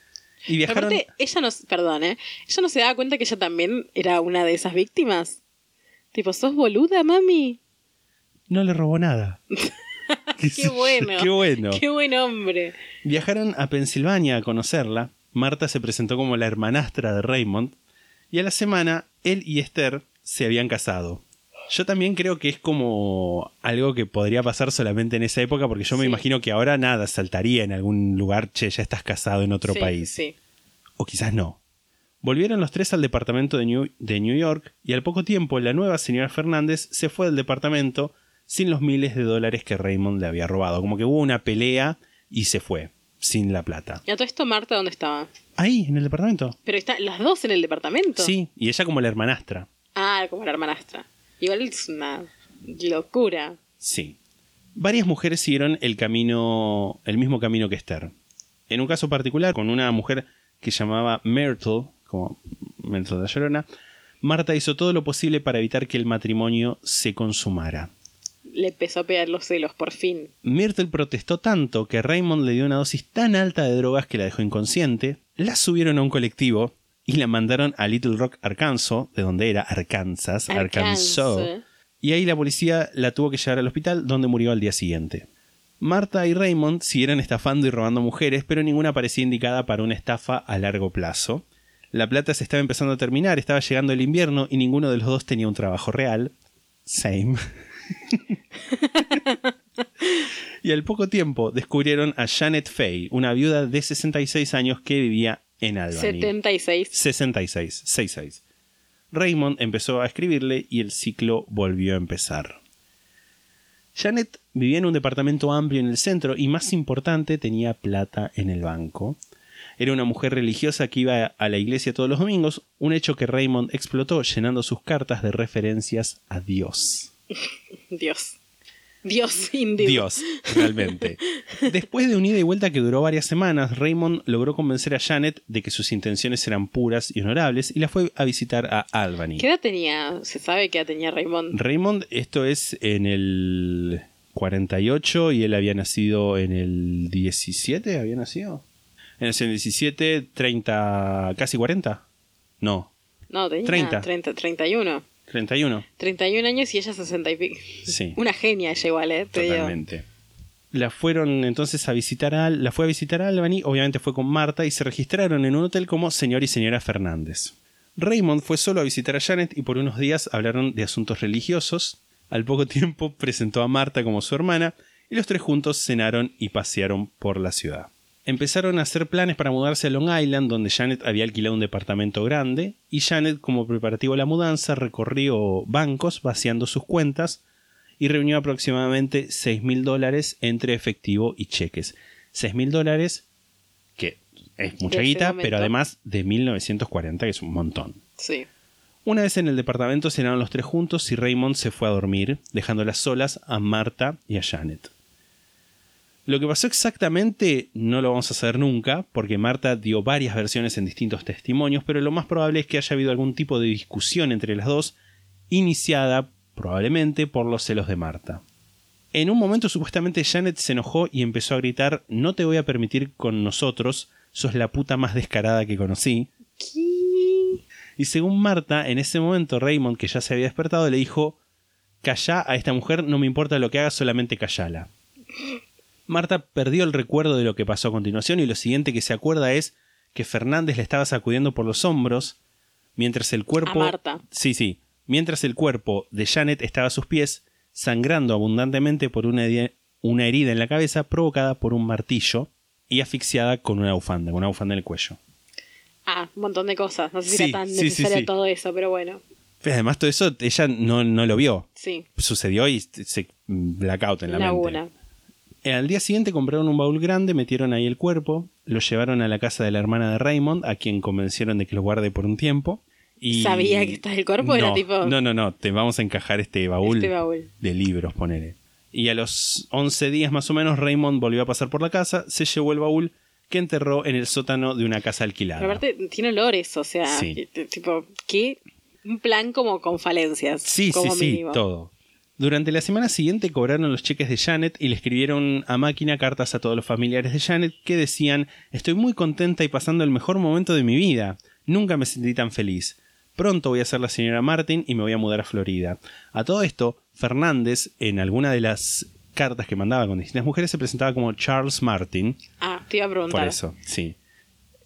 [SPEAKER 2] y viajaron...
[SPEAKER 1] Aparte, ella no... Perdón, ¿eh? Ella no se daba cuenta que ella también era una de esas víctimas. Tipo, ¿sos boluda, mami?
[SPEAKER 2] No le robó nada.
[SPEAKER 1] Qué bueno.
[SPEAKER 2] Qué bueno.
[SPEAKER 1] Qué buen hombre.
[SPEAKER 2] Viajaron a Pensilvania a conocerla. Marta se presentó como la hermanastra de Raymond. Y a la semana, él y Esther se habían casado. Yo también creo que es como algo que podría pasar solamente en esa época, porque yo me
[SPEAKER 1] Sí.
[SPEAKER 2] imagino que ahora nada, saltaría en algún lugar, che, ya estás casado en otro
[SPEAKER 1] Sí,
[SPEAKER 2] país.
[SPEAKER 1] Sí.
[SPEAKER 2] O quizás no. Volvieron los tres al departamento de New, de New York y al poco tiempo la nueva señora Fernández se fue del departamento sin los miles de dólares que Raymond le había robado. Como que hubo una pelea y se fue, sin la plata.
[SPEAKER 1] ¿Y a todo esto Marta dónde estaba?
[SPEAKER 2] Ahí, en el departamento.
[SPEAKER 1] Pero están las dos en el departamento.
[SPEAKER 2] Sí, y ella como la hermanastra.
[SPEAKER 1] Ah, como la hermanastra. Igual es una locura.
[SPEAKER 2] Sí. Varias mujeres siguieron el camino, el mismo camino que Esther. En un caso particular, con una mujer que llamaba Myrtle, como Myrtle de la Llorona, Marta hizo todo lo posible para evitar que el matrimonio se consumara.
[SPEAKER 1] Le empezó a pegar los celos, por fin.
[SPEAKER 2] Myrtle protestó tanto que Raymond le dio una dosis tan alta de drogas que la dejó inconsciente, la subieron a un colectivo y la mandaron a Little Rock, Arkansas, de donde era Arkansas, Arkansas.
[SPEAKER 1] Arkansas.
[SPEAKER 2] Y ahí la policía la tuvo que llevar al hospital, donde murió al día siguiente. Marta y Raymond siguieron estafando y robando mujeres, pero ninguna parecía indicada para una estafa a largo plazo. La plata se estaba empezando a terminar, estaba llegando el invierno y ninguno de los dos tenía un trabajo real. Same. Y al poco tiempo descubrieron a Janet Fay, una viuda de 66 años que vivía en Albany.
[SPEAKER 1] 76.
[SPEAKER 2] 66, 66. Raymond empezó a escribirle y el ciclo volvió a empezar. Janet vivía en un departamento amplio en el centro y más importante tenía plata en el banco. Era una mujer religiosa que iba a la iglesia todos los domingos, un hecho que Raymond explotó llenando sus cartas de referencias a Dios.
[SPEAKER 1] Dios. Dios indio.
[SPEAKER 2] Dios, realmente. Después de un ida y vuelta que duró varias semanas, Raymond logró convencer a Janet de que sus intenciones eran puras y honorables y la fue a visitar a Albany.
[SPEAKER 1] ¿Qué edad tenía? ¿Se sabe qué edad tenía Raymond?
[SPEAKER 2] Raymond, esto es en el 48 y él había nacido en el 17, ¿había nacido? En el 17, 30, casi 40. No,
[SPEAKER 1] No, tenía
[SPEAKER 2] 30.
[SPEAKER 1] 30, 31.
[SPEAKER 2] 31.
[SPEAKER 1] 31 años y ella 60 y pico.
[SPEAKER 2] Sí.
[SPEAKER 1] Una genia ella igual, ¿eh? Te digo.
[SPEAKER 2] Totalmente. La fueron entonces a visitar a, la fue a visitar a Albany, obviamente fue con Marta y se registraron en un hotel como señor y señora Fernández. Raymond fue solo a visitar a Janet y por unos días hablaron de asuntos religiosos. Al poco tiempo presentó a Marta como su hermana y los tres juntos cenaron y pasearon por la ciudad. Empezaron a hacer planes para mudarse a Long Island, donde Janet había alquilado un departamento grande, y Janet, como preparativo a la mudanza, recorrió bancos vaciando sus cuentas y reunió aproximadamente 6 mil dólares entre efectivo y cheques. 6 mil dólares, que es mucha guita,
[SPEAKER 1] momento.
[SPEAKER 2] pero además de 1940, que es un montón.
[SPEAKER 1] Sí.
[SPEAKER 2] Una vez en el departamento cenaron los tres juntos y Raymond se fue a dormir, dejándolas solas a Marta y a Janet. Lo que pasó exactamente no lo vamos a saber nunca, porque Marta dio varias versiones en distintos testimonios, pero lo más probable es que haya habido algún tipo de discusión entre las dos, iniciada probablemente por los celos de Marta. En un momento supuestamente Janet se enojó y empezó a gritar, no te voy a permitir con nosotros, sos la puta más descarada que conocí. Y según Marta, en ese momento Raymond, que ya se había despertado, le dijo, calla a esta mujer, no me importa lo que haga, solamente callala. Marta perdió el recuerdo de lo que pasó a continuación y lo siguiente que se acuerda es que Fernández le estaba sacudiendo por los hombros mientras el cuerpo...
[SPEAKER 1] A Marta.
[SPEAKER 2] Sí, sí. Mientras el cuerpo de Janet estaba a sus pies, sangrando abundantemente por una, una herida en la cabeza provocada por un martillo y asfixiada con una bufanda, con una bufanda en el cuello.
[SPEAKER 1] Ah, un montón de cosas. No sé si
[SPEAKER 2] Sí,
[SPEAKER 1] era tan
[SPEAKER 2] sí,
[SPEAKER 1] necesario
[SPEAKER 2] sí.
[SPEAKER 1] todo eso, pero bueno.
[SPEAKER 2] Además, todo eso ella no, no lo vio.
[SPEAKER 1] Sí.
[SPEAKER 2] Sucedió y se blackout en la mente.
[SPEAKER 1] Laguna.
[SPEAKER 2] Al día siguiente compraron un baúl grande, metieron ahí el cuerpo, lo llevaron a la casa de la hermana de Raymond, a quien convencieron de que lo guarde por un tiempo. Y...
[SPEAKER 1] ¿Sabía que estaba el cuerpo? Era
[SPEAKER 2] No,
[SPEAKER 1] tipo-
[SPEAKER 2] No, no, no, te vamos a encajar este baúl,
[SPEAKER 1] Este baúl.
[SPEAKER 2] de libros, ponele. Y a los 11 días más o menos, Raymond volvió a pasar por la casa, se llevó el baúl que enterró en el sótano de una casa alquilada.
[SPEAKER 1] Pero aparte tiene olores, o sea,
[SPEAKER 2] Sí.
[SPEAKER 1] tipo, ¿qué? Un plan como con falencias.
[SPEAKER 2] Sí,
[SPEAKER 1] como
[SPEAKER 2] sí, sí, todo. Durante la semana siguiente cobraron los cheques de Janet y le escribieron a máquina cartas a todos los familiares de Janet que decían Estoy muy contenta y pasando el mejor momento de mi vida. Nunca me sentí tan feliz. Pronto voy a ser la señora Martin y me voy a mudar a Florida. A todo esto, Fernández, en alguna de las cartas que mandaba con distintas mujeres, se presentaba como Charles Martin.
[SPEAKER 1] Ah, te iba a preguntar.
[SPEAKER 2] Por eso, sí.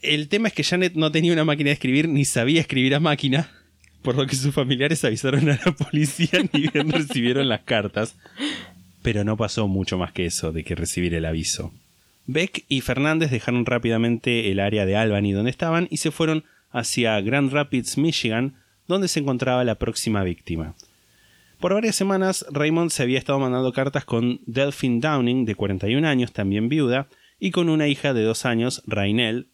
[SPEAKER 2] El tema es que Janet no tenía una máquina de escribir ni sabía escribir a máquina, por lo que sus familiares avisaron a la policía ni bien recibieron las cartas. Pero no pasó mucho más que eso de que recibir el aviso. Beck y Fernández dejaron rápidamente el área de Albany donde estaban y se fueron hacia Grand Rapids, Michigan, donde se encontraba la próxima víctima. Por varias semanas, Raymond se había estado mandando cartas con Delphine Downing, de 41 años, también viuda, y con una hija de 2 años, Rainel.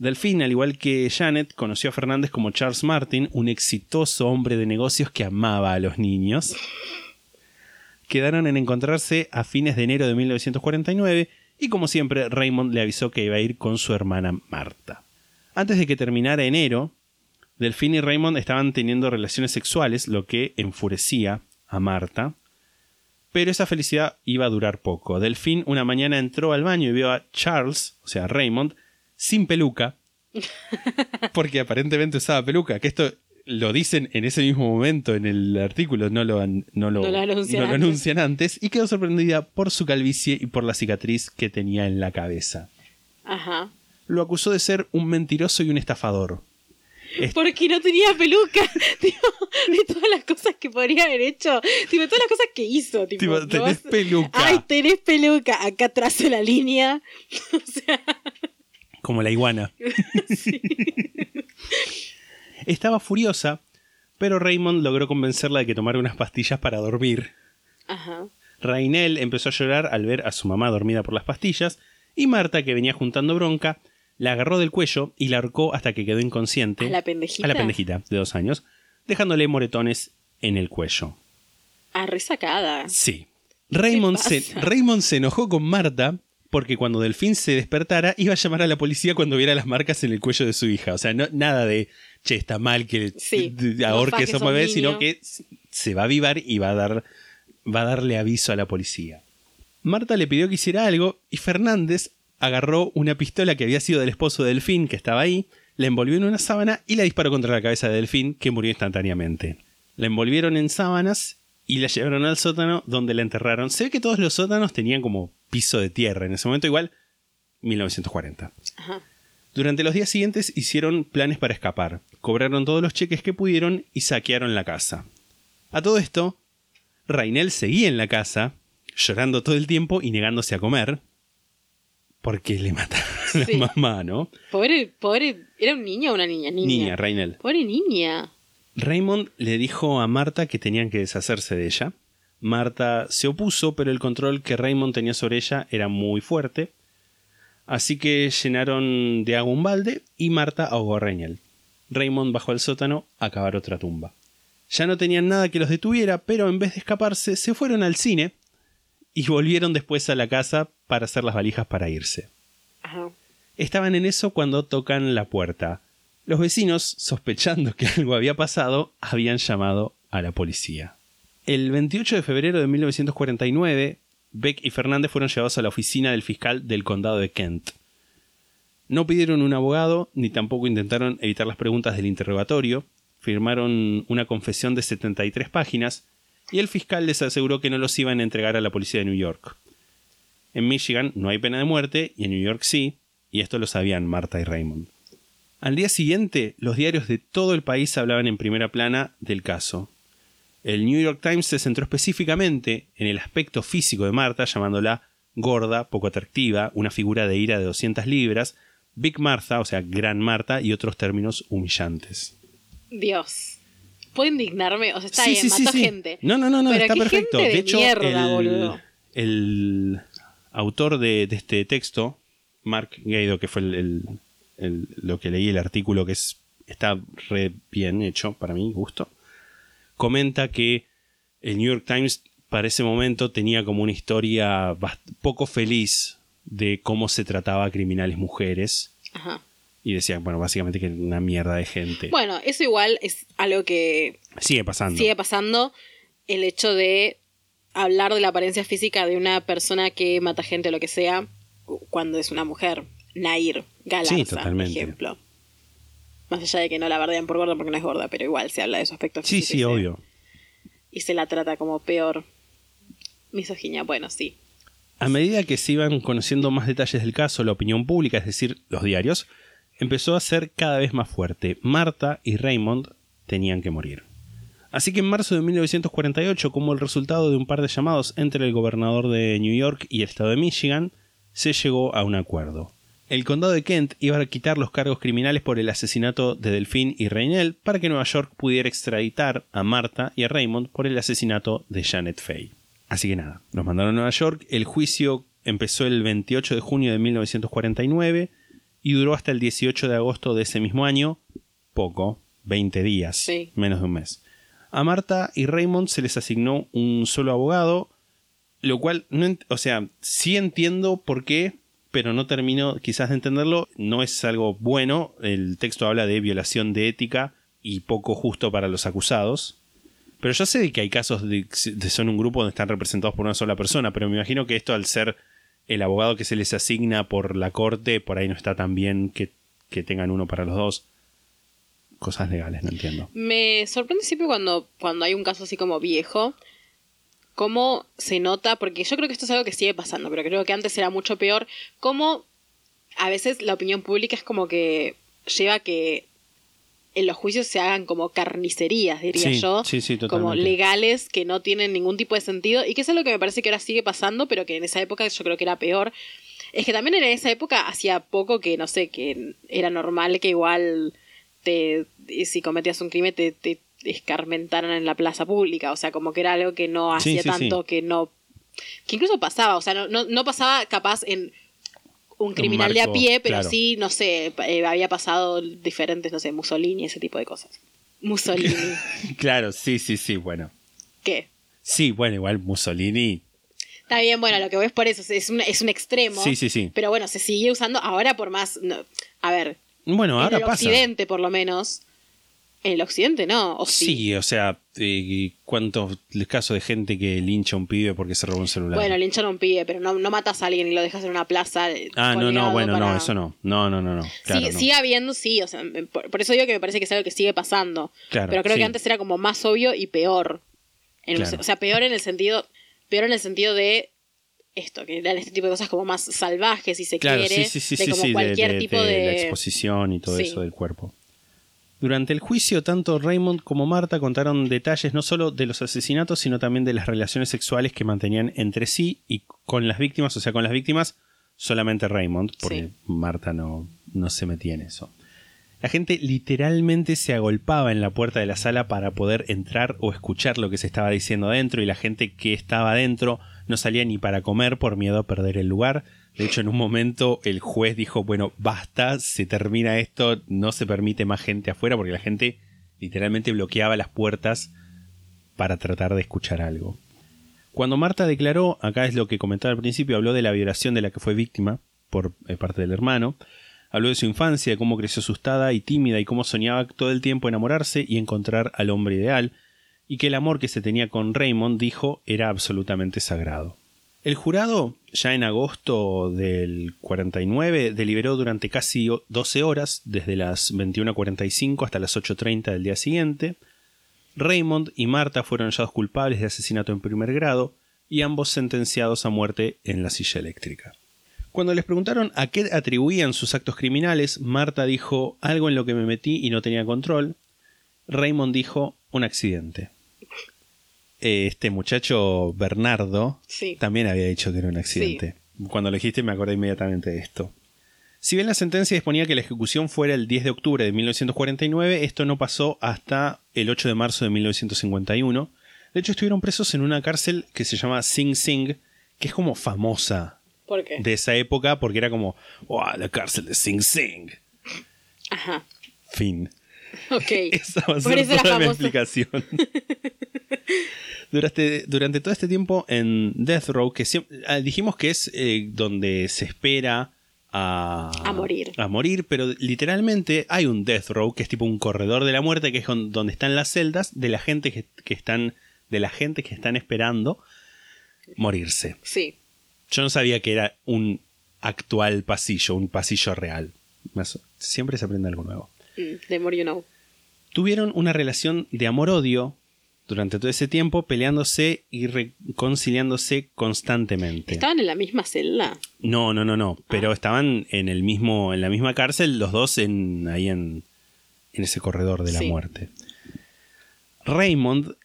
[SPEAKER 2] Delphine, al igual que Janet, conoció a Fernández como Charles Martin, un exitoso hombre de negocios que amaba a los niños. Quedaron en encontrarse a fines de enero de 1949 y como siempre Raymond le avisó que iba a ir con su hermana Marta. Antes de que terminara enero, Delphine y Raymond estaban teniendo relaciones sexuales, lo que enfurecía a Marta. Pero esa felicidad iba a durar poco. Delphine una mañana entró al baño y vio a Charles, o sea, Raymond, sin peluca. Porque aparentemente usaba peluca. Que esto lo dicen en ese mismo momento en el artículo, no lo, no lo,
[SPEAKER 1] No lo anuncian
[SPEAKER 2] no lo
[SPEAKER 1] antes.
[SPEAKER 2] anuncian antes. Y quedó sorprendida por su calvicie y por la cicatriz que tenía en la cabeza.
[SPEAKER 1] Ajá.
[SPEAKER 2] Lo acusó de ser un mentiroso y un estafador. Es-
[SPEAKER 1] Porque no tenía peluca. Tipo, de todas las cosas que podría haber hecho. Tipo, de todas las cosas que hizo. Tipo,
[SPEAKER 2] tenés peluca.
[SPEAKER 1] Ay, tenés peluca. Acá trazo la línea. o sea,
[SPEAKER 2] como la iguana. Estaba furiosa, pero Raymond logró convencerla de que tomara unas pastillas para dormir.
[SPEAKER 1] ajá.
[SPEAKER 2] Rainel empezó a llorar al ver a su mamá dormida por las pastillas, y Marta, que venía juntando bronca, la agarró del cuello y la ahorcó hasta que quedó inconsciente.
[SPEAKER 1] ¿A la pendejita?
[SPEAKER 2] A la pendejita, de dos años, dejándole moretones en el cuello.
[SPEAKER 1] Ah, resacada.
[SPEAKER 2] Sí. Raymond se? Raymond se enojó con Marta porque cuando Delfín se despertara iba a llamar a la policía cuando viera las marcas en el cuello de su hija. O sea, no, nada de, che, está mal que
[SPEAKER 1] Sí,
[SPEAKER 2] ahorque esos bebés, sino que se va a avivar y va a, dar, va a darle aviso a la policía. Marta le pidió que hiciera algo y Fernández agarró una pistola que había sido del esposo de Delfín, que estaba ahí, la envolvió en una sábana y la disparó contra la cabeza de Delfín, que murió instantáneamente. La envolvieron en sábanas y la llevaron al sótano donde la enterraron. Se ve que todos los sótanos tenían como piso de tierra en ese momento, igual 1940.
[SPEAKER 1] Ajá.
[SPEAKER 2] Durante los días siguientes hicieron planes para escapar, cobraron todos los cheques que pudieron y saquearon la casa. A todo esto, Rainel seguía en la casa, llorando todo el tiempo y negándose a comer, porque le mataron a
[SPEAKER 1] Sí.
[SPEAKER 2] la mamá, ¿no?
[SPEAKER 1] Pobre, pobre. ¿Era un niño o una niña? Niña.
[SPEAKER 2] Niña, Rainel.
[SPEAKER 1] Pobre niña.
[SPEAKER 2] Raymond le dijo a Marta que tenían que deshacerse de ella. Marta se opuso, pero el control que Raymond tenía sobre ella era muy fuerte. Así que llenaron de agua un balde y Marta ahogó a Rainel. Raymond bajó al sótano a cavar otra tumba. Ya no tenían nada que los detuviera, pero en vez de escaparse, se fueron al cine y volvieron después a la casa para hacer las valijas para irse.
[SPEAKER 1] Ajá.
[SPEAKER 2] Estaban en eso cuando tocan la puerta. Los vecinos, sospechando que algo había pasado, habían llamado a la policía. El 28 de febrero de 1949, Beck y Fernández fueron llevados a la oficina del fiscal del condado de Kent. No pidieron un abogado ni tampoco intentaron evitar las preguntas del interrogatorio. Firmaron una confesión de 73 páginas y el fiscal les aseguró que no los iban a entregar a la policía de New York. En Michigan no hay pena de muerte y en New York sí, y esto lo sabían Marta y Raymond. Al día siguiente, los diarios de todo el país hablaban en primera plana del caso. El New York Times se centró específicamente en el aspecto físico de Marta, llamándola gorda, poco atractiva, una figura de ira de 200 libras, Big Martha, o sea, Gran Marta, y otros términos humillantes.
[SPEAKER 1] Dios. ¿Puedo indignarme? O sea, está
[SPEAKER 2] Sí,
[SPEAKER 1] bien,
[SPEAKER 2] sí, sí,
[SPEAKER 1] mató
[SPEAKER 2] sí.
[SPEAKER 1] gente.
[SPEAKER 2] No, no, no, no, está perfecto. de,
[SPEAKER 1] de
[SPEAKER 2] hecho,
[SPEAKER 1] mierda,
[SPEAKER 2] el, el autor de, de este texto, Mark Gaido, que fue el, el- el- lo que leí el artículo, que es, está re bien hecho para mi gusto, comenta que el New York Times para ese momento tenía como una historia poco feliz de cómo se trataba a criminales mujeres.
[SPEAKER 1] Ajá.
[SPEAKER 2] Y decía, bueno, básicamente que era una mierda de gente.
[SPEAKER 1] Bueno, eso igual es algo que
[SPEAKER 2] Sigue pasando.
[SPEAKER 1] sigue pasando. El hecho de hablar de la apariencia física de una persona que mata gente o lo que sea cuando es una mujer. Nair, Galarza,
[SPEAKER 2] Sí,
[SPEAKER 1] por
[SPEAKER 2] totalmente.
[SPEAKER 1] ejemplo. Más allá de que no la bardean por gorda porque no es gorda, pero igual se habla de su aspecto
[SPEAKER 2] sí,
[SPEAKER 1] físico.
[SPEAKER 2] sí,
[SPEAKER 1] se-
[SPEAKER 2] obvio.
[SPEAKER 1] Y se la trata como peor. Misoginia, bueno, sí.
[SPEAKER 2] A medida que se iban conociendo más detalles del caso, la opinión pública, es decir, los diarios, empezó a ser cada vez más fuerte. Marta y Raymond tenían que morir. Así que en marzo de 1948, como el resultado de un par de llamados entre el gobernador de New York y el estado de Michigan, se llegó a un acuerdo. El condado de Kent iba a quitar los cargos criminales por el asesinato de Delphine y Reynel para que Nueva York pudiera extraditar a Marta y a Raymond por el asesinato de Janet Fay. Así que nada, los mandaron a Nueva York. El juicio empezó el 28 de junio de 1949 y duró hasta el 18 de agosto de ese mismo año. Poco, 20 días,
[SPEAKER 1] Sí.
[SPEAKER 2] menos de un mes. A Marta y Raymond se les asignó un solo abogado, lo cual, no o sea, sí entiendo por qué, pero no termino quizás de entenderlo. No es algo bueno. El texto habla de violación de ética y poco justo para los acusados. Pero yo sé que hay casos de, de son un grupo donde están representados por una sola persona, pero me imagino que esto al ser el abogado que se les asigna por la corte, por ahí no está tan bien que, que tengan uno para los dos. Cosas legales, no entiendo.
[SPEAKER 1] Me sorprende siempre cuando, cuando hay un caso así como viejo, cómo se nota, porque yo creo que esto es algo que sigue pasando, pero creo que antes era mucho peor, cómo a veces la opinión pública es como que lleva a que en los juicios se hagan como carnicerías, diría
[SPEAKER 2] Sí,
[SPEAKER 1] yo,
[SPEAKER 2] sí, sí,
[SPEAKER 1] como legales que no tienen ningún tipo de sentido y que eso es lo que me parece que ahora sigue pasando, pero que en esa época yo creo que era peor. Es que también en esa época hacía poco que, no sé, que era normal que igual te si cometías un crimen te, te escarmentaran en la plaza pública. O sea, como que era algo que no hacía
[SPEAKER 2] sí,
[SPEAKER 1] tanto
[SPEAKER 2] sí.
[SPEAKER 1] que no. que incluso pasaba. O sea, no, no, no pasaba capaz en un criminal de a pie, pero
[SPEAKER 2] claro.
[SPEAKER 1] sí, no sé, eh, había pasado diferentes, no sé, Mussolini, ese tipo de cosas. Mussolini.
[SPEAKER 2] Claro, sí, sí, sí, bueno.
[SPEAKER 1] ¿Qué?
[SPEAKER 2] Sí, bueno, igual Mussolini.
[SPEAKER 1] Está bien, bueno, lo que ves por eso es un, es un extremo.
[SPEAKER 2] Sí, sí, sí.
[SPEAKER 1] Pero bueno, se sigue usando ahora por más. no, a ver,
[SPEAKER 2] Bueno,
[SPEAKER 1] en
[SPEAKER 2] ahora
[SPEAKER 1] el
[SPEAKER 2] pasa.
[SPEAKER 1] occidente por lo menos. En el occidente no, o sí.
[SPEAKER 2] Sí, o sea, eh, ¿cuántos casos de gente que lincha a un pibe porque se robó un celular?
[SPEAKER 1] Bueno, linchar a un pibe, pero no, no matas a alguien y lo dejas en una plaza.
[SPEAKER 2] ah, no, no, bueno, no, eso no. No, no, no, no. Claro,
[SPEAKER 1] Sí,
[SPEAKER 2] no.
[SPEAKER 1] Sigue habiendo, sí, o sea, por, por eso digo que me parece que es algo que sigue pasando.
[SPEAKER 2] Claro,
[SPEAKER 1] pero creo
[SPEAKER 2] sí.
[SPEAKER 1] que antes era como más obvio y peor. En o sea, peor en el sentido, peor en el sentido de esto, que eran este tipo de cosas como más salvajes, si se quiere,
[SPEAKER 2] sí, sí, sí,
[SPEAKER 1] de como cualquier
[SPEAKER 2] de,
[SPEAKER 1] tipo
[SPEAKER 2] de
[SPEAKER 1] de,
[SPEAKER 2] la exposición y todo eso del cuerpo. Durante el juicio, tanto Raymond como Marta contaron detalles no solo de los asesinatos, sino también de las relaciones sexuales que mantenían entre sí y con las víctimas. O sea, con las víctimas solamente Raymond, porque
[SPEAKER 1] Sí.
[SPEAKER 2] Marta no, no se metía en eso. La gente literalmente se agolpaba en la puerta de la sala para poder entrar o escuchar lo que se estaba diciendo adentro y la gente que estaba adentro no salía ni para comer por miedo a perder el lugar. De hecho, en un momento el juez dijo, bueno, basta, se termina esto, no se permite más gente afuera porque la gente literalmente bloqueaba las puertas para tratar de escuchar algo. Cuando Marta declaró, acá es lo que comentaba al principio, habló de la violación de la que fue víctima por eh, parte del hermano, habló de su infancia, de cómo creció asustada y tímida y cómo soñaba todo el tiempo enamorarse y encontrar al hombre ideal, y que el amor que se tenía con Raymond, dijo, era absolutamente sagrado. El jurado, ya en agosto del 49, deliberó durante casi 12 horas, desde las 21.45 hasta las 8.30 del día siguiente. Raymond y Marta fueron hallados culpables de asesinato en primer grado y ambos sentenciados a muerte en la silla eléctrica. Cuando les preguntaron a qué atribuían sus actos criminales, Marta dijo algo en lo que me metí y no tenía control. Raymond dijo un accidente. Eh, Este muchacho Bernardo
[SPEAKER 1] Sí.
[SPEAKER 2] también había dicho que era un accidente. Cuando lo dijiste me acordé inmediatamente de esto. Si bien la sentencia disponía que la ejecución fuera el 10 de octubre de 1949, esto no pasó hasta el 8 de marzo de 1951. De hecho, estuvieron presos en una cárcel que se llama Sing Sing, que es como famosa
[SPEAKER 1] ¿Por qué?
[SPEAKER 2] de esa época porque era como, "Oh, la cárcel de Sing Sing.
[SPEAKER 1] Ajá.
[SPEAKER 2] Fin.
[SPEAKER 1] Ok.
[SPEAKER 2] Esa va a ser toda mi explicación. durante, durante todo este tiempo en Death Row, que siem- ah, dijimos que es eh, donde se espera a,
[SPEAKER 1] A morir.
[SPEAKER 2] A morir, pero literalmente hay un Death Row que es tipo un corredor de la muerte, que es donde están las celdas de la gente que, que están. de la gente que están esperando morirse.
[SPEAKER 1] Sí.
[SPEAKER 2] Yo no sabía que era un actual pasillo, un pasillo real. Siempre se aprende algo nuevo.
[SPEAKER 1] Mm, The more you know.
[SPEAKER 2] Tuvieron una relación de amor-odio durante todo ese tiempo, peleándose y reconciliándose constantemente.
[SPEAKER 1] ¿Estaban en la misma celda?
[SPEAKER 2] No, no, no, no. Pero estaban en el mismo, en la misma cárcel, los dos en, ahí en, en ese corredor de la
[SPEAKER 1] Sí.
[SPEAKER 2] muerte. Raymond,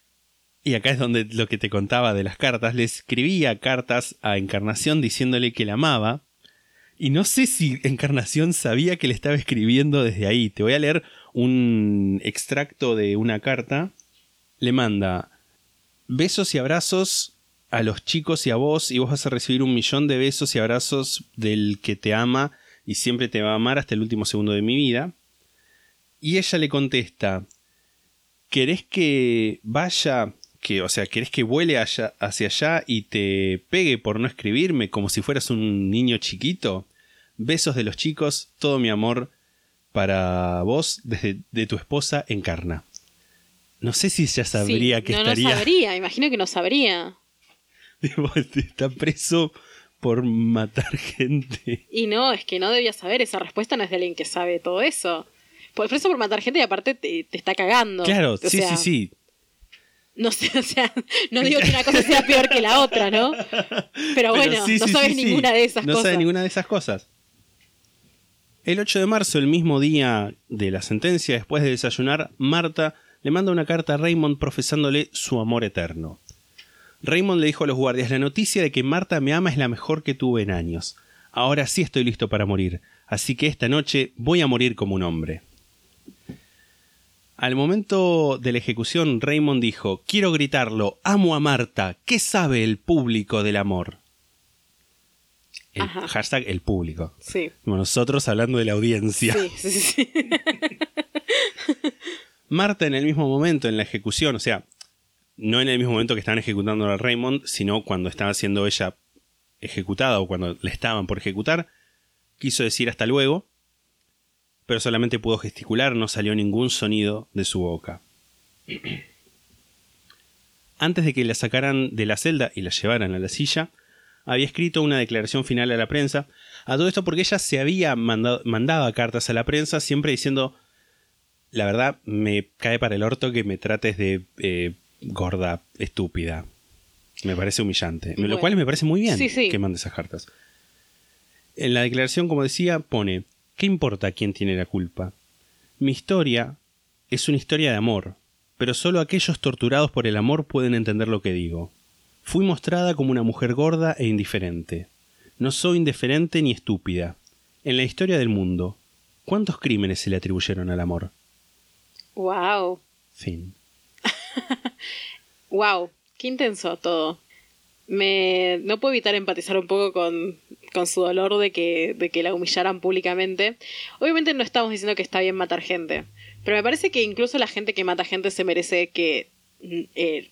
[SPEAKER 2] y acá es donde lo que te contaba de las cartas, le escribía cartas a Encarnación diciéndole que la amaba. Y no sé si Encarnación sabía que le estaba escribiendo desde ahí. Te voy a leer un extracto de una carta. Le manda besos y abrazos a los chicos y a vos y vos vas a recibir un millón de besos y abrazos del que te ama y siempre te va a amar hasta el último segundo de mi vida. Y ella le contesta, ¿querés que vaya, que, o sea, querés que vuele allá- hacia allá y te pegue por no escribirme como si fueras un niño chiquito? Besos de los chicos, todo mi amor para vos desde de tu esposa Encarna. No sé si ella sabría
[SPEAKER 1] Sí,
[SPEAKER 2] que
[SPEAKER 1] no,
[SPEAKER 2] estaría...
[SPEAKER 1] no sabría, imagino que no sabría.
[SPEAKER 2] Tipo, está preso por matar gente.
[SPEAKER 1] Y no, es que no debía saber, esa respuesta no es de alguien que sabe todo eso. Pues preso por matar gente y aparte te, te está cagando.
[SPEAKER 2] Claro,
[SPEAKER 1] O
[SPEAKER 2] sí,
[SPEAKER 1] sea,
[SPEAKER 2] sí, sí.
[SPEAKER 1] No sé, o sea, no digo que una cosa sea peor que la otra, ¿no? Pero bueno,
[SPEAKER 2] sí,
[SPEAKER 1] no
[SPEAKER 2] sí,
[SPEAKER 1] sabes
[SPEAKER 2] sí,
[SPEAKER 1] ninguna de esas
[SPEAKER 2] no
[SPEAKER 1] cosas.
[SPEAKER 2] sabe ninguna de esas cosas. El 8 de marzo, el mismo día de la sentencia, después de desayunar, Marta le manda una carta a Raymond profesándole su amor eterno. Raymond le dijo a los guardias, la noticia de que Marta me ama es la mejor que tuve en años. Ahora sí estoy listo para morir, así que esta noche voy a morir como un hombre. Al momento de la ejecución, Raymond dijo, quiero gritarlo, amo a Marta, ¿qué sabe el público del amor? El
[SPEAKER 1] Ajá.
[SPEAKER 2] hashtag el público.
[SPEAKER 1] Sí,
[SPEAKER 2] Como nosotros hablando de la audiencia.
[SPEAKER 1] sí, sí, sí, sí.
[SPEAKER 2] Marta en el mismo momento en la ejecución, o sea, no en el mismo momento que estaban ejecutando a Raymond, sino cuando estaba siendo ella ejecutada o cuando la estaban por ejecutar, quiso decir hasta luego, pero solamente pudo gesticular, no salió ningún sonido de su boca. Antes de que la sacaran de la celda y la llevaran a la silla, había escrito una declaración final a la prensa. A todo esto porque ella se había mandado mandaba cartas a la prensa siempre diciendo la verdad me cae para el orto que me trates de eh, gorda, estúpida. Me parece humillante.
[SPEAKER 1] Bueno.
[SPEAKER 2] Lo cual me parece muy bien
[SPEAKER 1] Sí, sí.
[SPEAKER 2] que mande esas cartas. En la declaración, como decía, pone, ¿qué importa quién tiene la culpa? Mi historia es una historia de amor, pero solo aquellos torturados por el amor pueden entender lo que digo. Fui mostrada como una mujer gorda e indiferente. No soy indiferente ni estúpida. En la historia del mundo, ¿cuántos crímenes se le atribuyeron al amor?
[SPEAKER 1] Wow,
[SPEAKER 2] Fin.
[SPEAKER 1] wow, qué intenso todo. Me no puedo evitar empatizar un poco con, con su dolor de que, de que la humillaran públicamente. Obviamente no estamos diciendo que está bien matar gente, pero me parece que incluso la gente que mata gente se merece que mm, eh,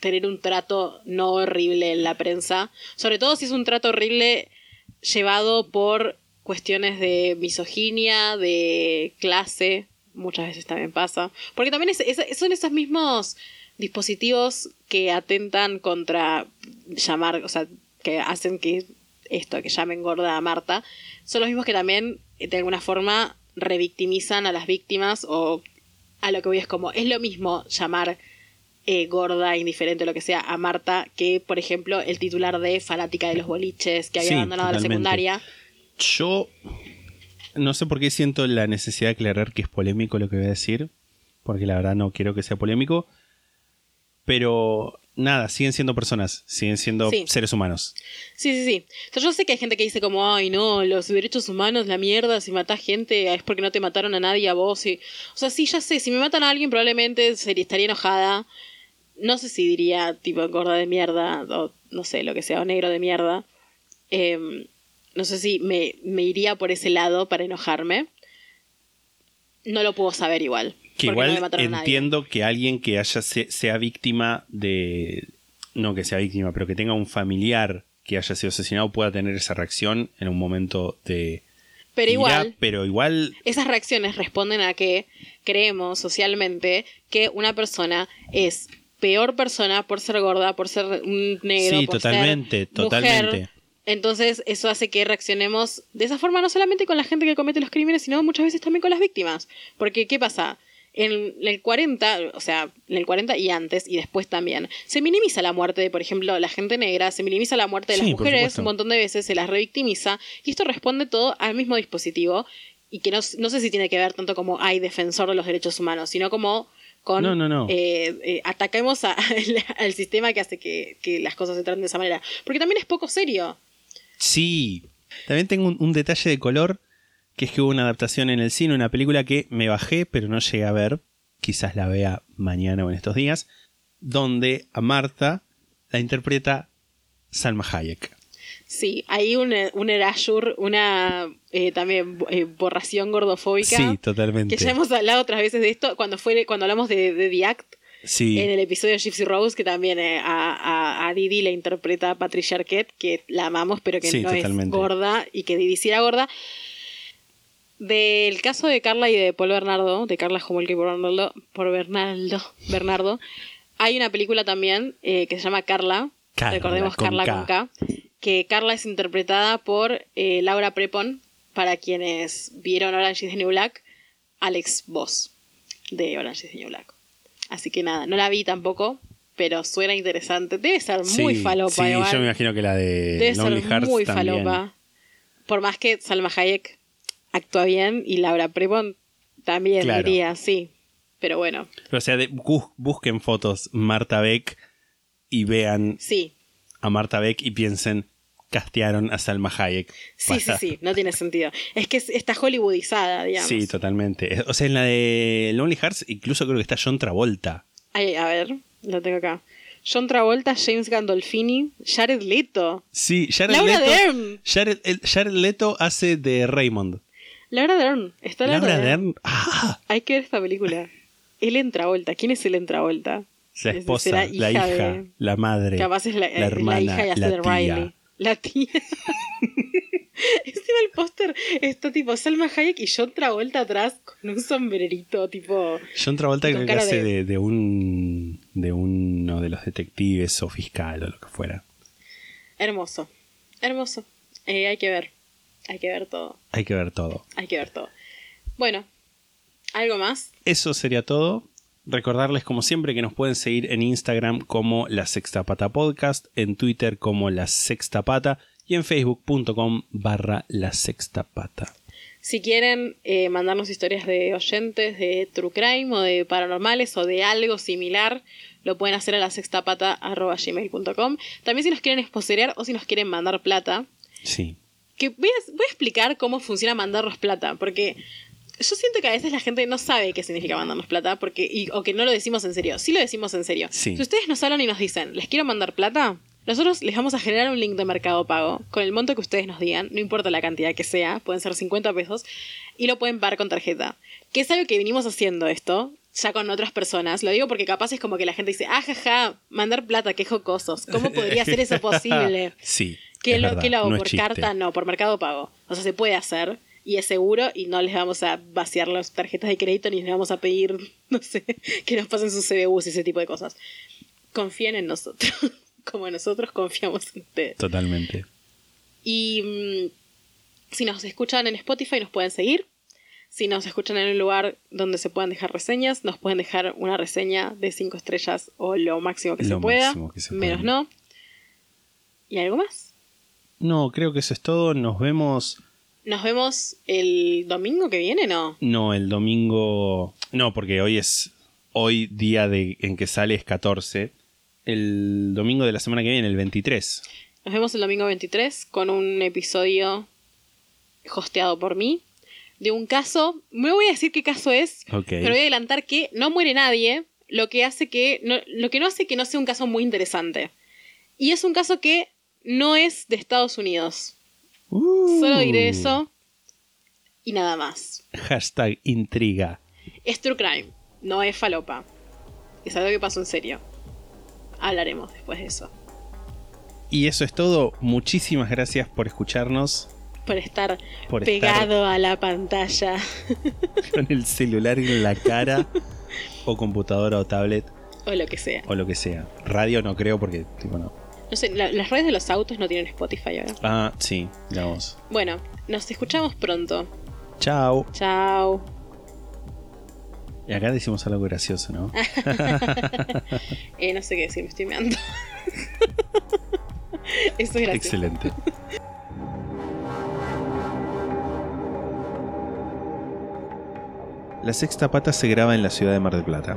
[SPEAKER 1] tener un trato no horrible en la prensa, sobre todo si es un trato horrible llevado por cuestiones de misoginia, de clase, muchas veces también pasa, porque también es- es- son esos mismos dispositivos que atentan contra llamar, o sea, que hacen que esto, que llamen gorda a Marta, son los mismos que también, eh, de alguna forma, revictimizan a las víctimas o a lo que voy es como, es lo mismo llamar eh, gorda, indiferente, lo que sea, a Marta que, por ejemplo, el titular de fanática de los boliches que había
[SPEAKER 2] Sí,
[SPEAKER 1] abandonado la secundaria.
[SPEAKER 2] Yo no sé por qué siento la necesidad de aclarar que es polémico lo que voy a decir, porque la verdad no quiero que sea polémico, pero nada, siguen siendo personas, siguen siendo
[SPEAKER 1] Sí.
[SPEAKER 2] seres humanos.
[SPEAKER 1] Sí, sí, sí. O sea, yo sé que hay gente que dice como, ay, no, los derechos humanos, la mierda, si matás gente es porque no te mataron a nadie, a vos. Y... O sea, sí, ya sé, si me matan a alguien probablemente sería, estaría enojada. No sé si diría tipo gorda de mierda o no sé, lo que sea, o negro de mierda. Em, no sé si me, me iría por ese lado para enojarme. No lo puedo saber igual.
[SPEAKER 2] Que
[SPEAKER 1] no
[SPEAKER 2] igual
[SPEAKER 1] mataron a nadie.
[SPEAKER 2] entiendo que alguien que haya se- sea víctima de. No que sea víctima, pero que tenga un familiar que haya sido asesinado pueda tener esa reacción en un momento de.
[SPEAKER 1] Pero
[SPEAKER 2] ira,
[SPEAKER 1] igual,
[SPEAKER 2] pero igual.
[SPEAKER 1] esas reacciones responden a que creemos socialmente que una persona es peor persona por ser gorda, por ser un negro,
[SPEAKER 2] Sí,
[SPEAKER 1] por
[SPEAKER 2] totalmente,
[SPEAKER 1] ser mujer.
[SPEAKER 2] totalmente.
[SPEAKER 1] Entonces, eso hace que reaccionemos de esa forma no solamente con la gente que comete los crímenes, sino muchas veces también con las víctimas. Porque, ¿qué pasa? En el 40, o sea, en el 40 y antes, y después también, se minimiza la muerte de, por ejemplo, la gente negra, se minimiza la muerte de las
[SPEAKER 2] Sí,
[SPEAKER 1] mujeres un montón de veces, se las revictimiza, y esto responde todo al mismo dispositivo, y que no, no sé si tiene que ver tanto como hay defensor de los derechos humanos, sino como con
[SPEAKER 2] No, no, no.
[SPEAKER 1] eh, eh, ataquemos a- al sistema que hace que, que las cosas se traten de esa manera. Porque también es poco serio.
[SPEAKER 2] Sí. También tengo un, un detalle de color, que es que hubo una adaptación en el cine, una película que me bajé, pero no llegué a ver. Quizás la vea mañana o en estos días. Donde a Marta la interpreta Salma Hayek.
[SPEAKER 1] Sí, hay un, un erasure, una eh, también eh, borración gordofóbica.
[SPEAKER 2] Sí, totalmente.
[SPEAKER 1] Que ya hemos hablado otras veces de esto cuando fue cuando hablamos de, de The Act
[SPEAKER 2] Sí.
[SPEAKER 1] en el episodio de Gypsy Rose, que también eh, a, a, a Didi le interpreta Patricia Arquette, que la amamos, pero que
[SPEAKER 2] Sí,
[SPEAKER 1] no
[SPEAKER 2] totalmente.
[SPEAKER 1] es gorda y que Didi sí era gorda. Del caso de Carla y de Paul Bernardo, de Carla Homolke y por Bernardo, por Bernardo, Bernardo, hay una película también eh, que se llama Carla,
[SPEAKER 2] Carla,
[SPEAKER 1] recordemos
[SPEAKER 2] con
[SPEAKER 1] Carla
[SPEAKER 2] K.
[SPEAKER 1] con K, que Carla es interpretada por eh, Laura Prepon, para quienes vieron Orange is the New Black, Alex Voss de Orange is the New Black. Así que nada, no la vi tampoco, pero suena interesante. Debe ser muy
[SPEAKER 2] Sí,
[SPEAKER 1] falopa
[SPEAKER 2] Sí,
[SPEAKER 1] igual.
[SPEAKER 2] yo me imagino que la de
[SPEAKER 1] Debe
[SPEAKER 2] Lonely
[SPEAKER 1] ser
[SPEAKER 2] Hearts
[SPEAKER 1] muy
[SPEAKER 2] también.
[SPEAKER 1] falopa. Por más que Salma Hayek actúa bien y Laura Prepon también
[SPEAKER 2] Claro.
[SPEAKER 1] diría, sí. Pero bueno,
[SPEAKER 2] Pero, o sea, de- bus- busquen fotos Marta Beck y vean
[SPEAKER 1] sí.
[SPEAKER 2] a Marta Beck y piensen, castearon a Salma Hayek.
[SPEAKER 1] Sí,
[SPEAKER 2] Basta.
[SPEAKER 1] sí, sí, no tiene sentido. Es que es- está hollywoodizada, digamos.
[SPEAKER 2] Sí, totalmente. O sea, en la de Lonely Hearts incluso creo que está John Travolta.
[SPEAKER 1] Ay, a ver, lo tengo acá. John Travolta, James Gandolfini, Jared Leto.
[SPEAKER 2] Sí, Jared
[SPEAKER 1] Laura
[SPEAKER 2] Leto.
[SPEAKER 1] Dern.
[SPEAKER 2] Jared, el- Jared Leto hace de Raymond.
[SPEAKER 1] Laura Dern. Está Laura,
[SPEAKER 2] Laura
[SPEAKER 1] Dern.
[SPEAKER 2] Dern. Ah,
[SPEAKER 1] Hay que ver esta película. Él Travolta. ¿Quién es Él Travolta?
[SPEAKER 2] la esposa, la hija,
[SPEAKER 1] de-
[SPEAKER 2] la madre.
[SPEAKER 1] Capaz es la,
[SPEAKER 2] la hermana,
[SPEAKER 1] la hija y hace
[SPEAKER 2] la
[SPEAKER 1] de
[SPEAKER 2] tía.
[SPEAKER 1] Riley. La tía. Encima el póster está tipo Salma Hayek y John Travolta atrás con un sombrerito tipo...
[SPEAKER 2] John Travolta creo que hace
[SPEAKER 1] de-
[SPEAKER 2] de, de un de uno de los detectives o fiscal o lo que fuera.
[SPEAKER 1] Hermoso. Hermoso. Eh, hay que ver. Hay que ver todo.
[SPEAKER 2] Hay que ver todo.
[SPEAKER 1] Hay que ver todo. Bueno, ¿algo más?
[SPEAKER 2] Eso sería todo. Recordarles como siempre que nos pueden seguir en Instagram como La Sexta Pata Podcast, en Twitter como La Sexta Pata y en facebook.com barra La Sexta Pata.
[SPEAKER 1] Si quieren eh, mandarnos historias de oyentes de True Crime o de paranormales o de algo similar, lo pueden hacer a la sextapata.gmail.com. También si nos quieren esposerear o si nos quieren mandar plata.
[SPEAKER 2] Sí.
[SPEAKER 1] Que voy a, voy a explicar cómo funciona mandarnos plata, porque yo siento que a veces la gente no sabe qué significa mandarnos plata, porque y- o que no lo decimos en serio. Sí lo decimos en serio.
[SPEAKER 2] Sí.
[SPEAKER 1] Si ustedes nos hablan y nos dicen, les quiero mandar plata, nosotros les vamos a generar un link de Mercado Pago con el monto que ustedes nos digan, no importa la cantidad que sea, pueden ser 50 pesos, y lo pueden pagar con tarjeta. Que es algo que venimos haciendo esto, ya con otras personas. Lo digo porque capaz es como que la gente dice, ah, jaja, mandar plata, qué jocosos. ¿Cómo podría ser eso posible?
[SPEAKER 2] sí.
[SPEAKER 1] ¿Qué
[SPEAKER 2] es
[SPEAKER 1] lo,
[SPEAKER 2] verdad,
[SPEAKER 1] qué lo hago?
[SPEAKER 2] no
[SPEAKER 1] ¿Por
[SPEAKER 2] chiste.
[SPEAKER 1] carta? No, por Mercado Pago. O sea, se puede hacer y es seguro y no les vamos a vaciar las tarjetas de crédito ni les vamos a pedir, no sé, que nos pasen sus CBUs y ese tipo de cosas. Confíen en nosotros. como nosotros confiamos en ustedes.
[SPEAKER 2] Totalmente.
[SPEAKER 1] Y mm, si nos escuchan en Spotify nos pueden seguir. Si nos escuchan en un lugar donde se puedan dejar reseñas, nos pueden dejar una reseña de 5 estrellas o lo máximo que
[SPEAKER 2] Lo
[SPEAKER 1] se pueda.
[SPEAKER 2] máximo que se
[SPEAKER 1] menos no. ¿Y algo más?
[SPEAKER 2] No, creo que eso es todo. Nos vemos.
[SPEAKER 1] Nos vemos el domingo que viene, ¿no?
[SPEAKER 2] No, el domingo. No, porque hoy es. Hoy, día de, en que sale, es 14. El domingo de la semana que viene, el 23.
[SPEAKER 1] Nos vemos el domingo 23 con un episodio hosteado por mí de un caso. No voy a decir qué caso es, pero voy a adelantar que no muere nadie, lo que hace que no, lo que no hace que no sea un caso muy interesante. Y es un caso que no es de Estados Unidos.
[SPEAKER 2] Uh.
[SPEAKER 1] Solo diré eso y nada más.
[SPEAKER 2] Hashtag intriga.
[SPEAKER 1] Es true crime, no es falopa. Es algo que pasó en serio. Hablaremos después de eso.
[SPEAKER 2] Y eso es todo. Muchísimas gracias por escucharnos.
[SPEAKER 1] Por estar
[SPEAKER 2] Por
[SPEAKER 1] pegado a la pantalla.
[SPEAKER 2] Con el celular en la cara. o computadora o tablet.
[SPEAKER 1] o lo que sea.
[SPEAKER 2] O lo que sea. Radio no creo porque, tipo, no.
[SPEAKER 1] No sé, la- las redes de los autos no tienen Spotify ahora.
[SPEAKER 2] Ah, sí, vamos.
[SPEAKER 1] Bueno, nos escuchamos pronto.
[SPEAKER 2] Chao.
[SPEAKER 1] Chao.
[SPEAKER 2] Y acá decimos algo gracioso, ¿no?
[SPEAKER 1] Eh, no sé qué decir, me estoy meando. Eso es gracioso.
[SPEAKER 2] Excelente. La sexta pata se graba en la ciudad de Mar del Plata.